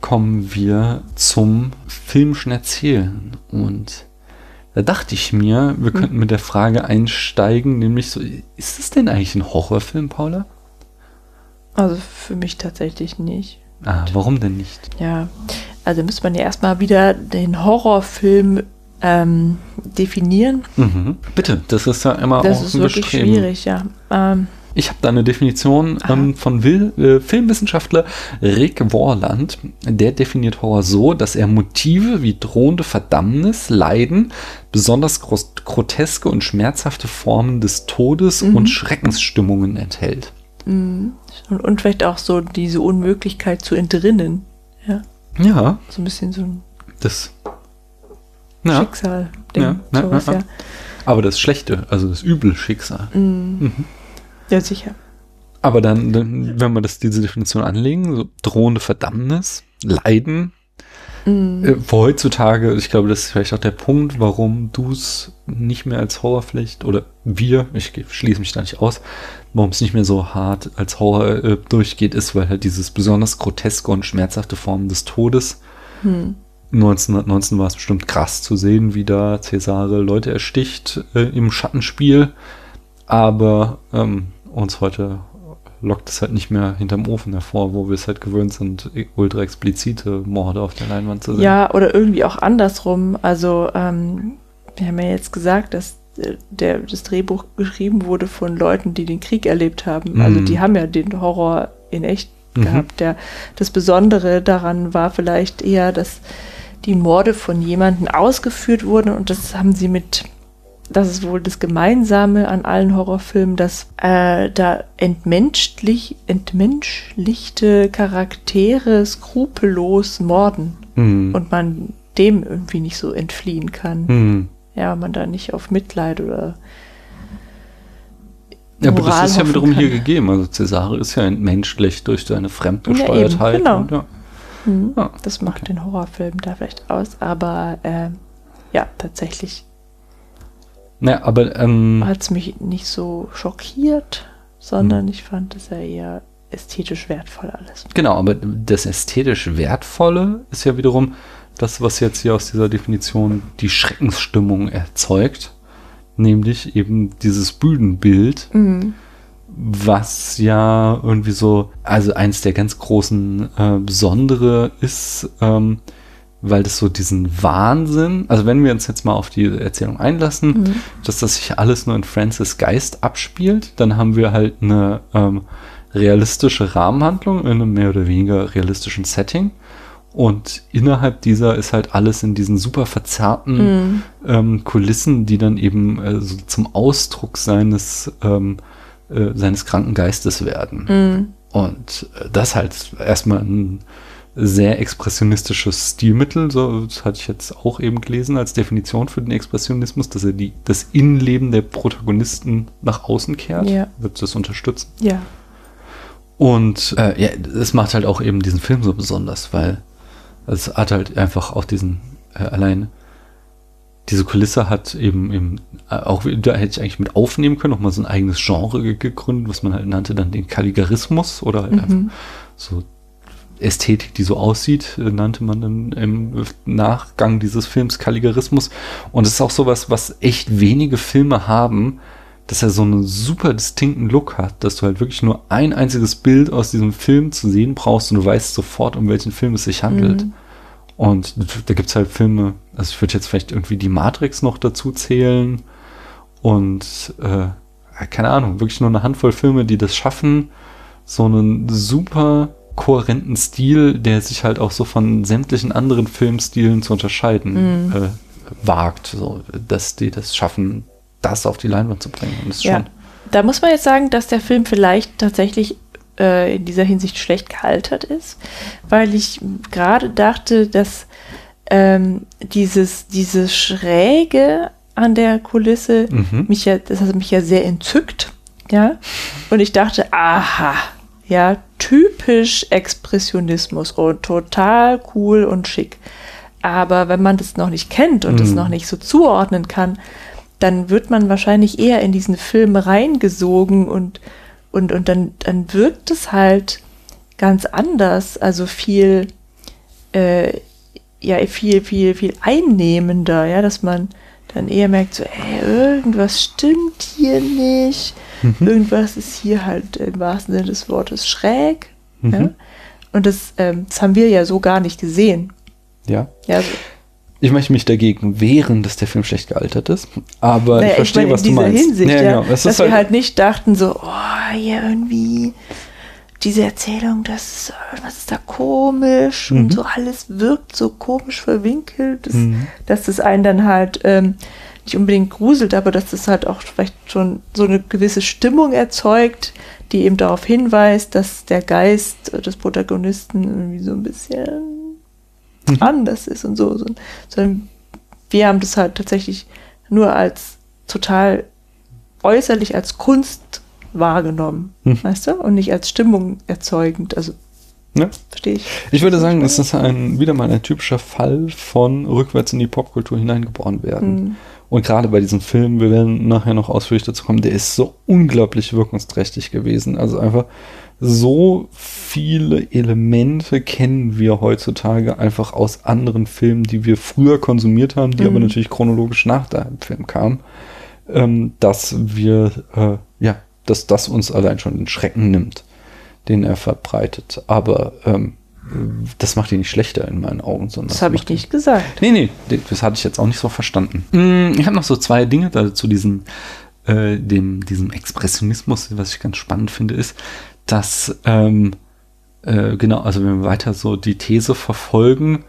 kommen wir zum filmischen Erzählen und da dachte ich mir, wir könnten mit der Frage einsteigen, nämlich so, ist es denn eigentlich ein Horrorfilm, Paula? Also für mich tatsächlich nicht. Ah, warum denn nicht? Ja, also müsste man ja erstmal wieder den Horrorfilm ähm, definieren. Mhm. Bitte, das ist ja immer das auch ist wirklich Bestreben. schwierig, ja. Ähm, ich habe da eine Definition ähm, von Will, äh, Filmwissenschaftler Rick Warland. Der definiert Horror so, dass er Motive wie drohende Verdammnis, Leiden, besonders groteske und schmerzhafte Formen des Todes mhm. und Schreckensstimmungen enthält. Mhm. Und, und, vielleicht auch so diese Unmöglichkeit zu entrinnen. Ja. Ja. So ein bisschen so ein das, ja. Schicksal. Ja, ja, ja, Aber das Schlechte, also das üble Schicksal. Mhm. Mhm. Ja, sicher. Aber dann, dann, wenn wir das, diese Definition anlegen, so drohende Verdammnis, Leiden, mm. äh, heutzutage, ich glaube, das ist vielleicht auch der Punkt, warum du es nicht mehr als Horrorpflicht oder wir, ich schließe mich da nicht aus, warum es nicht mehr so hart als Horror äh, durchgeht, ist, weil halt dieses besonders groteske und schmerzhafte Form des Todes. Hm. 1919 war es bestimmt krass zu sehen, wie da Cäsare Leute ersticht äh, im Schattenspiel. Aber ähm, uns heute lockt es halt nicht mehr hinterm Ofen hervor, wo wir es halt gewöhnt sind, ultra explizite Morde auf der Leinwand zu sehen. Ja, oder irgendwie auch andersrum. Also, ähm, wir haben ja jetzt gesagt, dass äh, der, das Drehbuch geschrieben wurde von Leuten, die den Krieg erlebt haben. Mhm. Also die haben ja den Horror in echt mhm. gehabt. Der, das Besondere daran war vielleicht eher, dass die Morde von jemandem ausgeführt wurden und das haben sie mit das ist wohl das Gemeinsame an allen Horrorfilmen, dass äh, da entmenschlich, entmenschlichte Charaktere skrupellos morden mhm. und man dem irgendwie nicht so entfliehen kann. Mhm. Ja, man da nicht auf Mitleid oder ja, aber das ist ja wiederum kann. hier gegeben. Also Cesare ist ja entmenschlicht durch seine Fremdgesteuertheit. Ja, genau. Und, ja. Mhm. Ah, das macht okay. den Horrorfilm da vielleicht aus, aber äh, ja, tatsächlich ja, aber ähm, hat es mich nicht so schockiert, sondern hm. ich fand es ja eher ästhetisch wertvoll alles. Genau, aber das ästhetisch Wertvolle ist ja wiederum das, was jetzt hier aus dieser Definition die Schreckensstimmung erzeugt, nämlich eben dieses Bühnenbild. Mhm. was ja irgendwie so, also eins der ganz großen äh, Besondere ist, ähm, weil das so diesen Wahnsinn, also wenn wir uns jetzt mal auf die Erzählung einlassen, mhm. dass das sich alles nur in Francis Geist abspielt, dann haben wir halt eine ähm, realistische Rahmenhandlung in einem mehr oder weniger realistischen Setting. Und innerhalb dieser ist halt alles in diesen super verzerrten mhm. ähm, Kulissen, die dann eben äh, so zum Ausdruck seines, ähm, äh, seines kranken Geistes werden. Mhm. Und äh, das halt erstmal ein sehr expressionistisches Stilmittel, so das hatte ich jetzt auch eben gelesen als Definition für den Expressionismus, dass er die, das Innenleben der Protagonisten nach außen kehrt. Ja. Wird das unterstützen? Ja. Und äh, ja, es macht halt auch eben diesen Film so besonders, weil es hat halt einfach auch diesen äh, allein diese Kulisse hat eben, eben äh, auch, da hätte ich eigentlich mit aufnehmen können, nochmal so ein eigenes Genre gegründet, was man halt nannte dann den Kaligarismus oder halt mhm. einfach so Ästhetik, die so aussieht, äh, nannte man dann im Nachgang dieses Films Kaligarismus. Und es ist auch sowas, was echt wenige Filme haben, dass er so einen super distinkten Look hat, dass du halt wirklich nur ein einziges Bild aus diesem Film zu sehen brauchst und du weißt sofort, um welchen Film es sich handelt. Mhm. Und da gibt es halt Filme, also ich würde jetzt vielleicht irgendwie die Matrix noch dazu zählen und äh, keine Ahnung, wirklich nur eine Handvoll Filme, die das schaffen, so einen super kohärenten Stil, der sich halt auch so von sämtlichen anderen Filmstilen zu unterscheiden mhm. äh, wagt, so dass die das schaffen, das auf die Leinwand zu bringen. Und das ja. schon. Da muss man jetzt sagen, dass der Film vielleicht tatsächlich äh, in dieser Hinsicht schlecht gealtert ist, weil ich gerade dachte, dass ähm, dieses, dieses Schräge an der Kulisse mhm. mich ja, das hat mich ja sehr entzückt, ja. Und ich dachte, aha, ja, typisch Expressionismus und total cool und schick. Aber wenn man das noch nicht kennt und es mhm. noch nicht so zuordnen kann, dann wird man wahrscheinlich eher in diesen Film reingesogen und, und, und dann, dann wirkt es halt ganz anders, also viel, äh, ja, viel, viel, viel einnehmender, ja, dass man dann eher merkt, so, ey, irgendwas stimmt hier nicht, mhm. irgendwas ist hier halt im wahrsten Sinne des Wortes schräg, mhm. ja? Und das, ähm, das haben wir ja so gar nicht gesehen. Ja. ja also, ich möchte mich dagegen wehren, dass der Film schlecht gealtert ist. Aber naja, ich verstehe, ich meine, was du meinst. Hinsicht, ja, ja. Genau. dass halt wir halt nicht dachten so, oh, hier irgendwie diese Erzählung, das, was ist da komisch mhm. und so alles wirkt so komisch verwinkelt, dass, mhm. dass das einen dann halt ähm, nicht unbedingt gruselt, aber dass das halt auch vielleicht schon so eine gewisse Stimmung erzeugt, die eben darauf hinweist, dass der Geist des Protagonisten irgendwie so ein bisschen mhm. anders ist und so, sondern wir haben das halt tatsächlich nur als total äußerlich als Kunst wahrgenommen, mhm. weißt du, und nicht als Stimmung erzeugend. Also ja. Verstehe ich. Ich würde sagen, es ist ein, wieder mal ein typischer Fall von rückwärts in die Popkultur hineingeboren werden. Mhm. Und gerade bei diesem Film, wir werden nachher noch ausführlich dazu kommen, der ist so unglaublich wirkungsträchtig gewesen. Also einfach so viele Elemente kennen wir heutzutage einfach aus anderen Filmen, die wir früher konsumiert haben, die mhm. aber natürlich chronologisch nach dem Film kamen, ähm, dass wir, äh, dass das uns allein schon den Schrecken nimmt, den er verbreitet. Aber ähm, das macht ihn nicht schlechter in meinen Augen. Sondern das habe ich nicht ihn, gesagt. Nee, nee, das hatte ich jetzt auch nicht so verstanden. Mm, ich habe noch so zwei Dinge zu diesem, äh, dem, diesem Expressionismus, was ich ganz spannend finde, ist, dass, ähm, äh, genau, also wenn wir weiter so die These verfolgen,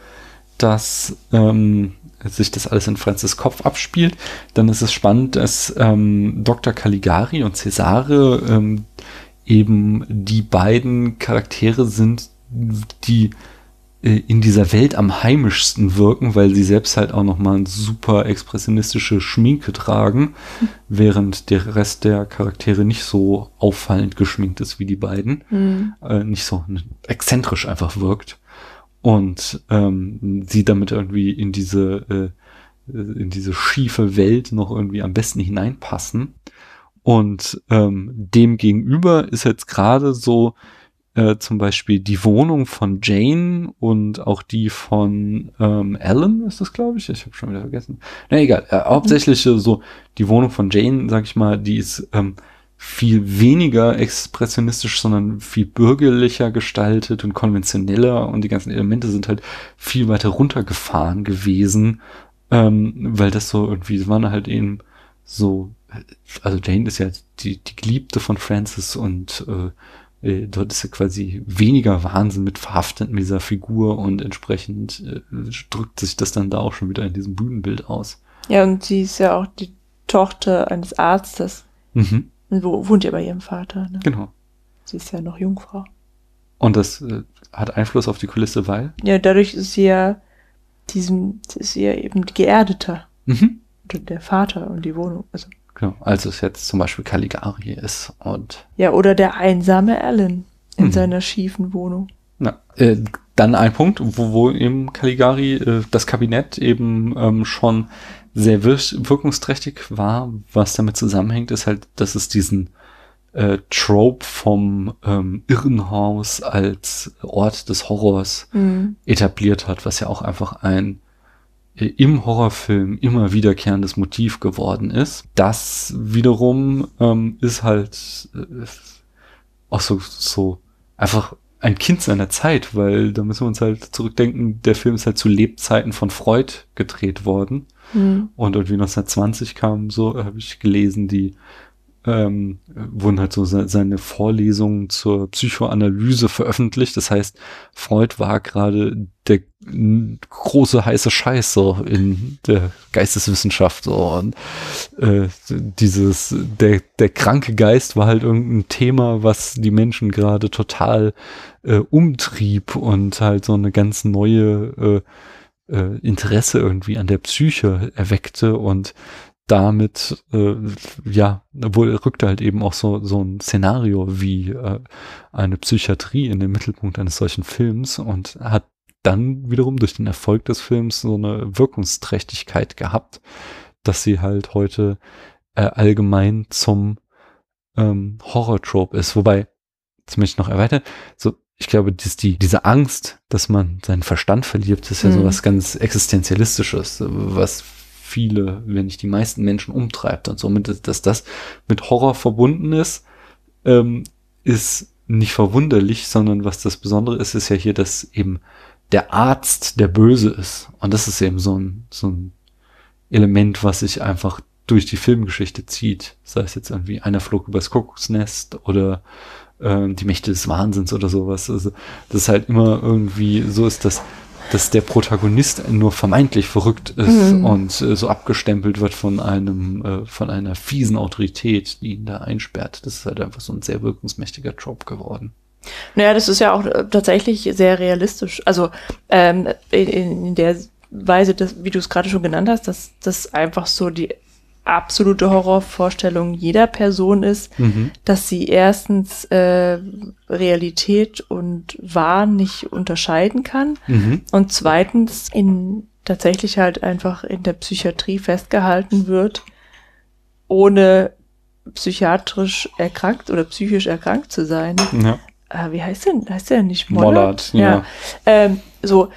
dass ähm, sich das alles in Francis Kopf abspielt, dann ist es spannend, dass ähm, Dr. Caligari und Cesare ähm, eben die beiden Charaktere sind, die äh, in dieser Welt am heimischsten wirken, weil sie selbst halt auch nochmal eine super expressionistische Schminke tragen, mhm. während der Rest der Charaktere nicht so auffallend geschminkt ist wie die beiden. Mhm. Äh, nicht so exzentrisch einfach wirkt. Und ähm, sie damit irgendwie in diese, äh, in diese schiefe Welt noch irgendwie am besten hineinpassen. Und ähm, dem gegenüber ist jetzt gerade so äh, zum Beispiel die Wohnung von Jane und auch die von ähm, Alan ist das, glaube ich. Ich habe schon wieder vergessen. Na egal. Äh, hauptsächlich mhm. so die Wohnung von Jane, sag ich mal, die ist ähm, viel weniger expressionistisch, sondern viel bürgerlicher gestaltet und konventioneller und die ganzen Elemente sind halt viel weiter runtergefahren gewesen, ähm, weil das so irgendwie, es waren halt eben so, also Jane ist ja die, die Geliebte von Francis und äh, äh dort ist ja quasi weniger Wahnsinn mit verhaftet in dieser Figur und entsprechend äh, drückt sich das dann da auch schon wieder in diesem Bühnenbild aus. Ja, und sie ist ja auch die Tochter eines Arztes. Mhm. Wo wohnt ja bei ihrem Vater. Ne? Genau. Sie ist ja noch Jungfrau. Und das äh, hat Einfluss auf die Kulisse, weil? Ja, dadurch ist sie ja diesem, ist sie ja eben geerdeter. Mhm. Der Vater und die Wohnung. Also. Genau, als es jetzt zum Beispiel Caligari ist und. Ja, oder der einsame Alan in mhm. seiner schiefen Wohnung. Na, äh, dann ein Punkt, wo, wo eben Caligari äh, das Kabinett eben ähm, schon sehr wir wirkungsträchtig war. Was damit zusammenhängt, ist halt, dass es diesen äh, Trope vom ähm, Irrenhaus als Ort des Horrors mhm. etabliert hat, was ja auch einfach ein äh, im Horrorfilm immer wiederkehrendes Motiv geworden ist. Das wiederum ähm, ist halt äh, auch so, so einfach ein Kind seiner Zeit, weil da müssen wir uns halt zurückdenken, der Film ist halt zu Lebzeiten von Freud gedreht worden. Mhm. Und irgendwie 1920 kam so, habe ich gelesen, die ähm, wurden halt so seine Vorlesungen zur Psychoanalyse veröffentlicht. Das heißt, Freud war gerade der große heiße Scheiß so in der Geisteswissenschaft so und äh, dieses der der kranke Geist war halt irgendein Thema, was die Menschen gerade total äh, umtrieb und halt so eine ganz neue äh, äh, Interesse irgendwie an der Psyche erweckte und damit, äh, ja, wohl rückte halt eben auch so, so ein Szenario wie äh, eine Psychiatrie in den Mittelpunkt eines solchen Films und hat dann wiederum durch den Erfolg des Films so eine Wirkungsträchtigkeit gehabt, dass sie halt heute äh, allgemein zum ähm, Horror-Trope ist. Wobei, jetzt möchte ich noch erweitern, so ich glaube, dies, die, diese Angst, dass man seinen Verstand verliert, ist ja mhm. so was ganz Existenzialistisches, was viele, wenn nicht die meisten Menschen umtreibt und somit, dass das mit Horror verbunden ist, ähm, ist nicht verwunderlich, sondern was das Besondere ist, ist ja hier, dass eben der Arzt der Böse ist. Und das ist eben so ein, so ein Element, was sich einfach durch die Filmgeschichte zieht. Sei es jetzt irgendwie einer flog übers Kuckucksnest oder äh, die Mächte des Wahnsinns oder sowas. Also das ist halt immer irgendwie so ist, dass dass der Protagonist nur vermeintlich verrückt ist mhm. und äh, so abgestempelt wird von einem, äh, von einer fiesen Autorität, die ihn da einsperrt. Das ist halt einfach so ein sehr wirkungsmächtiger Trope geworden. Naja, das ist ja auch äh, tatsächlich sehr realistisch. Also ähm, in, in der Weise, dass, wie du es gerade schon genannt hast, dass das einfach so die absolute Horrorvorstellung jeder Person ist, mhm. dass sie erstens äh, Realität und Wahn nicht unterscheiden kann mhm. und zweitens in tatsächlich halt einfach in der Psychiatrie festgehalten wird, ohne psychiatrisch erkrankt oder psychisch erkrankt zu sein. Ja. Äh, wie heißt denn? Heißt der nicht Mollard? Mollard ja. ja. Ähm, so,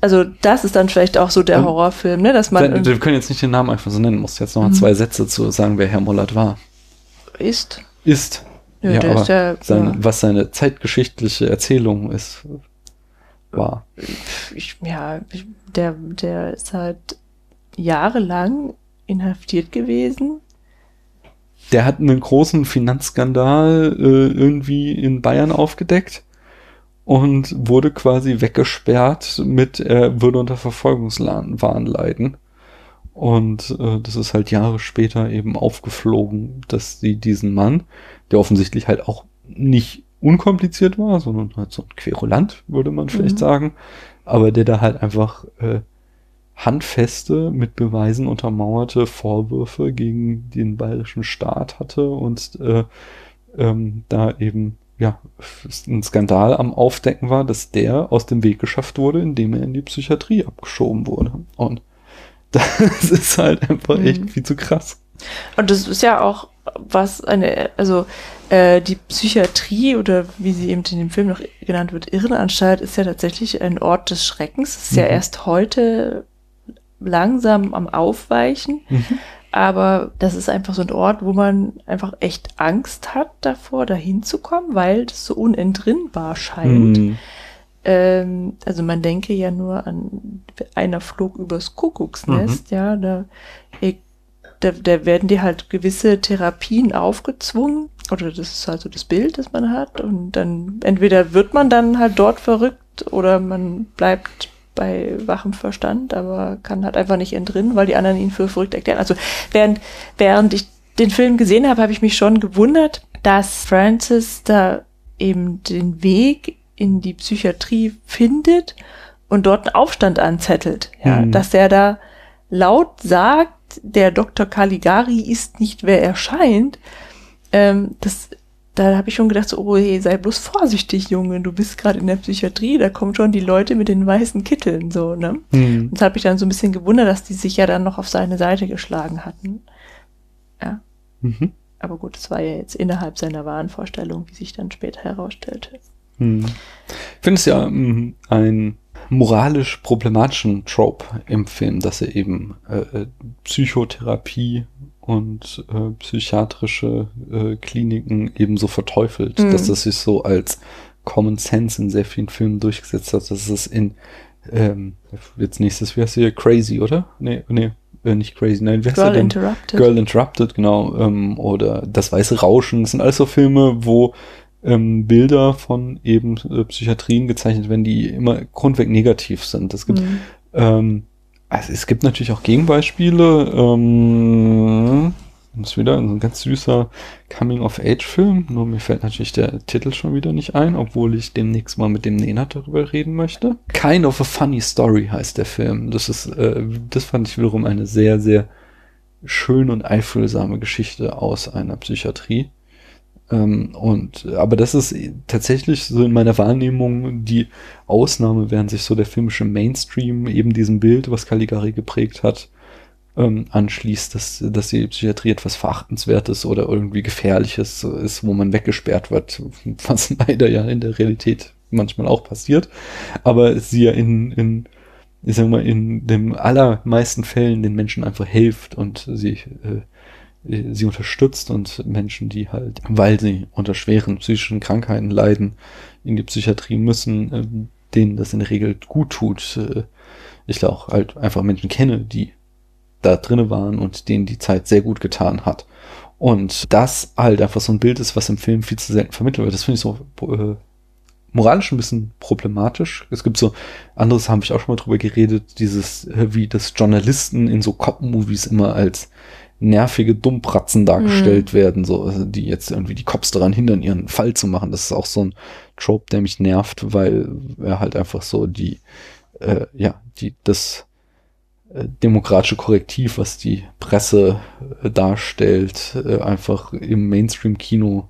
also das ist dann vielleicht auch so der Horrorfilm, ne? Dass man. Wir können jetzt nicht den Namen einfach so nennen, musst jetzt noch mhm. zwei Sätze zu sagen, wer Herr Mollert war. Ist. Ist. Ja, ja aber der, seine, ja. was seine zeitgeschichtliche Erzählung ist, war. Ich, ja, der, der ist halt jahrelang inhaftiert gewesen. Der hat einen großen Finanzskandal äh, irgendwie in Bayern aufgedeckt und wurde quasi weggesperrt mit, er würde unter Verfolgungswahn leiden. Und äh, das ist halt Jahre später eben aufgeflogen, dass sie diesen Mann, der offensichtlich halt auch nicht unkompliziert war, sondern halt so ein Querulant, würde man vielleicht mhm. sagen, aber der da halt einfach äh, handfeste, mit Beweisen untermauerte Vorwürfe gegen den bayerischen Staat hatte und äh, ähm, da eben ja, ein Skandal am Aufdecken war, dass der aus dem Weg geschafft wurde, indem er in die Psychiatrie abgeschoben wurde. Und das ist halt einfach echt mhm. viel zu krass. Und das ist ja auch was eine, also äh, die Psychiatrie oder wie sie eben in dem Film noch genannt wird, Irrenanstalt, ist ja tatsächlich ein Ort des Schreckens. Ist mhm. ja erst heute langsam am Aufweichen. Mhm. Aber das ist einfach so ein Ort, wo man einfach echt Angst hat davor, dahin zu kommen, weil das so unentrinnbar scheint. Mhm. Ähm, also man denke ja nur an einer flog übers Kuckucksnest, mhm. ja, da, da, da werden dir halt gewisse Therapien aufgezwungen, oder das ist halt so das Bild, das man hat, und dann entweder wird man dann halt dort verrückt oder man bleibt bei wachem Verstand, aber kann halt einfach nicht entrinnen, weil die anderen ihn für verrückt erklären. Also während, während ich den Film gesehen habe, habe ich mich schon gewundert, dass Francis da eben den Weg in die Psychiatrie findet und dort einen Aufstand anzettelt. Ja, mhm. dass er da laut sagt, der Dr. Caligari ist nicht, wer er scheint. Ähm, das da habe ich schon gedacht, so, oh hey, sei bloß vorsichtig, Junge, du bist gerade in der Psychiatrie, da kommen schon die Leute mit den weißen Kitteln, so, ne? Mhm. Und das habe ich dann so ein bisschen gewundert, dass die sich ja dann noch auf seine Seite geschlagen hatten. Ja. Mhm. Aber gut, es war ja jetzt innerhalb seiner Wahnvorstellung, wie sich dann später herausstellte. Mhm. Ich finde es ja mh, ein moralisch problematischen Trope im Film, dass er eben äh, äh Psychotherapie und äh, psychiatrische äh, Kliniken ebenso verteufelt, mhm. dass das sich so als Common Sense in sehr vielen Filmen durchgesetzt hat, dass es in ähm, jetzt nächstes, wie heißt hier, Crazy, oder? Nee, nee, äh, nicht Crazy, nein, wie heißt Girl denn? Interrupted. Girl Interrupted, genau, ähm, oder Das Weiße Rauschen, das sind alles so Filme, wo ähm, Bilder von eben äh, Psychiatrien gezeichnet werden, die immer grundweg negativ sind. Es gibt mhm. ähm, also es gibt natürlich auch Gegenbeispiele. Ähm, das ist wieder ein ganz süßer Coming-of-Age-Film. Nur mir fällt natürlich der Titel schon wieder nicht ein, obwohl ich demnächst mal mit dem Nenad darüber reden möchte. Kind of a Funny Story heißt der Film. Das ist, äh, das fand ich wiederum eine sehr, sehr schöne und einfühlsame Geschichte aus einer Psychiatrie. Ähm, und, aber das ist tatsächlich so in meiner Wahrnehmung die Ausnahme, während sich so der filmische Mainstream eben diesem Bild, was Caligari geprägt hat, ähm, anschließt, dass, dass die Psychiatrie etwas Verachtenswertes oder irgendwie Gefährliches ist, wo man weggesperrt wird, was leider ja in der Realität manchmal auch passiert, aber sie ja in, in ich sag mal, in den allermeisten Fällen den Menschen einfach hilft und sie äh, sie unterstützt und Menschen, die halt, weil sie unter schweren psychischen Krankheiten leiden, in die Psychiatrie müssen, äh, denen das in der Regel gut tut. Äh, ich auch halt einfach Menschen kenne, die da drinnen waren und denen die Zeit sehr gut getan hat. Und das halt einfach so ein Bild ist, was im Film viel zu selten vermittelt wird. Das finde ich so äh, moralisch ein bisschen problematisch. Es gibt so, anderes habe ich auch schon mal drüber geredet, dieses, wie das Journalisten in so Cop-Movies immer als nervige Dummpratzen dargestellt mhm. werden, so, also die jetzt irgendwie die Cops daran hindern, ihren Fall zu machen. Das ist auch so ein Trope, der mich nervt, weil er halt einfach so die, äh, ja, die, das äh, demokratische Korrektiv, was die Presse äh, darstellt, äh, einfach im Mainstream-Kino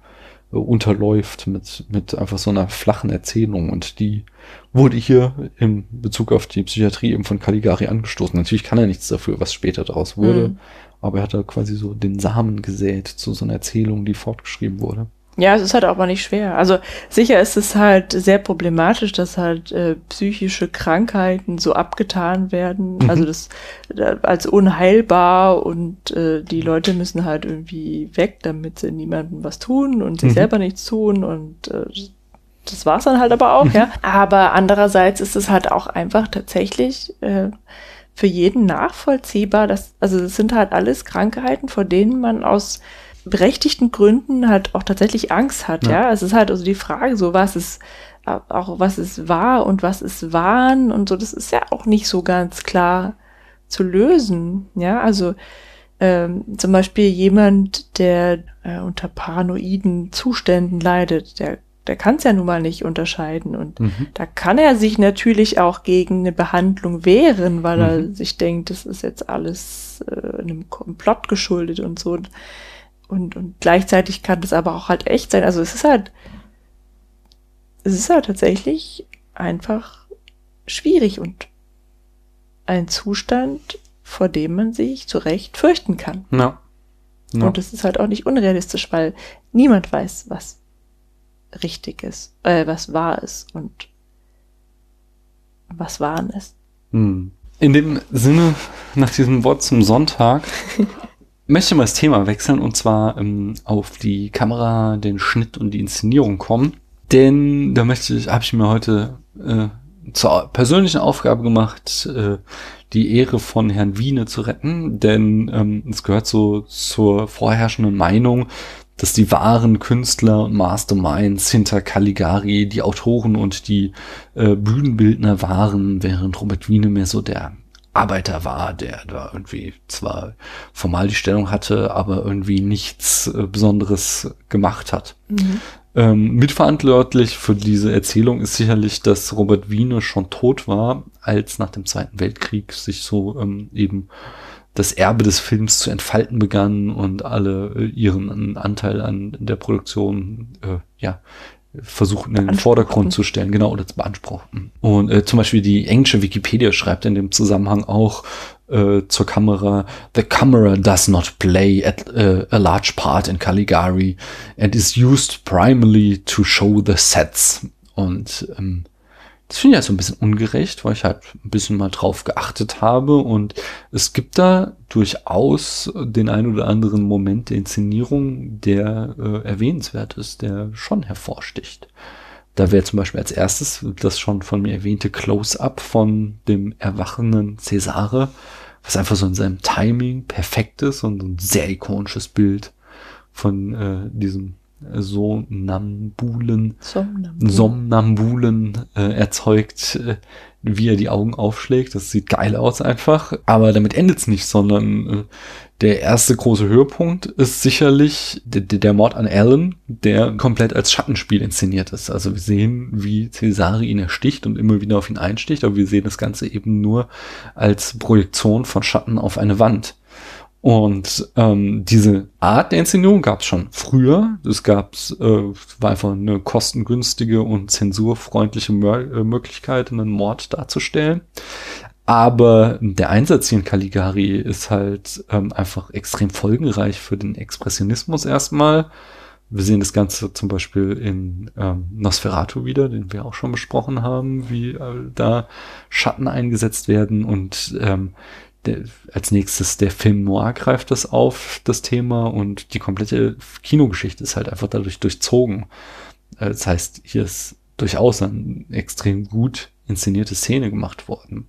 äh, unterläuft mit, mit einfach so einer flachen Erzählung. Und die wurde hier im Bezug auf die Psychiatrie eben von Caligari angestoßen. Natürlich kann er nichts dafür, was später daraus wurde. Mhm aber er hat da quasi so den Samen gesät zu so einer Erzählung, die fortgeschrieben wurde. Ja, es ist halt auch mal nicht schwer. Also sicher ist es halt sehr problematisch, dass halt äh, psychische Krankheiten so abgetan werden, mhm. also das äh, als unheilbar und äh, die Leute müssen halt irgendwie weg, damit sie niemandem was tun und sich mhm. selber nichts tun und äh, das war's dann halt aber auch, mhm. ja. Aber andererseits ist es halt auch einfach tatsächlich äh, für jeden nachvollziehbar. Dass, also es sind halt alles Krankheiten, vor denen man aus berechtigten Gründen halt auch tatsächlich Angst hat. Ja, ja? es ist halt also die Frage, so was ist auch was ist wahr und was ist Wahn und so. Das ist ja auch nicht so ganz klar zu lösen. Ja, also ähm, zum Beispiel jemand, der äh, unter paranoiden Zuständen leidet, der der kann es ja nun mal nicht unterscheiden. Und mhm. da kann er sich natürlich auch gegen eine Behandlung wehren, weil mhm. er sich denkt, das ist jetzt alles äh, einem Komplott geschuldet und so. Und, und gleichzeitig kann das aber auch halt echt sein. Also es ist halt, es ist halt tatsächlich einfach schwierig und ein Zustand, vor dem man sich zu Recht fürchten kann. Ja. No. Und das ist halt auch nicht unrealistisch, weil niemand weiß, was richtig ist, äh, was wahr ist und was wahren ist. Hm. In dem Sinne, nach diesem Wort zum Sonntag, möchte mal das Thema wechseln und zwar ähm, auf die Kamera, den Schnitt und die Inszenierung kommen. Denn da möchte ich, habe ich mir heute äh, zur persönlichen Aufgabe gemacht, äh, die Ehre von Herrn Wiene zu retten, denn ähm, es gehört so zur vorherrschenden Meinung, dass die wahren Künstler und Masterminds hinter Caligari die Autoren und die äh, Bühnenbildner waren, während Robert Wiene mehr so der Arbeiter war, der da irgendwie zwar formal die Stellung hatte, aber irgendwie nichts äh, Besonderes gemacht hat. Mhm. Ähm, mitverantwortlich für diese Erzählung ist sicherlich, dass Robert Wiene schon tot war, als nach dem Zweiten Weltkrieg sich so ähm, eben das Erbe des Films zu entfalten begann und alle äh, ihren Anteil an der Produktion äh, ja versuchen in den Vordergrund zu stellen, genau, oder zu beanspruchen. Und äh, zum Beispiel die englische Wikipedia schreibt in dem Zusammenhang auch äh, zur Kamera, The camera does not play at, uh, a large part in Caligari and is used primarily to show the sets. Und ähm, das finde ich halt so ein bisschen ungerecht, weil ich halt ein bisschen mal drauf geachtet habe und es gibt da durchaus den ein oder anderen Moment der Inszenierung, der äh, erwähnenswert ist, der schon hervorsticht. Da wäre zum Beispiel als erstes das schon von mir erwähnte Close-up von dem erwachenden Cesare, was einfach so in seinem Timing perfekt ist und ein sehr ikonisches Bild von äh, diesem Somnambulen, Somnambulen, Somnambulen äh, erzeugt, äh, wie er die Augen aufschlägt. Das sieht geil aus einfach. Aber damit endet's nicht, sondern äh, der erste große Höhepunkt ist sicherlich der, der Mord an Alan, der komplett als Schattenspiel inszeniert ist. Also wir sehen, wie Cesare ihn ersticht und immer wieder auf ihn einsticht, aber wir sehen das Ganze eben nur als Projektion von Schatten auf eine Wand. Und ähm, diese Art der Inszenierung gab es schon früher. Es gab äh, war einfach eine kostengünstige und zensurfreundliche Mör äh, Möglichkeit, einen Mord darzustellen. Aber der Einsatz hier in Caligari ist halt ähm, einfach extrem folgenreich für den Expressionismus erstmal. Wir sehen das Ganze zum Beispiel in ähm, Nosferatu wieder, den wir auch schon besprochen haben, wie äh, da Schatten eingesetzt werden und ähm, der, als nächstes der Film Noir greift das auf, das Thema, und die komplette Kinogeschichte ist halt einfach dadurch durchzogen. Äh, das heißt, hier ist durchaus eine extrem gut inszenierte Szene gemacht worden.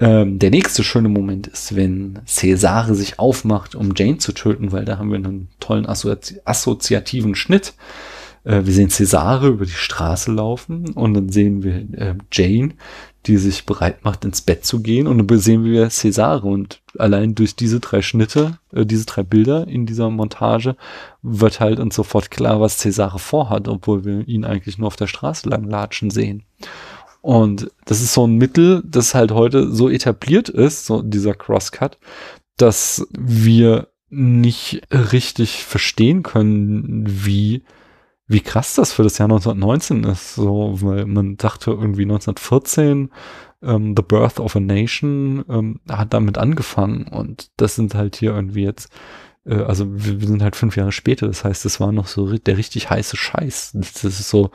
Ähm, der nächste schöne Moment ist, wenn Cesare sich aufmacht, um Jane zu töten, weil da haben wir einen tollen assozi assoziativen Schnitt. Äh, wir sehen Cesare über die Straße laufen und dann sehen wir äh, Jane, die sich bereit macht, ins Bett zu gehen. Und dann sehen wir Cesare. Und allein durch diese drei Schnitte, äh, diese drei Bilder in dieser Montage, wird halt uns sofort klar, was Cesare vorhat, obwohl wir ihn eigentlich nur auf der Straße lang latschen sehen. Und das ist so ein Mittel, das halt heute so etabliert ist, so dieser Crosscut, dass wir nicht richtig verstehen können, wie wie krass das für das Jahr 1919 ist, so, weil man dachte irgendwie 1914, ähm, The Birth of a Nation ähm, hat damit angefangen und das sind halt hier irgendwie jetzt, äh, also wir, wir, sind halt fünf Jahre später, das heißt, das war noch so der richtig heiße Scheiß. Das, ist so,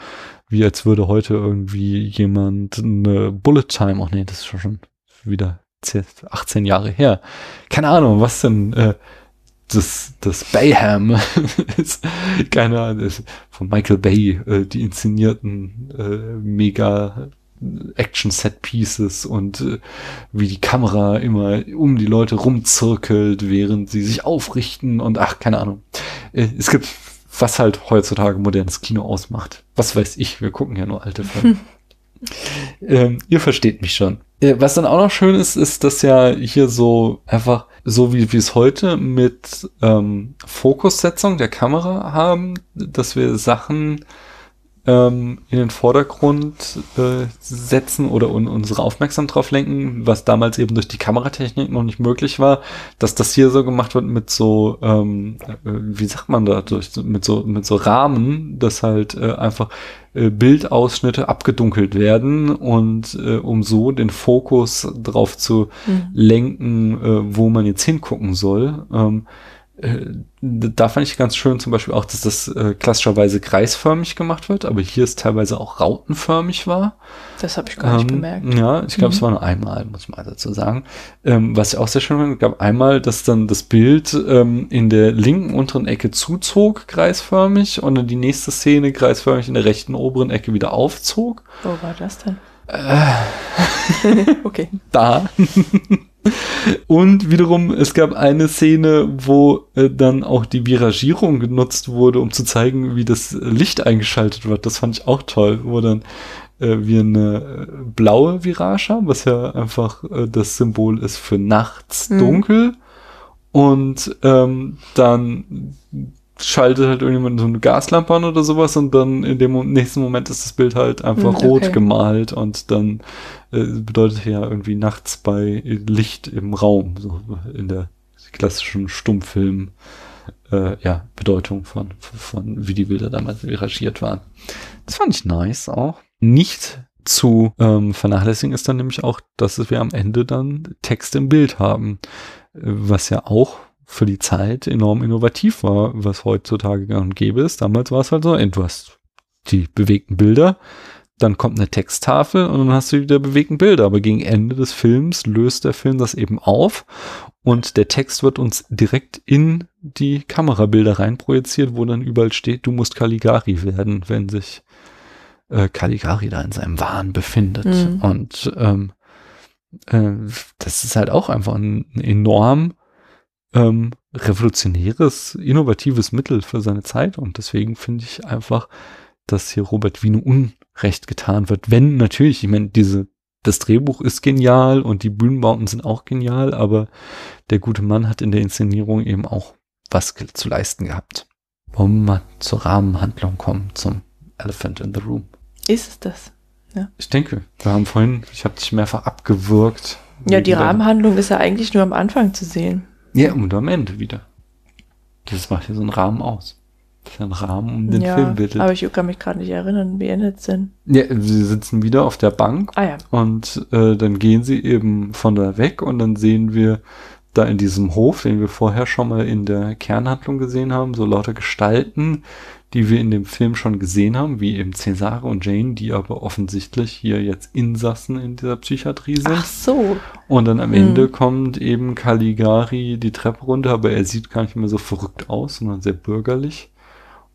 wie als würde heute irgendwie jemand eine Bullet Time, ach nee, das ist schon wieder 18 Jahre her. Keine Ahnung, was denn, äh, das, das Bayham ist, keine Ahnung, von Michael Bay, äh, die inszenierten äh, mega Action-Set-Pieces und äh, wie die Kamera immer um die Leute rumzirkelt, während sie sich aufrichten und ach, keine Ahnung. Äh, es gibt, was halt heutzutage modernes Kino ausmacht. Was weiß ich, wir gucken ja nur alte Filme. ähm, ihr versteht mich schon. Äh, was dann auch noch schön ist, ist, dass ja hier so einfach so wie wir es heute mit ähm, Fokussetzung der Kamera haben, dass wir Sachen ähm, in den Vordergrund äh, setzen oder un unsere Aufmerksamkeit drauf lenken, was damals eben durch die Kameratechnik noch nicht möglich war, dass das hier so gemacht wird mit so, ähm, äh, wie sagt man da, durch, mit so mit so Rahmen, dass halt äh, einfach äh, Bildausschnitte abgedunkelt werden und äh, um so den Fokus drauf zu mhm. lenken, äh, wo man jetzt hingucken soll. Ähm, äh, da fand ich ganz schön zum Beispiel auch, dass das äh, klassischerweise kreisförmig gemacht wird, aber hier es teilweise auch rautenförmig war. Das habe ich gar nicht Ähm, bemerkt. Ja, ich glaube, Mhm. es war nur einmal, muss man dazu sagen. Ähm, was ich auch sehr schön fand, gab einmal, dass dann das Bild ähm, in der linken unteren Ecke zuzog, kreisförmig, und dann die nächste Szene kreisförmig in der rechten oberen Ecke wieder aufzog. Wo war das denn? Äh. okay. Da. Und wiederum, es gab eine Szene, wo äh, dann auch die Viragierung genutzt wurde, um zu zeigen, wie das Licht eingeschaltet wird. Das fand ich auch toll, wo dann äh, wir eine äh, blaue Virage haben, was ja einfach äh, das Symbol ist für nachts Mhm. dunkel. Und ähm, dann schaltet halt irgendjemand so eine Gaslampe an oder sowas und dann in dem nächsten Moment ist das Bild halt einfach Hm, rot okay. gemalt und dann äh, bedeutet ja irgendwie nachts bei Licht im Raum, so in der klassischen Stummfilm äh, ja, Bedeutung von, von wie die Bilder damals viragiert waren. Das fand ich nice auch. Nicht zu ähm, vernachlässigen ist dann nämlich auch, dass wir am Ende dann Text im Bild haben, äh, was ja auch für die Zeit enorm innovativ war, was heutzutage gang und gäbe ist. Damals war es halt so, ey, du hast die bewegten Bilder, dann kommt eine Texttafel und dann hast du wieder bewegten Bilder. Aber gegen Ende des Films löst der Film das eben auf und der Text wird uns direkt in die Kamerabilder reinprojiziert, wo dann überall steht, du musst Caligari werden, wenn sich äh, Caligari da in seinem Wahn befindet. Mhm. Und ähm, äh, das ist halt auch einfach ein, ein enorm ähm, revolutionäres, innovatives Mittel für seine Zeit. Und deswegen finde ich einfach, dass hier Robert Wiener Unrecht getan wird. Wenn natürlich, ich meine, diese, das Drehbuch ist genial und die Bühnenbauten sind auch genial, aber der gute Mann hat in der Inszenierung eben auch was zu leisten gehabt. Wollen wir mal zur Rahmenhandlung kommen, zum Elephant in the Room. Ist es das? Ich denke, wir haben vorhin, ich habe dich mehrfach abgewürgt. Ja, die Rahmenhandlung ist ja eigentlich nur am Anfang zu sehen. Ja, und am Ende wieder. Das macht hier so einen Rahmen aus. Das ist ein Rahmen um den ja, Film bildet. aber ich kann mich gerade nicht erinnern, wie endet es denn? Ja, sie sitzen wieder auf der Bank Ah ja. und äh, dann gehen sie eben von da weg und dann sehen wir da in diesem Hof, den wir vorher schon mal in der Kernhandlung gesehen haben, so lauter Gestalten, die wir in dem Film schon gesehen haben, wie eben Cesare und Jane, die aber offensichtlich hier jetzt Insassen in dieser Psychiatrie sind. Ach so. Und dann am Mhm. Ende kommt eben Caligari die Treppe runter, aber er sieht gar nicht mehr so verrückt aus, sondern sehr bürgerlich.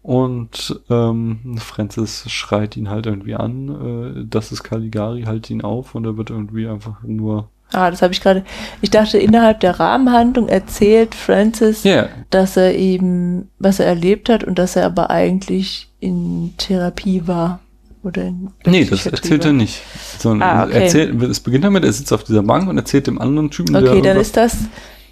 Und ähm, Francis schreit ihn halt irgendwie an, äh, das ist Caligari, halt ihn auf und er wird irgendwie einfach nur. Ah, das habe ich gerade. Ich dachte, innerhalb der Rahmenhandlung erzählt Francis, Ja, dass er eben, was er erlebt hat und dass er aber eigentlich in Therapie war. Oder in nee, das erzählt er nicht. Sondern Ah, okay. erzählt, es beginnt damit, er sitzt auf dieser Bank und erzählt dem anderen Typen, Okay, dann ist das,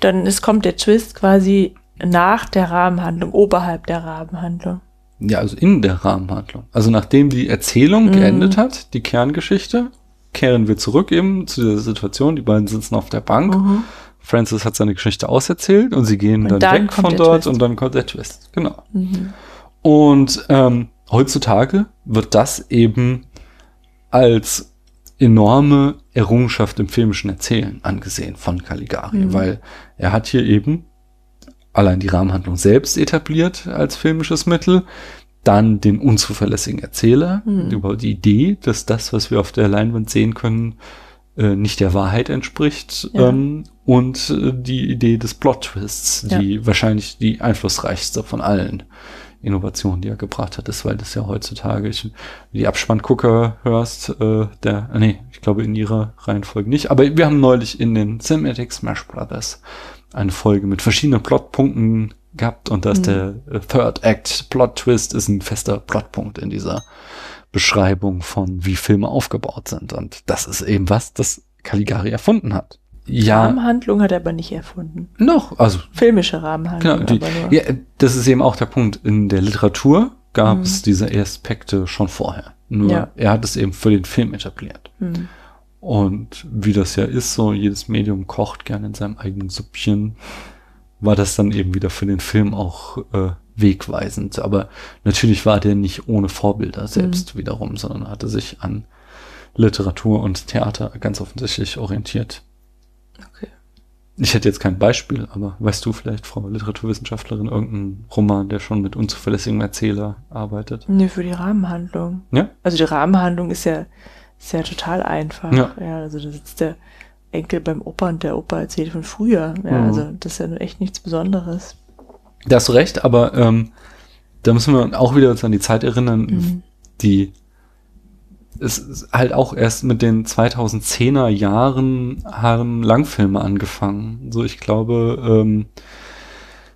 dann ist, kommt der Twist quasi nach der Rahmenhandlung, oberhalb der Rahmenhandlung. Ja, also in der Rahmenhandlung. Also nachdem die Erzählung Mhm. geendet hat, die Kerngeschichte, kehren wir zurück eben zu dieser Situation. Die beiden sitzen auf der Bank. Mhm. Francis hat seine Geschichte auserzählt und sie gehen Und dann, dann weg von dort Twist. und dann kommt der Twist. Genau. Mhm. Und ähm, heutzutage wird das eben als enorme Errungenschaft im filmischen Erzählen angesehen von Caligari, Mhm. weil er hat hier eben allein die Rahmenhandlung selbst etabliert als filmisches Mittel, dann den unzuverlässigen Erzähler Mhm. über die Idee, dass das, was wir auf der Leinwand sehen können, äh, nicht der Wahrheit entspricht Ja. ähm, und äh, die Idee des Plot-Twists, die wahrscheinlich die einflussreichste von allen Innovationen, die er gebracht hat, ist, weil das ja heutzutage, ich, die Abspanngucker hörst, äh, der, äh, nee, ich glaube in ihrer Reihenfolge nicht, aber wir haben neulich in den Cinematic Smash Brothers eine Folge mit verschiedenen Plotpunkten gehabt und da ist Mhm. der äh, Third Act Plot Twist ist ein fester Plotpunkt in dieser Beschreibung von wie Filme aufgebaut sind und das ist eben was, das Caligari erfunden hat. Ja, Rahmenhandlung hat er aber nicht erfunden. noch, also Filmische Rahmenhandlung. Genau, die, ja, das ist eben auch der Punkt. In der Literatur gab Mhm. es diese Aspekte schon vorher. Nur Ja. er hat es eben für den Film etabliert. Hm. Und wie das ja ist, so jedes Medium kocht gerne in seinem eigenen Süppchen, war das dann eben wieder für den Film auch äh, wegweisend. Aber natürlich war der nicht ohne Vorbilder selbst wiederum, sondern hatte sich an Literatur und Theater ganz offensichtlich orientiert. Okay. Ich hätte jetzt kein Beispiel, aber weißt du vielleicht, Frau Literaturwissenschaftlerin, irgendeinen Roman, der schon mit unzuverlässigem Erzähler arbeitet? Nee, für die Rahmenhandlung. Ja? Also die Rahmenhandlung ist ja, ist ja total einfach. Ja. ja also da sitzt der Enkel beim Opa und der Opa erzählt von früher. Ja, Mhm. also das ist ja nur echt nichts Besonderes. Da hast du recht, aber ähm, da müssen wir auch wieder uns an die Zeit erinnern, Mhm. die es ist halt auch erst mit den 2010er Jahren haben Langfilme angefangen. So, ich glaube, ähm,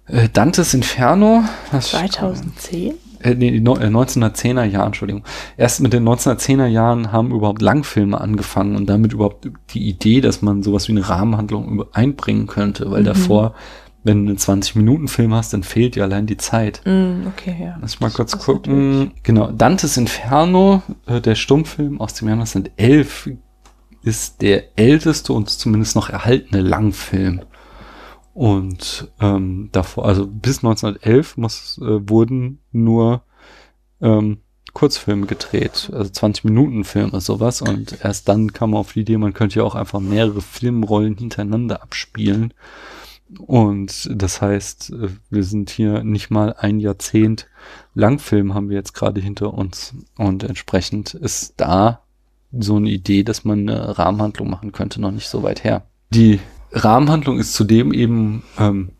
äh, Dantes Inferno. was- 2010? Äh, nee, die no- äh, 1910er Jahren, Entschuldigung. Erst mit den 1910er Jahren haben überhaupt Langfilme angefangen und damit überhaupt die Idee, dass man sowas wie eine Rahmenhandlung einbringen könnte, weil Mhm. davor, wenn du einen 20-Minuten-Film hast, dann fehlt dir allein die Zeit. Mm, okay, ja. Lass mal kurz gucken. Genau, Dantes Inferno, äh, der Stummfilm aus dem Jahr 1911, ist der älteste und zumindest noch erhaltene Langfilm. Und ähm, davor, also bis 1911 muss, äh, wurden nur ähm, Kurzfilme gedreht, also 20 Minuten Filme, sowas. Und erst dann kam man auf die Idee, man könnte ja auch einfach mehrere Filmrollen hintereinander abspielen. Und das heißt, äh, wir sind hier nicht mal ein Jahrzehnt Langfilm haben wir jetzt gerade hinter uns. Und entsprechend ist da so eine Idee, dass man eine Rahmenhandlung machen könnte, noch nicht so weit her. Die Rahmenhandlung ist zudem eben ähm,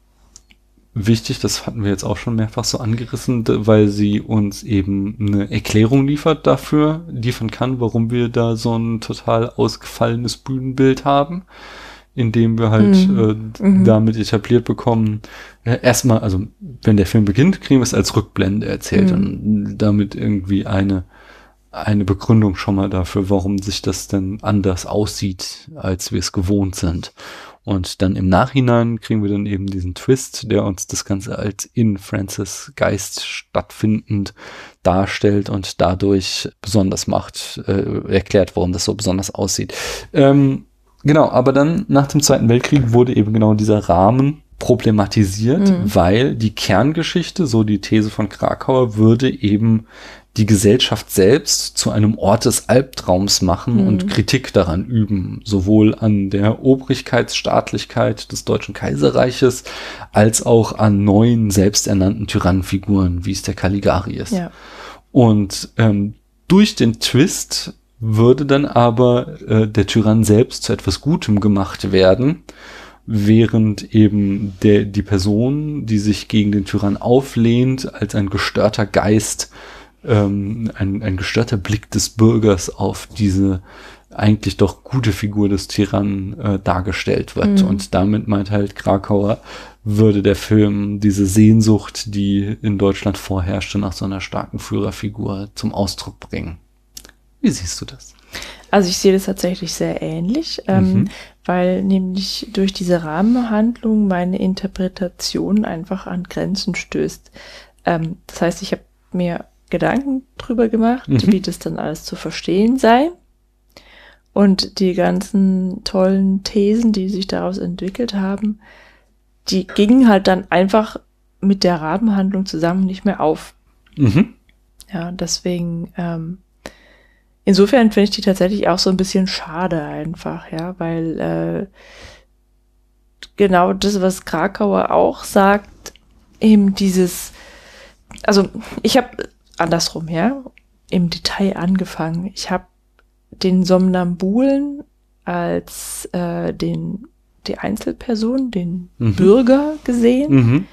wichtig, das hatten wir jetzt auch schon mehrfach so angerissen, weil sie uns eben eine Erklärung liefert dafür, liefern kann, warum wir da so ein total ausgefallenes Bühnenbild haben, indem wir halt Mhm. äh, Mhm. damit etabliert bekommen, äh, erstmal, also wenn der Film beginnt, kriegen wir es als Rückblende erzählt Mhm. und damit irgendwie eine eine Begründung schon mal dafür, warum sich das denn anders aussieht, als wir es gewohnt sind. Und dann im Nachhinein kriegen wir dann eben diesen Twist, der uns das Ganze als in Francis Geist stattfindend darstellt und dadurch besonders macht, äh, erklärt, warum das so besonders aussieht. Ähm, genau, aber dann nach dem Zweiten Weltkrieg wurde eben genau dieser Rahmen problematisiert, Mhm. weil die Kerngeschichte, so die These von Krakauer, würde eben die Gesellschaft selbst zu einem Ort des Albtraums machen Mhm. und Kritik daran üben, sowohl an der Obrigkeitsstaatlichkeit des Deutschen Kaiserreiches als auch an neuen selbsternannten Tyrannenfiguren, wie es der Caligari ist. Ja. Und ähm, durch den Twist würde dann aber äh, der Tyrann selbst zu etwas Gutem gemacht werden, während eben der, die Person, die sich gegen den Tyrann auflehnt, als ein gestörter Geist, ähm, ein, ein gestörter Blick des Bürgers auf diese eigentlich doch gute Figur des Tyrannen äh, dargestellt wird. Mhm. Und damit meint halt Krakauer, würde der Film diese Sehnsucht, die in Deutschland vorherrschte, nach so einer starken Führerfigur zum Ausdruck bringen. Wie siehst du das? Also ich sehe das tatsächlich sehr ähnlich, ähm, Mhm. weil nämlich durch diese Rahmenhandlung meine Interpretation einfach an Grenzen stößt. Ähm, das heißt, ich habe mir Gedanken drüber gemacht, Mhm. wie das dann alles zu verstehen sei. Und die ganzen tollen Thesen, die sich daraus entwickelt haben, die gingen halt dann einfach mit der Rahmenhandlung zusammen nicht mehr auf. Mhm. Ja, deswegen, ähm, insofern finde ich die tatsächlich auch so ein bisschen schade einfach, ja, weil äh, genau das, was Krakauer auch sagt, eben dieses, also ich habe andersrum, ja, im Detail angefangen. Ich habe den Somnambulen als äh, den die Einzelperson, den Mhm. Bürger gesehen Mhm.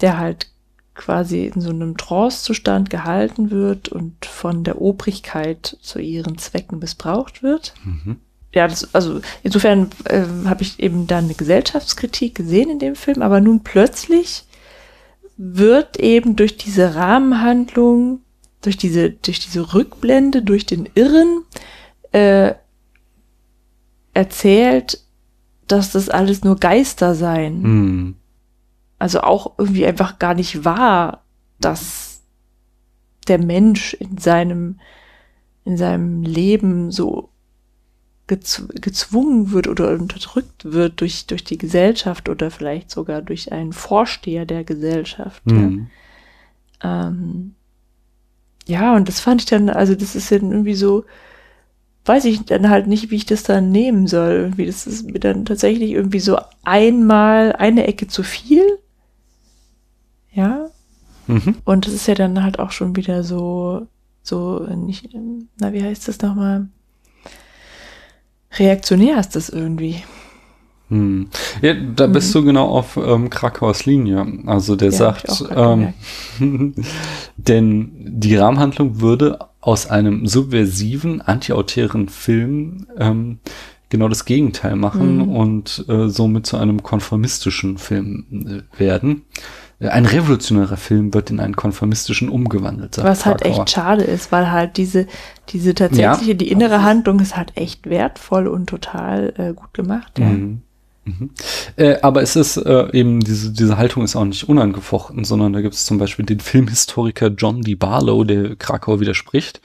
der halt quasi in so einem Trancezustand gehalten wird und von der Obrigkeit zu ihren Zwecken missbraucht wird. Mhm. Ja, das, also insofern ähm, habe ich eben dann eine Gesellschaftskritik gesehen in dem Film, aber nun plötzlich wird eben durch diese Rahmenhandlung, durch diese, durch diese Rückblende, durch den Irren äh, erzählt, dass das alles nur Geister seien Mhm. also auch irgendwie einfach gar nicht wahr, dass der Mensch in seinem, in seinem Leben so gezwungen wird oder unterdrückt wird durch, durch die Gesellschaft oder vielleicht sogar durch einen Vorsteher der Gesellschaft. Mhm. Ja. Ähm, ja, und das fand ich dann, also das ist dann irgendwie so, weiß ich dann halt nicht, wie ich das dann nehmen soll. Irgendwie, das ist mir dann tatsächlich irgendwie so einmal eine Ecke zu viel. Ja. Mhm. Und das ist ja dann halt auch schon wieder so, so, nicht, na, wie heißt das nochmal? Reaktionär ist das irgendwie. Hm. Ja, da hm. bist du genau auf ähm, Krakauers Linie. Also der ja, sagt, ähm, denn die Rahmenhandlung würde aus einem subversiven, antiautären Film ähm, genau das Gegenteil machen mhm. und äh, somit zu einem konformistischen Film äh, werden. Ein revolutionärer Film wird in einen konformistischen umgewandelt. Was halt echt schade ist, weil halt diese, diese tatsächliche, ja. die innere Handlung ist halt echt wertvoll und total äh, gut gemacht. Ja. Mhm. Mhm. Äh, aber es ist äh, eben, diese, diese Haltung ist auch nicht unangefochten, sondern da gibt es zum Beispiel den Filmhistoriker John D. Barlow, der Krakau widerspricht.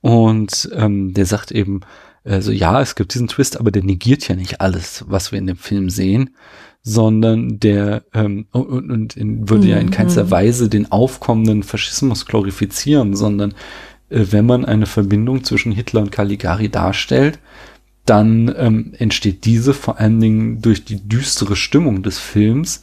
Und ähm, der sagt eben, also ja, es gibt diesen Twist, aber der negiert ja nicht alles, was wir in dem Film sehen, sondern der ähm, und, und in, würde mhm. ja in mhm. keinster Weise den aufkommenden Faschismus glorifizieren, sondern äh, wenn man eine Verbindung zwischen Hitler und Caligari darstellt, dann ähm, entsteht diese vor allen Dingen durch die düstere Stimmung des Films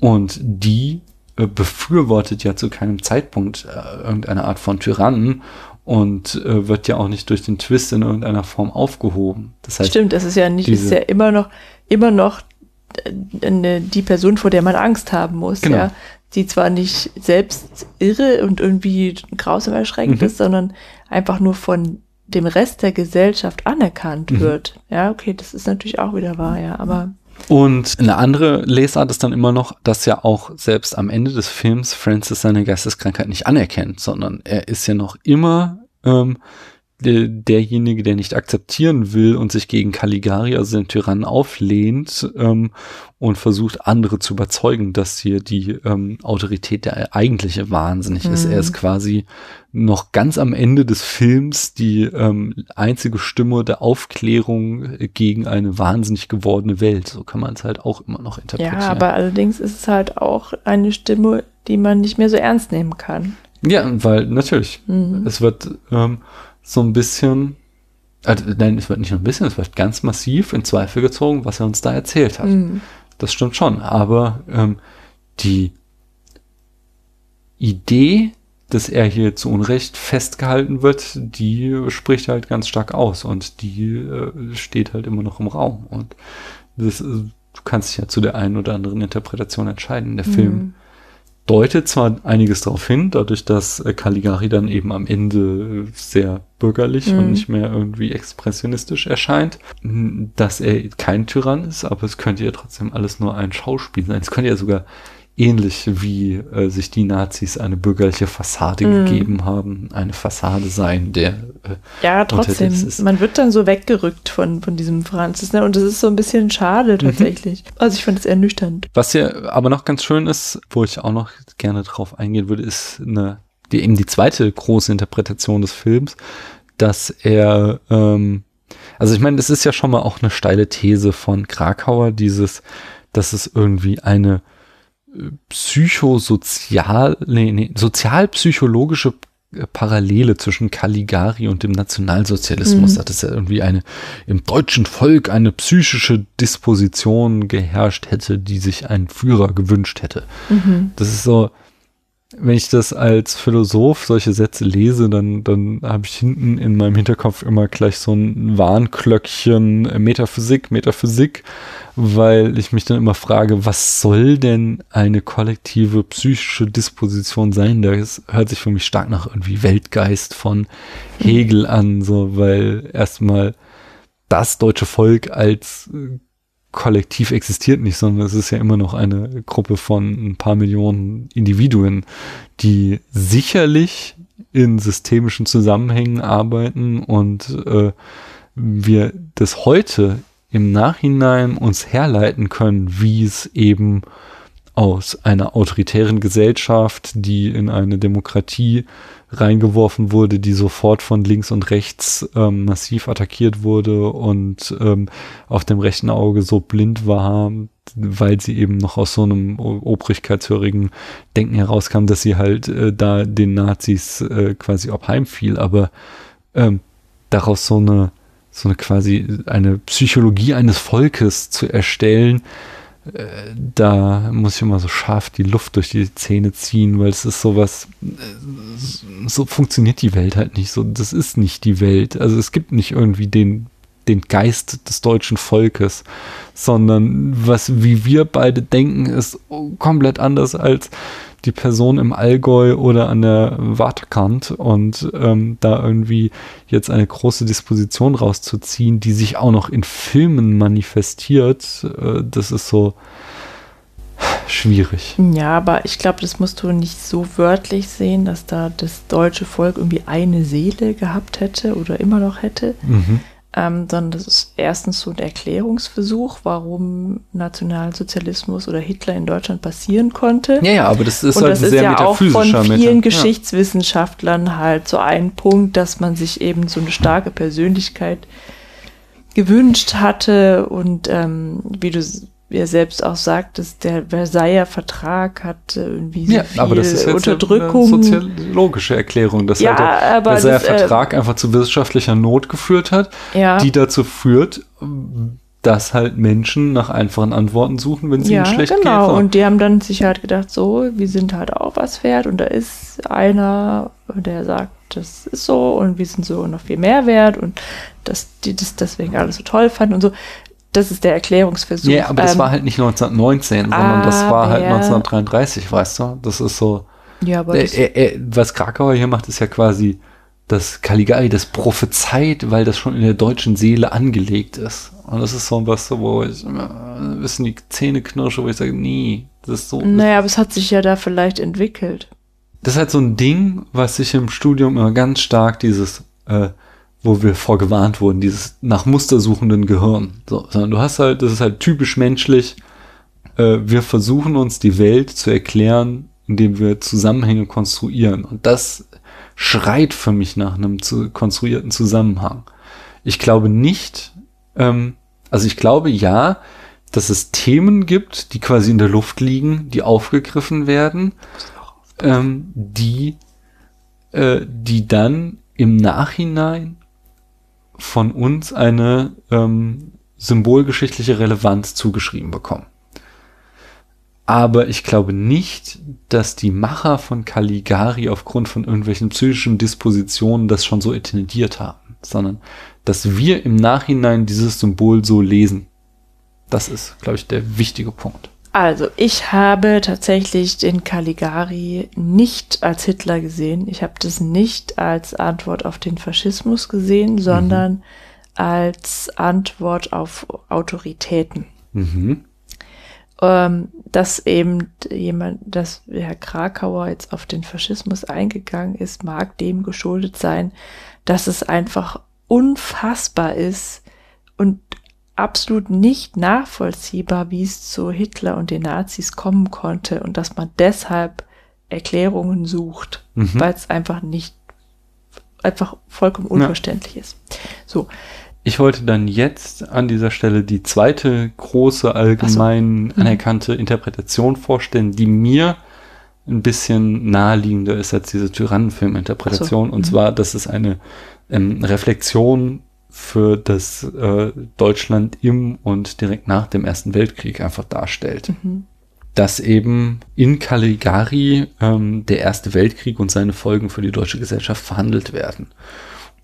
und die äh, befürwortet ja zu keinem Zeitpunkt äh, irgendeine Art von Tyrannen und äh, wird ja auch nicht durch den Twist in irgendeiner Form aufgehoben. Das heißt, Stimmt, es ist ja nicht, ist ja immer noch, immer noch eine, die Person, vor der man Angst haben muss, genau. ja. Die zwar nicht selbst irre und irgendwie grausam erschreckend mhm. ist, sondern einfach nur von dem Rest der Gesellschaft anerkannt mhm. wird. Ja, okay, das ist natürlich auch wieder wahr, ja, aber. Und eine andere Lesart ist dann immer noch, dass ja auch selbst am Ende des Films Francis seine Geisteskrankheit nicht anerkennt, sondern er ist ja noch immer ähm, derjenige, der nicht akzeptieren will und sich gegen Caligari, also den Tyrannen, auflehnt ähm, und versucht, andere zu überzeugen, dass hier die ähm, Autorität der eigentliche wahnsinnig mhm. ist. Er ist quasi noch ganz am Ende des Films die ähm, einzige Stimme der Aufklärung gegen eine wahnsinnig gewordene Welt. So kann man es halt auch immer noch interpretieren. Ja, aber allerdings ist es halt auch eine Stimme, die man nicht mehr so ernst nehmen kann. Ja, weil natürlich, mhm. es wird ähm, so ein bisschen, also, nein, es wird nicht nur ein bisschen, es wird ganz massiv in Zweifel gezogen, was er uns da erzählt hat. Mhm. Das stimmt schon, aber ähm, die Idee, dass er hier zu Unrecht festgehalten wird, die spricht halt ganz stark aus und die äh, steht halt immer noch im Raum. Und das, äh, du kannst dich ja zu der einen oder anderen Interpretation entscheiden. Der mhm. Film deutet zwar einiges darauf hin, dadurch, dass äh, Caligari dann eben am Ende äh, sehr bürgerlich mhm. und nicht mehr irgendwie expressionistisch erscheint, dass er kein Tyrann ist, aber es könnte ja trotzdem alles nur ein Schauspiel sein. Es könnte ja sogar ähnlich wie äh, sich die Nazis eine bürgerliche Fassade mm. gegeben haben, eine Fassade sein, der äh, ja trotzdem, man wird dann so weggerückt von, von diesem Franzis, ne? Und das ist so ein bisschen schade mhm. tatsächlich. Mhm. Also ich fand es ernüchternd. Was ja aber noch ganz schön ist, wo ich auch noch gerne drauf eingehen würde, ist eine, die, eben die zweite große Interpretation des Films, dass er ähm, also ich meine, das ist ja schon mal auch eine steile These von Krakauer, dieses, dass es irgendwie eine psychosozial, nee, nee, sozialpsychologische Parallele zwischen Caligari und dem Nationalsozialismus. Mhm. Hat es ja irgendwie eine im deutschen Volk eine psychische Disposition geherrscht hätte, die sich ein Führer gewünscht hätte. Mhm. Das ist so, wenn ich das als Philosoph solche Sätze lese, dann, dann habe ich hinten in meinem Hinterkopf immer gleich so ein Warnklöckchen äh, Metaphysik, Metaphysik, weil ich mich dann immer frage, was soll denn eine kollektive psychische Disposition sein? Das hört sich für mich stark nach irgendwie Weltgeist von Hegel an, so, weil erstmal das deutsche Volk als äh, kollektiv existiert nicht, sondern es ist ja immer noch eine Gruppe von ein paar Millionen Individuen, die sicherlich in systemischen Zusammenhängen arbeiten und äh, wir das heute im Nachhinein uns herleiten können, wie es eben aus einer autoritären Gesellschaft, die in eine Demokratie reingeworfen wurde, die sofort von links und rechts ähm, massiv attackiert wurde und ähm, auf dem rechten Auge so blind war, weil sie eben noch aus so einem obrigkeitshörigen Denken herauskam, dass sie halt äh, da den Nazis äh, quasi obheimfiel, aber ähm, daraus so eine so eine quasi eine Psychologie eines Volkes zu erstellen, da muss ich immer so scharf die Luft durch die Zähne ziehen, weil es ist sowas, äh, so funktioniert die Welt halt nicht so. Das ist nicht die Welt. Also es gibt nicht irgendwie den, den Geist des deutschen Volkes, sondern was, wie wir beide denken, ist komplett anders als die Person im Allgäu oder an der Wartekant und ähm, da irgendwie jetzt eine große Disposition rauszuziehen, die sich auch noch in Filmen manifestiert, äh, das ist so schwierig. Ja, aber ich glaube, das musst du nicht so wörtlich sehen, dass da das deutsche Volk irgendwie eine Seele gehabt hätte oder immer noch hätte. Mhm ähm, sondern das ist erstens so ein Erklärungsversuch, warum Nationalsozialismus oder Hitler in Deutschland passieren konnte. Ja, ja, aber das ist Und halt das ist sehr ja auch von vielen Meta- Geschichtswissenschaftlern halt so ein Punkt, dass man sich eben so eine starke Persönlichkeit gewünscht hatte und ähm, wie du s- ja selbst auch sagtest, der Versailler Vertrag hat äh, irgendwie so Ja, viel aber das ist jetzt Unterdrückung. eine soziologische Erklärung, dass Ja, halt der Versailler das, äh, Vertrag einfach zu wissenschaftlicher Not geführt hat, ja. die dazu führt, dass halt Menschen nach einfachen Antworten suchen, wenn sie Ja, ihnen schlecht genau. geht. So. Und die haben dann sich halt gedacht, so, wir sind halt auch was wert und da ist einer, der sagt, das ist so und wir sind so noch viel mehr wert und dass die das deswegen alles so toll fanden und so. Das ist der Erklärungsversuch. Ja, aber das Ähm, war halt nicht 1919, sondern das war halt aber- 1933, weißt du? Das ist so. Ja, aber Äh, äh, äh, was Krakauer hier macht, ist ja quasi das Caligari, das prophezeit, weil das schon in der deutschen Seele angelegt ist. Und das ist so was, wo ich ein bisschen die Zähne knirsche, wo ich sage, nee, das ist so. naja, aber es hat sich ja da vielleicht entwickelt. Das ist halt so ein Ding, was sich im Studium immer ganz stark dieses, äh, wo wir vorgewarnt wurden, dieses nach Muster suchenden Gehirn. So, sondern du hast halt, das ist halt typisch menschlich. Äh, wir versuchen uns die Welt zu erklären, indem wir Zusammenhänge konstruieren. Und das schreit für mich nach einem zu konstruierten Zusammenhang. Ich glaube nicht, ähm, also ich glaube ja, dass es Themen gibt, die quasi in der Luft liegen, die aufgegriffen werden, ähm, die, äh, die dann im Nachhinein von uns eine ähm, symbolgeschichtliche Relevanz zugeschrieben bekommen. Aber ich glaube nicht, dass die Macher von Caligari aufgrund von irgendwelchen psychischen Dispositionen das schon so intendiert haben, sondern dass wir im Nachhinein dieses Symbol so lesen. Das ist, glaube ich, der wichtige Punkt. Also, ich habe tatsächlich den Caligari nicht als Hitler gesehen. Ich habe das nicht als Antwort auf den Faschismus gesehen, sondern als Antwort auf Autoritäten. Mhm. Ähm, dass eben jemand, dass Herr Krakauer jetzt auf den Faschismus eingegangen ist, mag dem geschuldet sein, dass es einfach unfassbar ist und absolut nicht nachvollziehbar, wie es zu Hitler und den Nazis kommen konnte und dass man deshalb Erklärungen sucht, Mhm. weil es einfach nicht, einfach vollkommen unverständlich ist. So, Ich wollte dann jetzt an dieser Stelle die zweite große allgemein Mhm. anerkannte Interpretation vorstellen, die mir ein bisschen naheliegender ist als diese Tyrannenfilm-Interpretation. So, Und mhm. zwar, dass es eine ähm, Reflexion für das äh, Deutschland im und direkt nach dem Ersten Weltkrieg einfach darstellt. mhm. Dass eben in Caligari ähm, der Erste Weltkrieg und seine Folgen für die deutsche Gesellschaft verhandelt werden.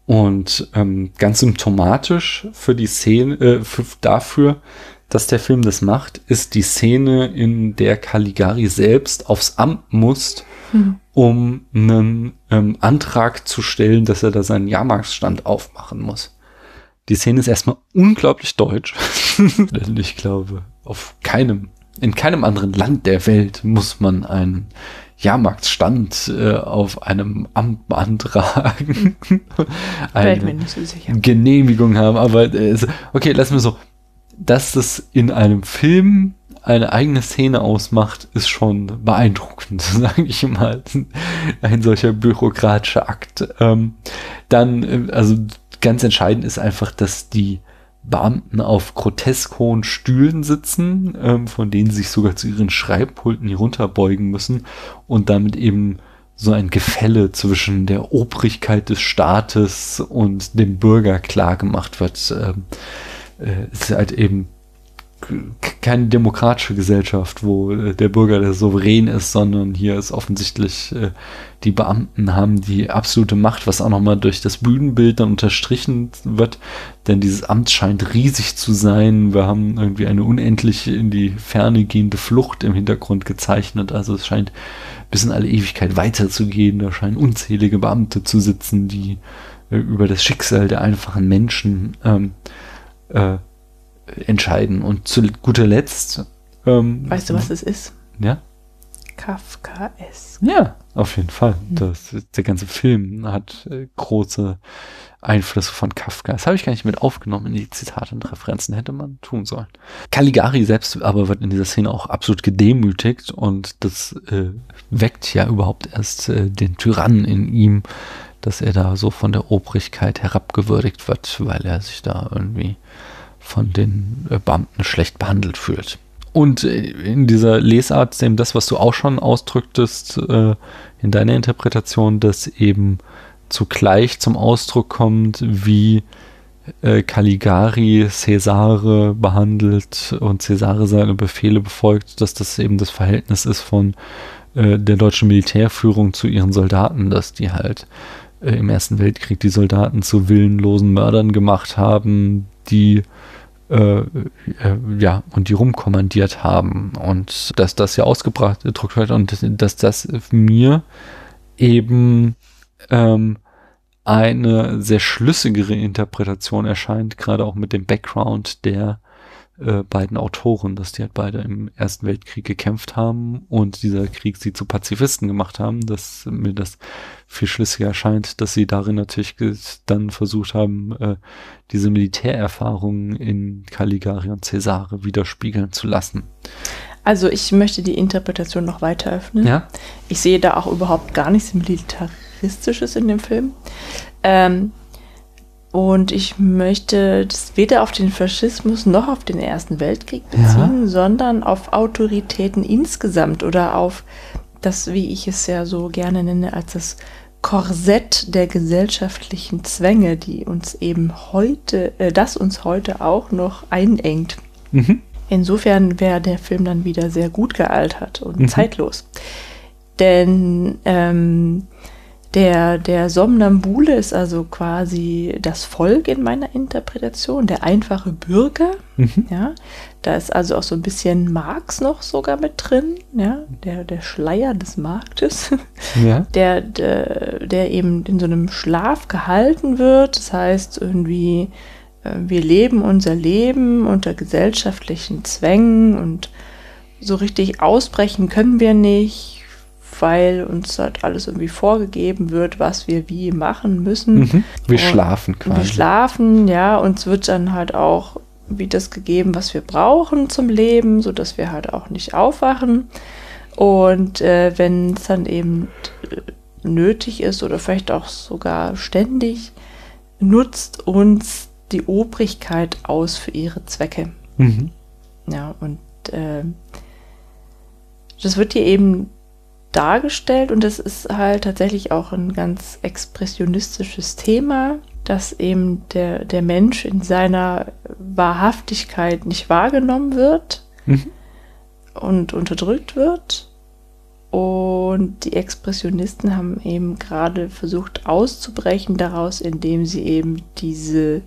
Und ähm, ganz symptomatisch für die Szene, äh, für, dafür, dass der Film das macht, ist die Szene, in der Caligari selbst aufs Amt muss, Mhm. um einen ähm, Antrag zu stellen, dass er da seinen Jahrmarktsstand aufmachen muss. Die Szene ist erstmal unglaublich deutsch. Denn ich glaube, auf keinem, in keinem anderen Land der Welt muss man einen Jahrmarktsstand äh, auf einem Amt beantragen. Eine. Genehmigung haben. Aber äh, okay, lassen wir so. Dass das in einem Film eine eigene Szene ausmacht, ist schon beeindruckend, sage ich mal. Ein solcher bürokratischer Akt. Ähm, dann, äh, also ganz entscheidend ist einfach, dass die Beamten auf grotesk hohen Stühlen sitzen, ähm, von denen sie sich sogar zu ihren Schreibpulten herunterbeugen müssen und damit eben so ein Gefälle zwischen der Obrigkeit des Staates und dem Bürger klar gemacht wird. Ähm, äh, ist halt eben keine demokratische Gesellschaft, wo äh, der Bürger der Souverän ist, sondern hier ist offensichtlich äh, die Beamten haben die absolute Macht, was auch nochmal durch das Bühnenbild dann unterstrichen wird, denn dieses Amt scheint riesig zu sein. Wir haben irgendwie eine unendlich in die Ferne gehende Flucht im Hintergrund gezeichnet, also es scheint bis in alle Ewigkeit weiterzugehen. Da scheinen unzählige Beamte zu sitzen, die äh, über das Schicksal der einfachen Menschen ähm, äh, entscheiden. Und zu guter Letzt. Ähm, weißt du, was es ist? Ja. Kafkaesk. Ja, auf jeden Fall. Das, der ganze Film hat äh, große Einflüsse von Kafka. Das habe ich gar nicht mit aufgenommen in die Zitate und Referenzen, hätte man tun sollen. Caligari selbst aber wird in dieser Szene auch absolut gedemütigt und das äh, weckt ja überhaupt erst äh, den Tyrannen in ihm, dass er da so von der Obrigkeit herabgewürdigt wird, weil er sich da irgendwie von den äh, Beamten schlecht behandelt fühlt. Und äh, in dieser Lesart, dem das, was du auch schon ausdrücktest, äh, in deiner Interpretation, dass eben zugleich zum Ausdruck kommt, wie Caligari Cäsare behandelt und Cäsare seine Befehle befolgt, dass das eben das Verhältnis ist von der deutschen Militärführung zu ihren Soldaten, dass die halt im Ersten Weltkrieg die Soldaten zu willenlosen Mördern gemacht haben, die äh, äh, ja, und die rumkommandiert haben. Und dass das ja ausgebracht gedruckt wird und dass das mir eben ähm, eine sehr schlüssigere Interpretation erscheint, gerade auch mit dem Background der äh, beiden Autoren, dass die halt beide im Ersten Weltkrieg gekämpft haben und dieser Krieg sie zu Pazifisten gemacht haben, dass mir das viel schlüssiger erscheint, dass sie darin natürlich dann versucht haben, äh, diese Militärerfahrungen in Caligari und Cäsare widerspiegeln zu lassen. Also ich möchte die Interpretation noch weiter öffnen. Ja? Ich sehe da auch überhaupt gar nichts Militaristisches in dem Film. Ähm, und ich möchte das weder auf den Faschismus noch auf den Ersten Weltkrieg beziehen, ja. sondern auf Autoritäten insgesamt oder auf das, wie ich es ja so gerne nenne, als das Korsett der gesellschaftlichen Zwänge, die uns eben heute, äh, das uns heute auch noch einengt. Mhm. Insofern wäre der Film dann wieder sehr gut gealtert und mhm. zeitlos. Denn ähm, der, der Somnambule ist also quasi das Volk in meiner Interpretation, der einfache Bürger. Mhm. Ja, da ist also auch so ein bisschen Marx noch sogar mit drin, ja, der, der Schleier des Marktes, ja. der, der, der eben in so einem Schlaf gehalten wird. Das heißt irgendwie, äh, wir leben unser Leben unter gesellschaftlichen Zwängen und so richtig ausbrechen können wir nicht weil uns halt alles irgendwie vorgegeben wird, was wir wie machen müssen. Mhm. Wir und schlafen quasi. Wir schlafen, ja, uns wird dann halt auch wie das gegeben, was wir brauchen zum Leben, sodass wir halt auch nicht aufwachen. Und äh, wenn es dann eben äh, nötig ist oder vielleicht auch sogar ständig, nutzt uns die Obrigkeit aus für ihre Zwecke. Mhm. Ja, und äh, das wird hier eben dargestellt und es ist halt tatsächlich auch ein ganz expressionistisches Thema, dass eben der, der Mensch in seiner Wahrhaftigkeit nicht wahrgenommen wird mhm. und unterdrückt wird. Und die Expressionisten haben eben gerade versucht auszubrechen daraus, indem sie eben diese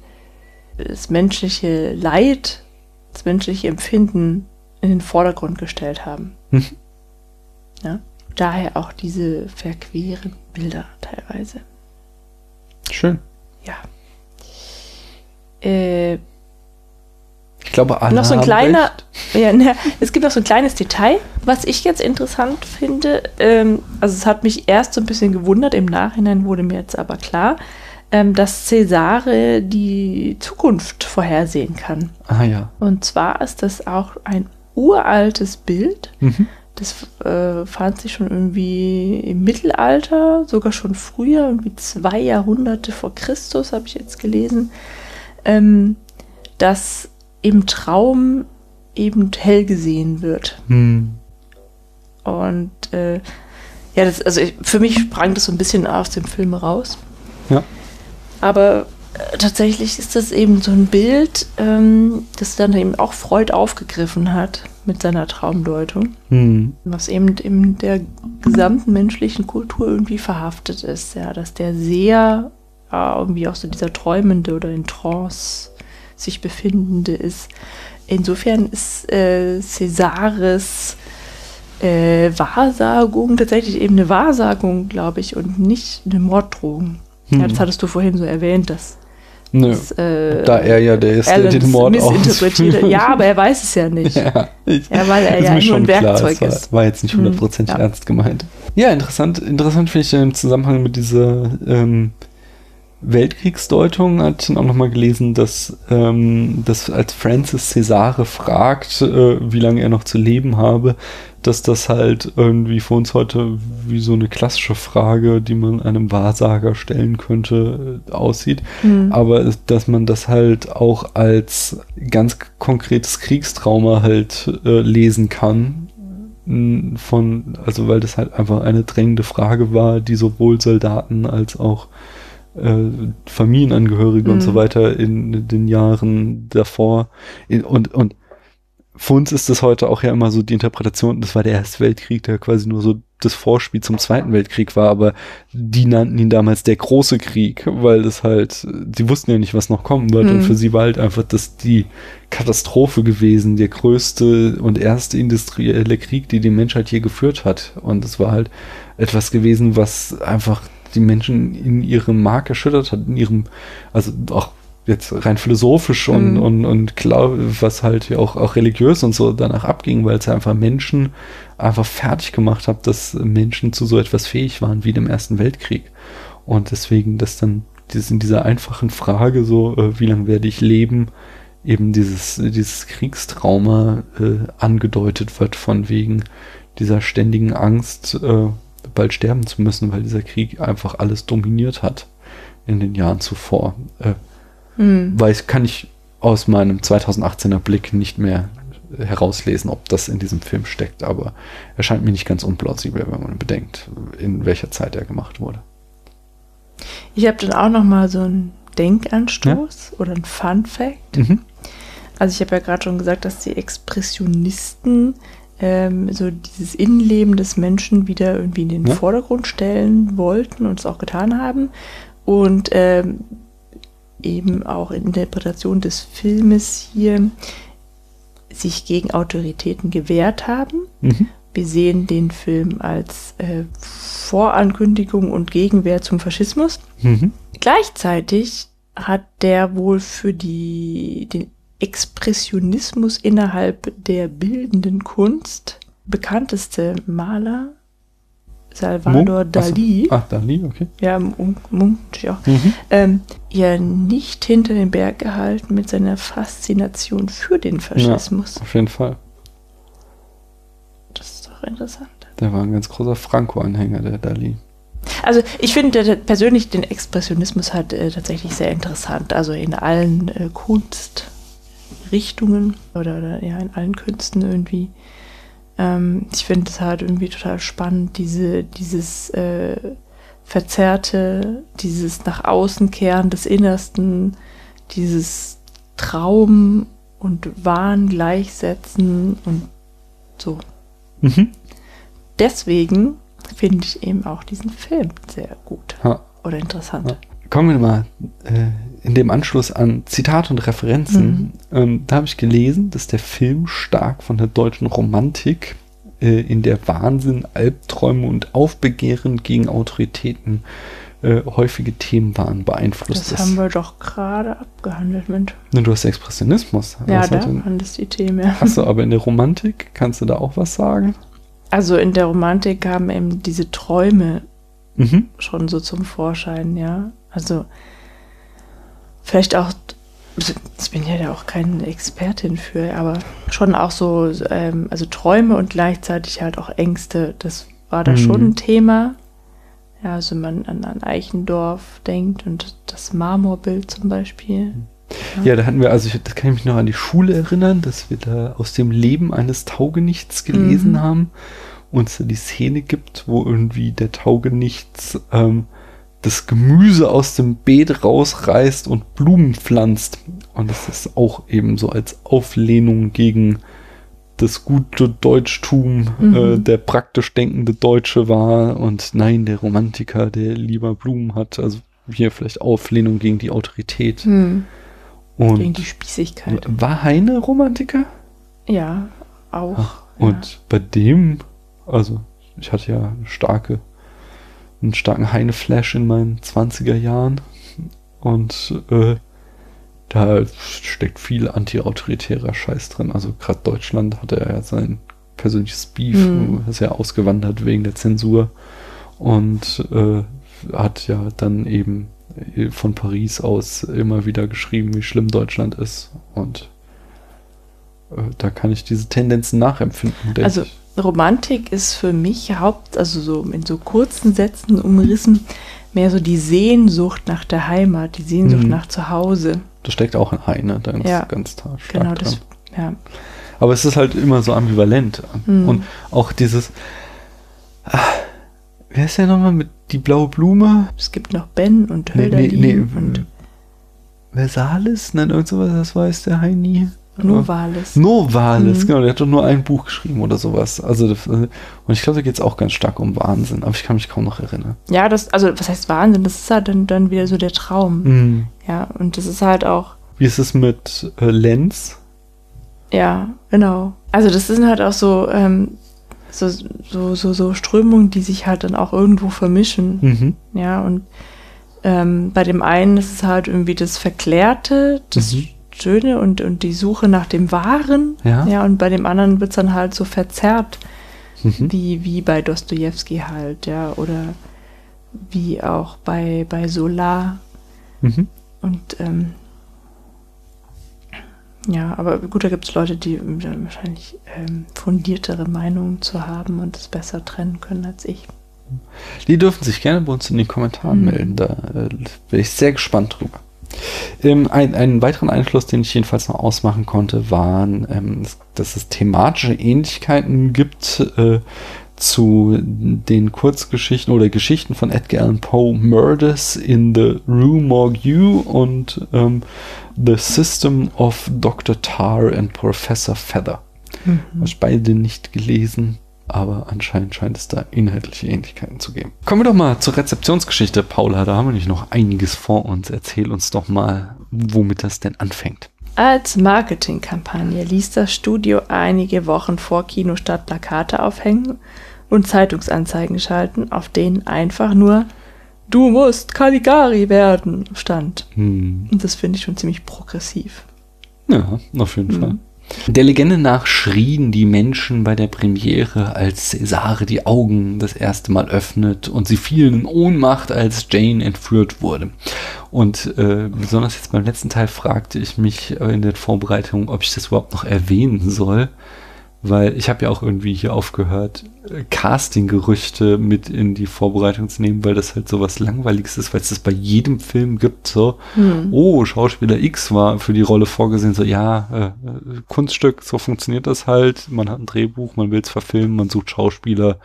das menschliche Leid, das menschliche Empfinden in den Vordergrund gestellt haben. Mhm. Ja? Daher auch diese verqueren Bilder teilweise. Schön. Ja. Äh, ich glaube, alle noch so ein kleiner, ja, ne, es gibt noch so ein kleines Detail, was ich jetzt interessant finde. Ähm, also es hat mich erst so ein bisschen gewundert, im Nachhinein wurde mir jetzt aber klar, ähm, dass Cesare die Zukunft vorhersehen kann. Ah ja. Und zwar ist das auch ein uraltes Bild. Mhm. Das äh, fand sich schon irgendwie im Mittelalter, sogar schon früher, irgendwie zwei Jahrhunderte vor Christus, habe ich jetzt gelesen, ähm, dass im Traum eben hell gesehen wird. Hm. Und äh, Ja, das, also ich, für mich sprang das so ein bisschen aus dem Film raus. Ja. Aber äh, tatsächlich ist das eben so ein Bild, ähm, das dann eben auch Freud aufgegriffen hat mit seiner Traumdeutung, Hm. was eben in der gesamten menschlichen Kultur irgendwie verhaftet ist, ja, dass der sehr ja, irgendwie auch so dieser Träumende oder in Trance sich befindende ist. Insofern ist äh, Cäsares äh, Wahrsagung tatsächlich eben eine Wahrsagung, glaube ich, und nicht eine Morddrohung. Ja, das hattest du vorhin so erwähnt, dass, Nö. dass äh, da er ja der ist, der Alan den das Mord missinterpretiert hat. Ja, aber er weiß es ja nicht. Ja, ich, Ja, weil er ja nur schon ein klar, Werkzeug war, ist. war jetzt nicht Hm, hundertprozentig ja. ernst gemeint. Ja, interessant, interessant finde ich im Zusammenhang mit dieser ähm, Weltkriegsdeutung, hatte ich dann auch nochmal gelesen, dass, ähm, dass als Francis Cesare fragt, äh, wie lange er noch zu leben habe, dass das halt irgendwie für uns heute wie so eine klassische Frage, die man einem Wahrsager stellen könnte, äh, aussieht. Hm. Aber dass man das halt auch als ganz konkretes Kriegstrauma halt äh, lesen kann. Von, also weil das halt einfach eine drängende Frage war, die sowohl Soldaten als auch äh, Familienangehörige und Mhm. so weiter in den Jahren davor in, und, und für uns ist das heute auch ja immer so die Interpretation, das war der Erste Weltkrieg, der quasi nur so das Vorspiel zum Zweiten Weltkrieg war, aber die nannten ihn damals der große Krieg, weil das halt, sie wussten ja nicht, was noch kommen wird und Mhm. für sie war halt einfach das die Katastrophe gewesen, der größte und erste industrielle Krieg, die die Menschheit je geführt hat und es war halt etwas gewesen, was einfach die Menschen in ihrem Mark erschüttert hat, in ihrem, also auch jetzt rein philosophisch und, Mhm. und, und klar, was halt ja auch, auch religiös und so danach abging, weil es einfach Menschen einfach fertig gemacht hat, dass Menschen zu so etwas fähig waren wie dem Ersten Weltkrieg. Und deswegen, dass dann dieses, in dieser einfachen Frage so, äh, wie lange werde ich leben, eben dieses, dieses Kriegstrauma äh, angedeutet wird von wegen dieser ständigen Angst, äh, bald sterben zu müssen, weil dieser Krieg einfach alles dominiert hat in den Jahren zuvor. Äh, Hm. weiß, kann ich aus meinem 2018er Blick nicht mehr herauslesen, ob das in diesem Film steckt, aber er scheint mir nicht ganz unplausibel, wenn man bedenkt, in welcher Zeit er gemacht wurde. Ich habe dann auch noch mal so einen Denkanstoß oder ein Fun Fact. Mhm. Also ich habe ja gerade schon gesagt, dass die Expressionisten ähm, so dieses Innenleben des Menschen wieder irgendwie in den Ja. Vordergrund stellen wollten und es auch getan haben. Und ähm, eben auch in Interpretation des Filmes hier sich gegen Autoritäten gewehrt haben. Mhm. Wir sehen den Film als äh, Vorankündigung und Gegenwehr zum Faschismus. Mhm. Gleichzeitig hat der wohl für die, den Expressionismus innerhalb der bildenden Kunst bekannteste Maler, Salvador Munk? Dali, Ah, Dali, okay. ja, Munk, auch, Mhm. ähm, ja nicht hinter den Berg gehalten mit seiner Faszination für den Faschismus. Auf jeden Fall. Das ist doch interessant. Der war ein ganz großer Franco-Anhänger, der Dali. Also ich finde persönlich den Expressionismus halt äh, tatsächlich sehr interessant. Also in allen äh, Kunstrichtungen oder, oder ja in allen Künsten irgendwie. Ähm, ich finde es halt irgendwie total spannend, diese, dieses äh, Verzerrte, dieses nach außen kehren des Innersten, dieses Traum und Wahn gleichsetzen und so. Mhm. Deswegen finde ich eben auch diesen Film sehr gut Ha. oder interessant. Ja. Kommen wir mal äh, in dem Anschluss an Zitate und Referenzen. Ähm, da habe ich gelesen, dass der Film stark von der deutschen Romantik, äh, in der Wahnsinn, Albträume und Aufbegehren gegen Autoritäten äh, häufige Themen waren, beeinflusst Das haben wir doch gerade abgehandelt, Mensch. Ne, Du hast Expressionismus. Ja, da hat denn- waren das die Themen. Ja. Achso, aber in der Romantik kannst du da auch was sagen? Also in der Romantik kamen eben diese Träume Mhm. schon so zum Vorschein, ja. Also vielleicht auch, ich bin ja da auch keine Expertin für, aber schon auch so, ähm, also Träume und gleichzeitig halt auch Ängste, das war da Mhm. schon ein Thema. Ja, also man an, an Eichendorf denkt und das Marmorbild zum Beispiel. Ja, da hatten wir, also ich, das kann ich mich noch an die Schule erinnern, dass wir da aus dem Leben eines Taugenichts gelesen Mhm. haben. und es die Szene gibt, wo irgendwie der Taugenichts ähm, das Gemüse aus dem Beet rausreißt und Blumen pflanzt. Und das ist auch eben so als Auflehnung gegen das gute Deutschtum, mhm. äh, der praktisch denkende Deutsche war und nein, der Romantiker, der lieber Blumen hat. Also hier vielleicht Auflehnung gegen die Autorität. Mhm. Und gegen die Spießigkeit. War Heine Romantiker? Ja, auch. Ach, und ja. bei dem, also ich hatte ja starke einen starken Heine-Flash in meinen 20er Jahren. Und äh, da steckt viel anti-autoritärer Scheiß drin. Also gerade Deutschland hatte ja sein persönliches Beef, mhm. ist ja ausgewandert wegen der Zensur und äh, hat ja dann eben von Paris aus immer wieder geschrieben, wie schlimm Deutschland ist. Und äh, da kann ich diese Tendenzen nachempfinden. Also ich. Romantik ist für mich Haupt, also so in so kurzen Sätzen umrissen, mehr so die Sehnsucht nach der Heimat, die Sehnsucht mhm. nach Zuhause. Das steckt auch in Heine, ganz, ja. ganz stark genau, das, ja. Aber es ist halt immer so ambivalent. Mhm. Und auch dieses, ach, wer ist ja nochmal mit die blaue Blume? Es gibt noch Ben und Hölderlin nee, nee, nee, und Versalis? Nein, irgend sowas, das weiß der Heini. Novalis. Novalis, mhm. genau, der hat doch nur ein Buch geschrieben oder sowas. Also, und ich glaube, da geht es auch ganz stark um Wahnsinn, aber ich kann mich kaum noch erinnern. Ja, das, also, was heißt Wahnsinn? Das ist halt dann, dann wieder so der Traum. Mhm. Ja, und das ist halt auch. Wie ist es mit äh, Lenz? Ja, genau. Also, das sind halt auch so, ähm, so, so, so, so Strömungen, die sich halt dann auch irgendwo vermischen. Mhm. Ja, und ähm, bei dem einen ist es halt irgendwie das Verklärte, das mhm Schöne und, und die Suche nach dem Wahren. Ja. ja und bei dem anderen wird es dann halt so verzerrt, mhm. wie, wie bei Dostoevsky halt, ja, oder wie auch bei, bei Solar. Mhm. Und ähm, ja, aber gut, da gibt es Leute, die wahrscheinlich ähm, fundiertere Meinungen zu haben und es besser trennen können als ich. Die dürfen sich gerne bei uns in den Kommentaren mhm. melden. Da äh, bin ich sehr gespannt drüber. Ähm, ein, einen weiteren Einfluss, den ich jedenfalls noch ausmachen konnte, waren, ähm, dass es thematische Ähnlichkeiten gibt äh, zu den Kurzgeschichten oder Geschichten von Edgar Allan Poe, Murders in the Rue Morgue und ähm, The System of Dr. Tar and Professor Feather. Mhm. Habe ich beide nicht gelesen aber anscheinend scheint es da inhaltliche Ähnlichkeiten zu geben. Kommen wir doch mal zur Rezeptionsgeschichte, Paula. Da haben wir nicht noch einiges vor uns. Erzähl uns doch mal, womit das denn anfängt. Als Marketingkampagne ließ das Studio einige Wochen vor Kinostart Plakate aufhängen und Zeitungsanzeigen schalten, auf denen einfach nur Du musst Caligari werden stand. Hm. Und das finde ich schon ziemlich progressiv. Ja, auf jeden hm. Fall. Der Legende nach schrien die Menschen bei der Premiere, als Cesare die Augen das erste Mal öffnet und sie fielen in Ohnmacht, als Jane entführt wurde. Und äh, besonders jetzt beim letzten Teil fragte ich mich in der Vorbereitung, ob ich das überhaupt noch erwähnen soll weil ich habe ja auch irgendwie hier aufgehört, Casting-Gerüchte mit in die Vorbereitung zu nehmen, weil das halt so was Langweiliges ist, weil es das bei jedem Film gibt, so, hm. oh, Schauspieler X war für die Rolle vorgesehen, so, ja, äh, Kunststück, so funktioniert das halt, man hat ein Drehbuch, man will es verfilmen, man sucht Schauspieler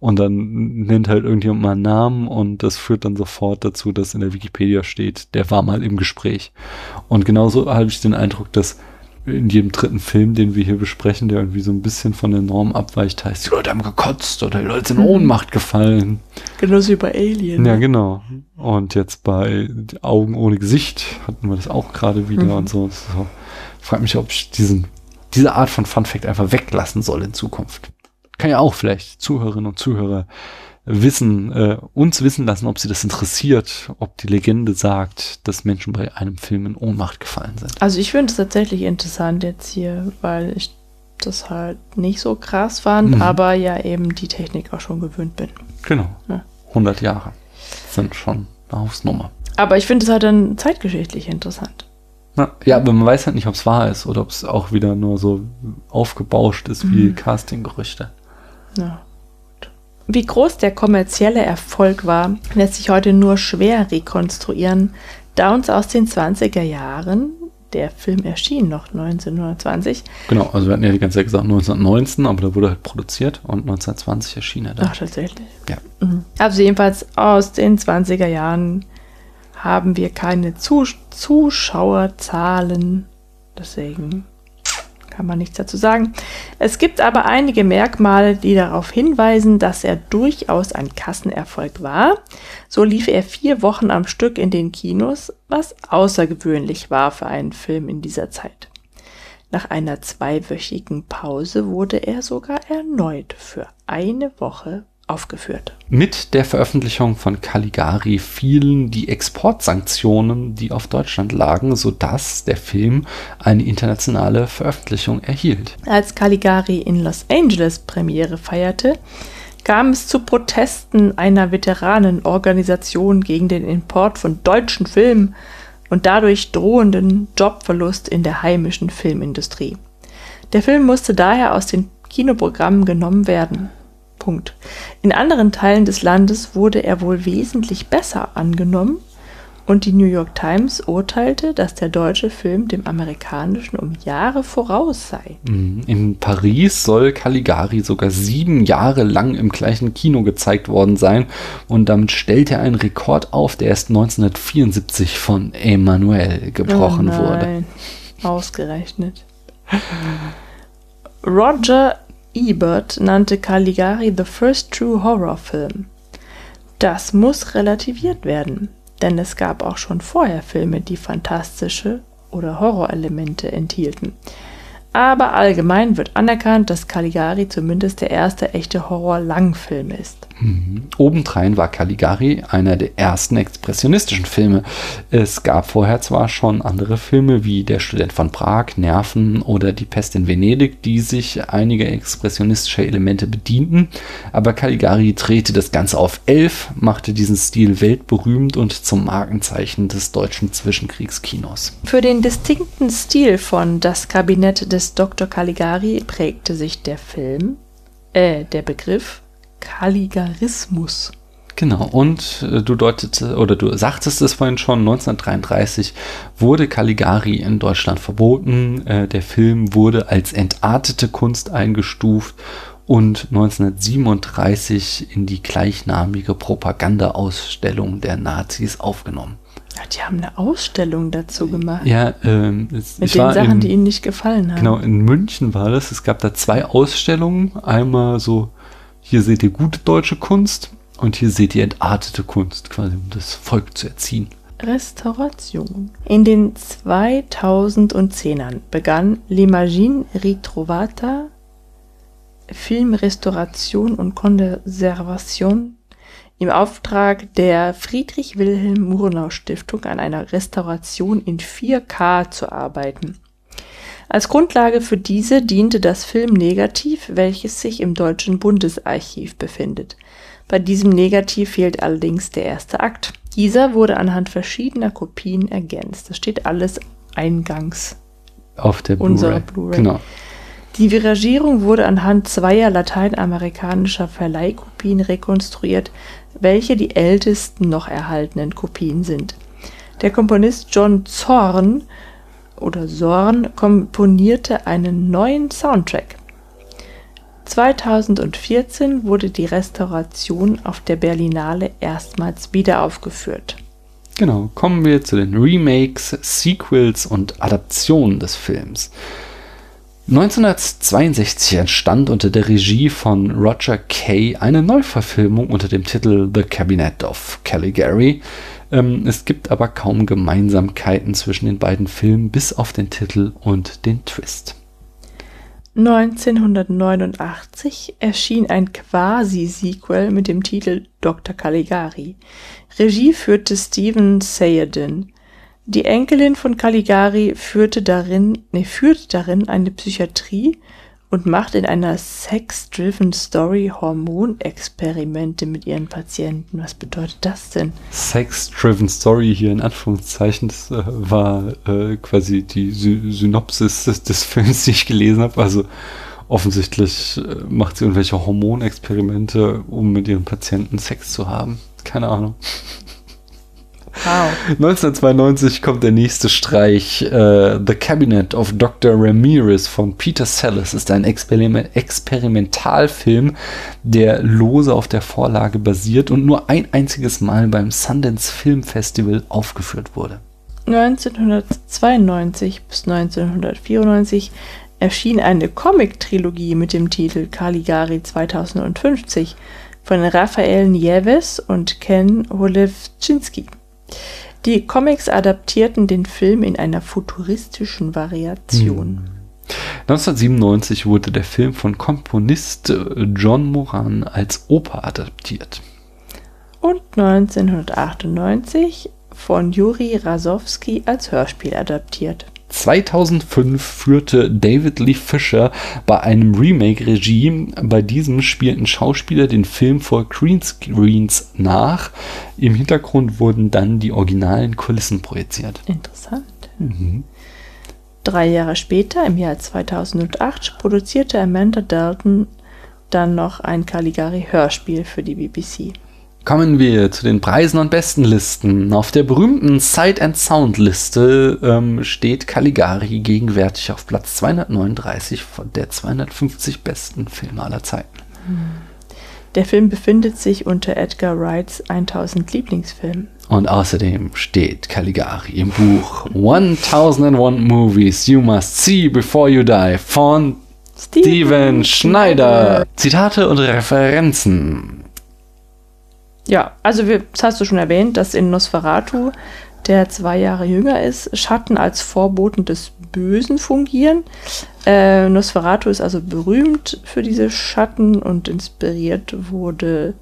und dann nennt halt irgendjemand mal einen Namen und das führt dann sofort dazu, dass in der Wikipedia steht, der war mal im Gespräch. Und genauso habe ich den Eindruck, dass in jedem dritten Film, den wir hier besprechen, der irgendwie so ein bisschen von der Norm abweicht, heißt, die Leute haben gekotzt oder die Leute sind in mhm. Ohnmacht gefallen. Genauso wie bei Alien. Ja, genau. Und jetzt bei Augen ohne Gesicht hatten wir das auch gerade wieder mhm. und so. so. Frag mich, ob ich diesen, diese Art von Fun Fact einfach weglassen soll in Zukunft. Kann ja auch vielleicht Zuhörerinnen und Zuhörer wissen, äh, uns wissen lassen, ob sie das interessiert, ob die Legende sagt, dass Menschen bei einem Film in Ohnmacht gefallen sind. Also ich finde es tatsächlich interessant jetzt hier, weil ich das halt nicht so krass fand, mhm. aber ja eben die Technik auch schon gewöhnt bin. Genau. Ja. 100 Jahre sind schon eine Hausnummer. Aber ich finde es halt dann zeitgeschichtlich interessant. Ja, aber man weiß halt nicht, ob es wahr ist oder ob es auch wieder nur so aufgebauscht ist wie mhm. Castinggerüchte. Ja. Wie groß der kommerzielle Erfolg war, lässt sich heute nur schwer rekonstruieren, da uns aus den 20er Jahren der Film erschien noch 1920. Genau, also wir hatten ja die ganze Zeit gesagt 1919, aber da wurde halt produziert und 1920 erschien er dann. Ach, tatsächlich. Ja. Mhm. Also jedenfalls aus den 20er Jahren haben wir keine Zus Zuschauerzahlen. Deswegen kann man nichts dazu sagen. Es gibt aber einige Merkmale, die darauf hinweisen, dass er durchaus ein Kassenerfolg war. So lief er vier Wochen am Stück in den Kinos, was außergewöhnlich war für einen Film in dieser Zeit. Nach einer zweiwöchigen Pause wurde er sogar erneut für eine Woche aufgeführt. Mit der Veröffentlichung von Caligari fielen die Exportsanktionen, die auf Deutschland lagen, sodass der Film eine internationale Veröffentlichung erhielt. Als Caligari in Los Angeles Premiere feierte, kam es zu Protesten einer Veteranenorganisation gegen den Import von deutschen Filmen und dadurch drohenden Jobverlust in der heimischen Filmindustrie. Der Film musste daher aus den Kinoprogrammen genommen werden. Punkt. In anderen Teilen des Landes wurde er wohl wesentlich besser angenommen und die New York Times urteilte, dass der deutsche Film dem amerikanischen um Jahre voraus sei. Mhm. In Paris soll Caligari sogar sieben Jahre lang im gleichen Kino gezeigt worden sein und damit stellt er einen Rekord auf, der erst 1974 von Emmanuel gebrochen oh wurde. Ausgerechnet. Roger Ebert nannte Caligari the first true horror film. Das muss relativiert werden, denn es gab auch schon vorher Filme, die fantastische oder Horrorelemente enthielten. Aber allgemein wird anerkannt, dass Caligari zumindest der erste echte Horror-Langfilm ist. Mhm. Obendrein war Caligari einer der ersten expressionistischen Filme. Es gab vorher zwar schon andere Filme wie Der Student von Prag, Nerven oder Die Pest in Venedig, die sich einiger expressionistischer Elemente bedienten, aber Caligari drehte das Ganze auf elf, machte diesen Stil weltberühmt und zum Markenzeichen des deutschen Zwischenkriegskinos. Für den distinkten Stil von Das Kabinett des Dr. Caligari prägte sich der Film, äh, der Begriff Caligarismus. Genau, und äh, du deutete oder du sagtest es vorhin schon, 1933 wurde Caligari in Deutschland verboten. Äh, der Film wurde als entartete Kunst eingestuft und 1937 in die gleichnamige Propagandaausstellung der Nazis aufgenommen. Ja, die haben eine Ausstellung dazu gemacht. Ja, ähm, es, mit den Sachen, in, die ihnen nicht gefallen haben. Genau, in München war das. Es gab da zwei Ausstellungen. Einmal so hier seht ihr gute deutsche Kunst und hier seht ihr entartete Kunst, quasi um das Volk zu erziehen. Restauration. In den 2010ern begann L'Imagine Ritrovata Filmrestauration und Konservation im Auftrag der Friedrich Wilhelm Murnau Stiftung an einer Restauration in 4K zu arbeiten. Als Grundlage für diese diente das Filmnegativ, welches sich im Deutschen Bundesarchiv befindet. Bei diesem Negativ fehlt allerdings der erste Akt. Dieser wurde anhand verschiedener Kopien ergänzt. Das steht alles eingangs auf der unserer Blu-ray. genau. Die Viragierung wurde anhand zweier lateinamerikanischer Verleihkopien rekonstruiert, welche die ältesten noch erhaltenen Kopien sind. Der Komponist John Zorn oder Sorn komponierte einen neuen Soundtrack. 2014 wurde die Restauration auf der Berlinale erstmals wieder aufgeführt. Genau, kommen wir zu den Remakes, Sequels und Adaptionen des Films. 1962 entstand unter der Regie von Roger Kay eine Neuverfilmung unter dem Titel The Cabinet of Caligari, ähm, es gibt aber kaum Gemeinsamkeiten zwischen den beiden Filmen, bis auf den Titel und den Twist. 1989 erschien ein Quasi-Sequel mit dem Titel Dr. Caligari. Regie führte Steven Sayedin. Die Enkelin von Caligari führte darin, nee, führt darin eine Psychiatrie und macht in einer Sex-Driven Story Hormonexperimente mit ihren Patienten. Was bedeutet das denn? Sex-Driven Story hier in Anführungszeichen, das äh, war äh, quasi die Sy Synopsis des, des, Films, die ich gelesen habe. Also offensichtlich äh, macht sie irgendwelche Hormonexperimente, um mit ihren Patienten Sex zu haben. Keine Ahnung. Wow. 1992 kommt der nächste Streich. Uh, The Cabinet of Dr. Ramirez von Peter Sellers ist ein Experiment Experimentalfilm, der lose auf der Vorlage basiert und nur ein einziges Mal beim Sundance Film Festival aufgeführt wurde. 1992 bis 1994 erschien eine Comic-Trilogie mit dem Titel Caligari 2050 von Raphael Nieves und Ken Holewczynski. Die Comics adaptierten den Film in einer futuristischen Variation. 1997 hm. wurde der Film von Komponist äh, John Moran als Oper adaptiert. Und 1998 von Juri Rasowski als Hörspiel adaptiert. 2005 führte David Lee Fisher bei einem Remake-Regie. Bei diesem spielten Schauspieler den Film vor Greenscreens nach. Im Hintergrund wurden dann die originalen Kulissen projiziert. Interessant. Mhm. Drei Jahre später, im Jahr 2008, produzierte Amanda Dalton dann noch ein Caligari-Hörspiel für die BBC. Kommen wir zu den Preisen und Bestenlisten. Auf der berühmten Sight and Sound Liste ähm, steht Caligari gegenwärtig auf Platz 239 von der 250 besten Filme aller Zeiten. Der Film befindet sich unter Edgar Wrights 1000 Lieblingsfilmen. Und außerdem steht Caligari im Buch 1001 Movies You Must See Before You Die von Steven Schneider. Zitate und Referenzen. Ja, also wir, das hast du schon erwähnt, dass in Nosferatu, der zwei Jahre jünger ist, Schatten als Vorboten des Bösen fungieren. Äh, Nosferatu ist also berühmt für diese Schatten und inspiriert wurde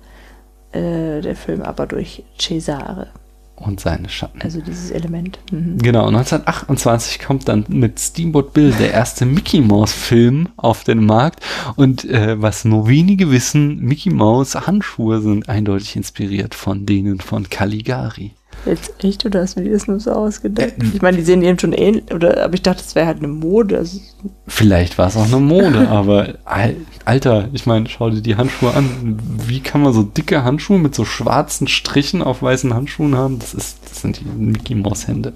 äh, der Film aber durch Cesare und seine Schatten. Also dieses Element. Mhm. Genau, 1928 kommt dann mit Steamboat Bill der erste Mickey Mouse Film auf den Markt und äh, was nur wenige wissen, Mickey Mouse Handschuhe sind eindeutig inspiriert von denen von Caligari. Jetzt echt oder hast du dir das nur so ausgedacht? Äh, ich meine, die sehen eben schon ähnlich, oder aber ich dachte, es wäre halt eine Mode. Also Vielleicht war es auch eine Mode, aber Alter, ich meine, schau dir die Handschuhe an. Wie kann man so dicke Handschuhe mit so schwarzen Strichen auf weißen Handschuhen haben? Das ist, das sind die Mickey Maus Hände.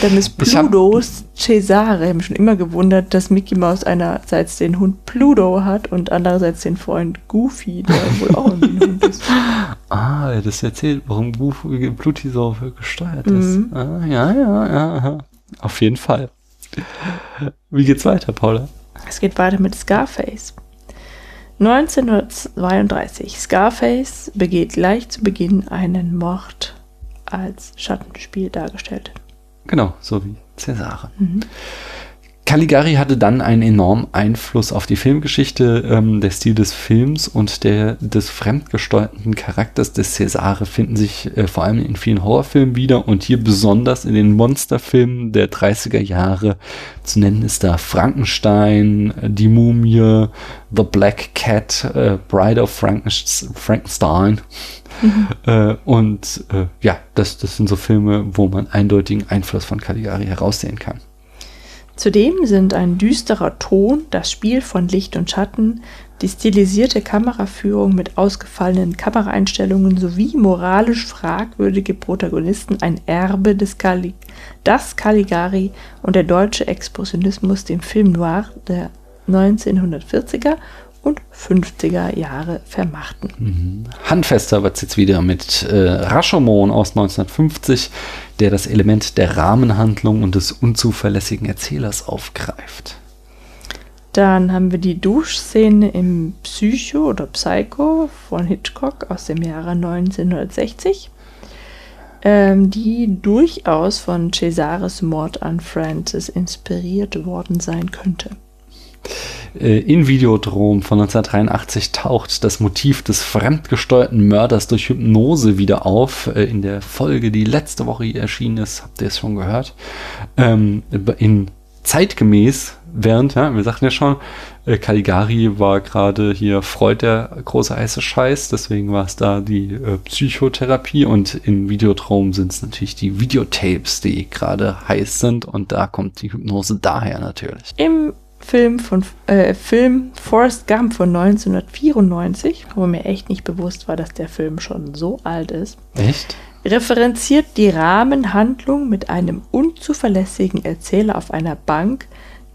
Dann ist Plutos Cesare. Ich habe mich schon immer gewundert, dass Mickey Maus einerseits den Hund Pluto hat und andererseits den Freund Goofy, der wohl auch ein Hund ist. Ah, das erzählt, warum Pluti so gesteuert ist. Mhm. Ah, ja, ja, ja. Auf jeden Fall. Wie geht's weiter, Paula? Es geht weiter mit Scarface. 1932. Scarface begeht gleich zu Beginn einen Mord als Schattenspiel dargestellt. Genau, so wie Cäsare. Mhm. Caligari hatte dann einen enormen Einfluss auf die Filmgeschichte. Ähm, der Stil des Films und der des fremdgesteuerten Charakters des Cesare finden sich äh, vor allem in vielen Horrorfilmen wieder und hier besonders in den Monsterfilmen der 30er Jahre. Zu nennen ist da Frankenstein, äh, Die Mumie, The Black Cat, äh, Bride of Frankenstein. Mhm. Äh, und äh, ja, das, das sind so Filme, wo man eindeutigen Einfluss von Caligari heraussehen kann. Zudem sind ein düsterer Ton, das Spiel von Licht und Schatten, die stilisierte Kameraführung mit ausgefallenen Kameraeinstellungen sowie moralisch fragwürdige Protagonisten ein Erbe des Cali das Caligari und der deutsche Expressionismus dem Film Noir der 1940er und 50er Jahre vermachten. Mhm. Handfester wird es jetzt wieder mit äh, Rashomon aus 1950, der das Element der Rahmenhandlung und des unzuverlässigen Erzählers aufgreift. Dann haben wir die Duschszene im Psycho oder Psycho von Hitchcock aus dem Jahre 1960, ähm, die durchaus von Cesares Mord an Francis inspiriert worden sein könnte. Äh, in Videodrom von 1983 taucht das Motiv des fremdgesteuerten Mörders durch Hypnose wieder auf. Äh, in der Folge, die letzte Woche erschienen ist, habt ihr es schon gehört. Ähm, in zeitgemäß, während, ja, wir sagten ja schon, äh, Caligari war gerade hier Freud der große heiße Scheiß, deswegen war es da die Psychotherapie und in Videodrom sind es natürlich die Videotapes, die gerade heiß sind und da kommt die Hypnose daher natürlich. Im Film von äh, Film Forrest Gump von 1994, wo mir echt nicht bewusst war, dass der Film schon so alt ist. Echt? referenziert die Rahmenhandlung mit einem unzuverlässigen Erzähler auf einer Bank,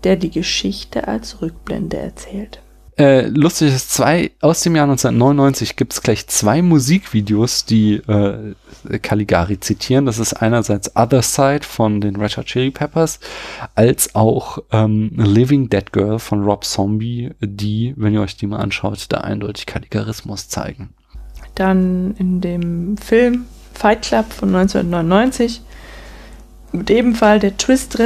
der die Geschichte als Rückblende erzählt. Äh, lustig ist, zwei, aus dem Jahr 1999 gibt es gleich zwei Musikvideos, die äh, Caligari zitieren. Das ist einerseits Other Side von den Red Hot Chili Peppers, als auch ähm, Living Dead Girl von Rob Zombie, die, wenn ihr euch die mal anschaut, da eindeutig Caligarismus zeigen. Dann in dem Film Fight Club von 1999 wird ebenfalls der Twist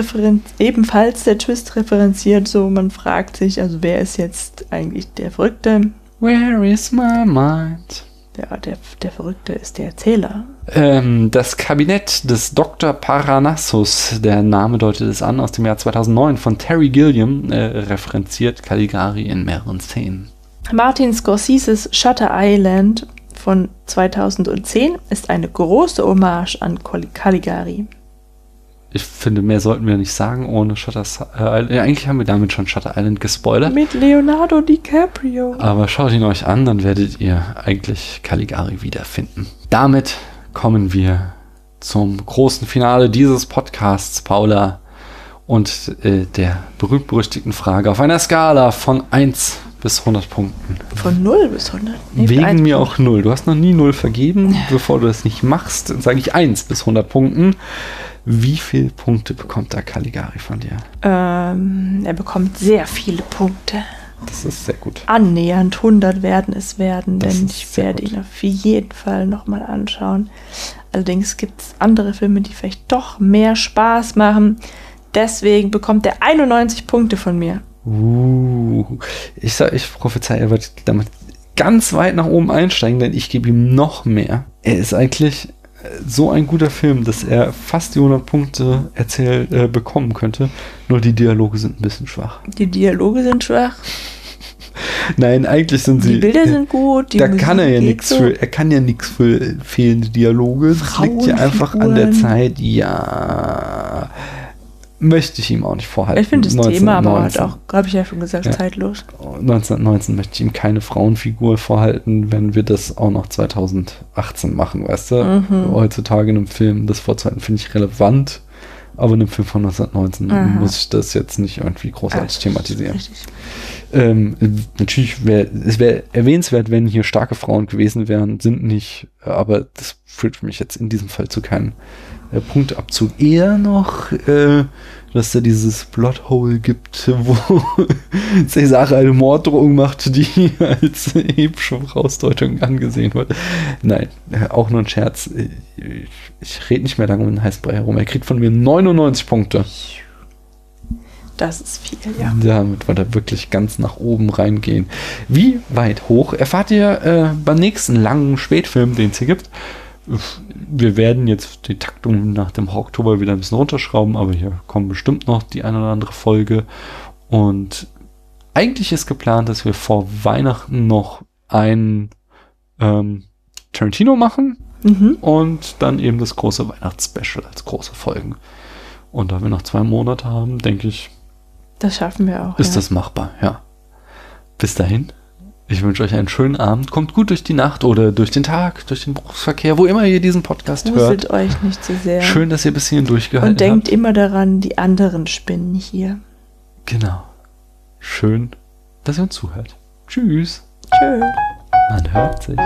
ebenfalls der Twist referenziert, so man fragt sich, also wer ist jetzt eigentlich der Verrückte? Where is my mind? Ja, der, der Verrückte ist der Erzähler. Ähm, das Kabinett des Dr. Paranassus, der Name deutet es an, aus dem Jahr 2009 von Terry Gilliam, äh, referenziert Caligari in mehreren Szenen. Martin Scorseses Shutter Island von 2010 ist eine große Hommage an Caligari ich finde, mehr sollten wir nicht sagen, ohne Shutter Island. Äh, eigentlich haben wir damit schon Shutter Island gespoilert. Mit Leonardo DiCaprio. Aber schaut ihn euch an, dann werdet ihr eigentlich Caligari wiederfinden. Damit kommen wir zum großen Finale dieses Podcasts, Paula, und äh, der berühmt-berüchtigten Frage auf einer Skala von 1 bis 100 Punkten. Von 0 bis 100? Nee, Wegen mir auch 0. Du hast noch nie 0 vergeben. Bevor du das nicht machst, sage ich 1 bis 100 Punkten. Wie viele Punkte bekommt da Caligari von dir? Ähm, er bekommt sehr viele Punkte. Das ist sehr gut. Annähernd 100 werden es werden, das denn ich werde gut. ihn auf jeden Fall nochmal anschauen. Allerdings gibt es andere Filme, die vielleicht doch mehr Spaß machen. Deswegen bekommt er 91 Punkte von mir. Uh, ich sag, ich prophezei, er wird damit ganz weit nach oben einsteigen, denn ich gebe ihm noch mehr. Er ist eigentlich so ein guter Film, dass er fast die 100 Punkte erzählt äh, bekommen könnte. Nur die Dialoge sind ein bisschen schwach. Die Dialoge sind schwach. Nein, eigentlich sind sie. Die Bilder sind gut. da Musik kann er ja nichts so. für. Er kann ja nichts für fehlende Dialoge. Das liegt ja einfach an der Zeit. Ja möchte ich ihm auch nicht vorhalten. Ich finde das 19, Thema aber halt auch, habe ich ja schon gesagt, ja. zeitlos. 1919 möchte ich ihm keine Frauenfigur vorhalten, wenn wir das auch noch 2018 machen, weißt du? Mhm. Heutzutage in einem Film das vorzuhalten, finde ich relevant, aber in einem Film von 1919 Aha. muss ich das jetzt nicht irgendwie großartig ja, thematisieren. Ähm, natürlich wäre es wäre erwähnenswert, wenn hier starke Frauen gewesen wären, sind nicht, aber das führt für mich jetzt in diesem Fall zu keinem äh, Punktabzug. Eher noch, äh, dass da dieses Plothole gibt, wo Cesare eine Morddrohung macht, die als epische Vorausdeutung angesehen wird. Nein, äh, auch nur ein Scherz. Ich, ich rede nicht mehr lange um den Heißbrei herum. Er kriegt von mir 99 Punkte. Das ist viel, ja. Damit wird er wirklich ganz nach oben reingehen. Wie weit hoch erfahrt ihr äh, beim nächsten langen Spätfilm, den es hier gibt wir werden jetzt die Taktung nach dem Oktober wieder ein bisschen runterschrauben, aber hier kommen bestimmt noch die eine oder andere Folge. Und eigentlich ist geplant, dass wir vor Weihnachten noch ein ähm, Tarantino machen mhm. und dann eben das große Weihnachtsspecial als große Folgen. Und da wir noch zwei Monate haben, denke ich, das schaffen wir auch. Ist ja. das machbar, ja. Bis dahin ich wünsche euch einen schönen Abend. Kommt gut durch die Nacht oder durch den Tag, durch den Berufsverkehr, wo immer ihr diesen Podcast Wuselt hört. euch nicht zu sehr. Schön, dass ihr bis hierhin durchgehalten habt. Und denkt habt. immer daran, die anderen spinnen hier. Genau. Schön, dass ihr uns zuhört. Tschüss. Tschüss. Man hört sich.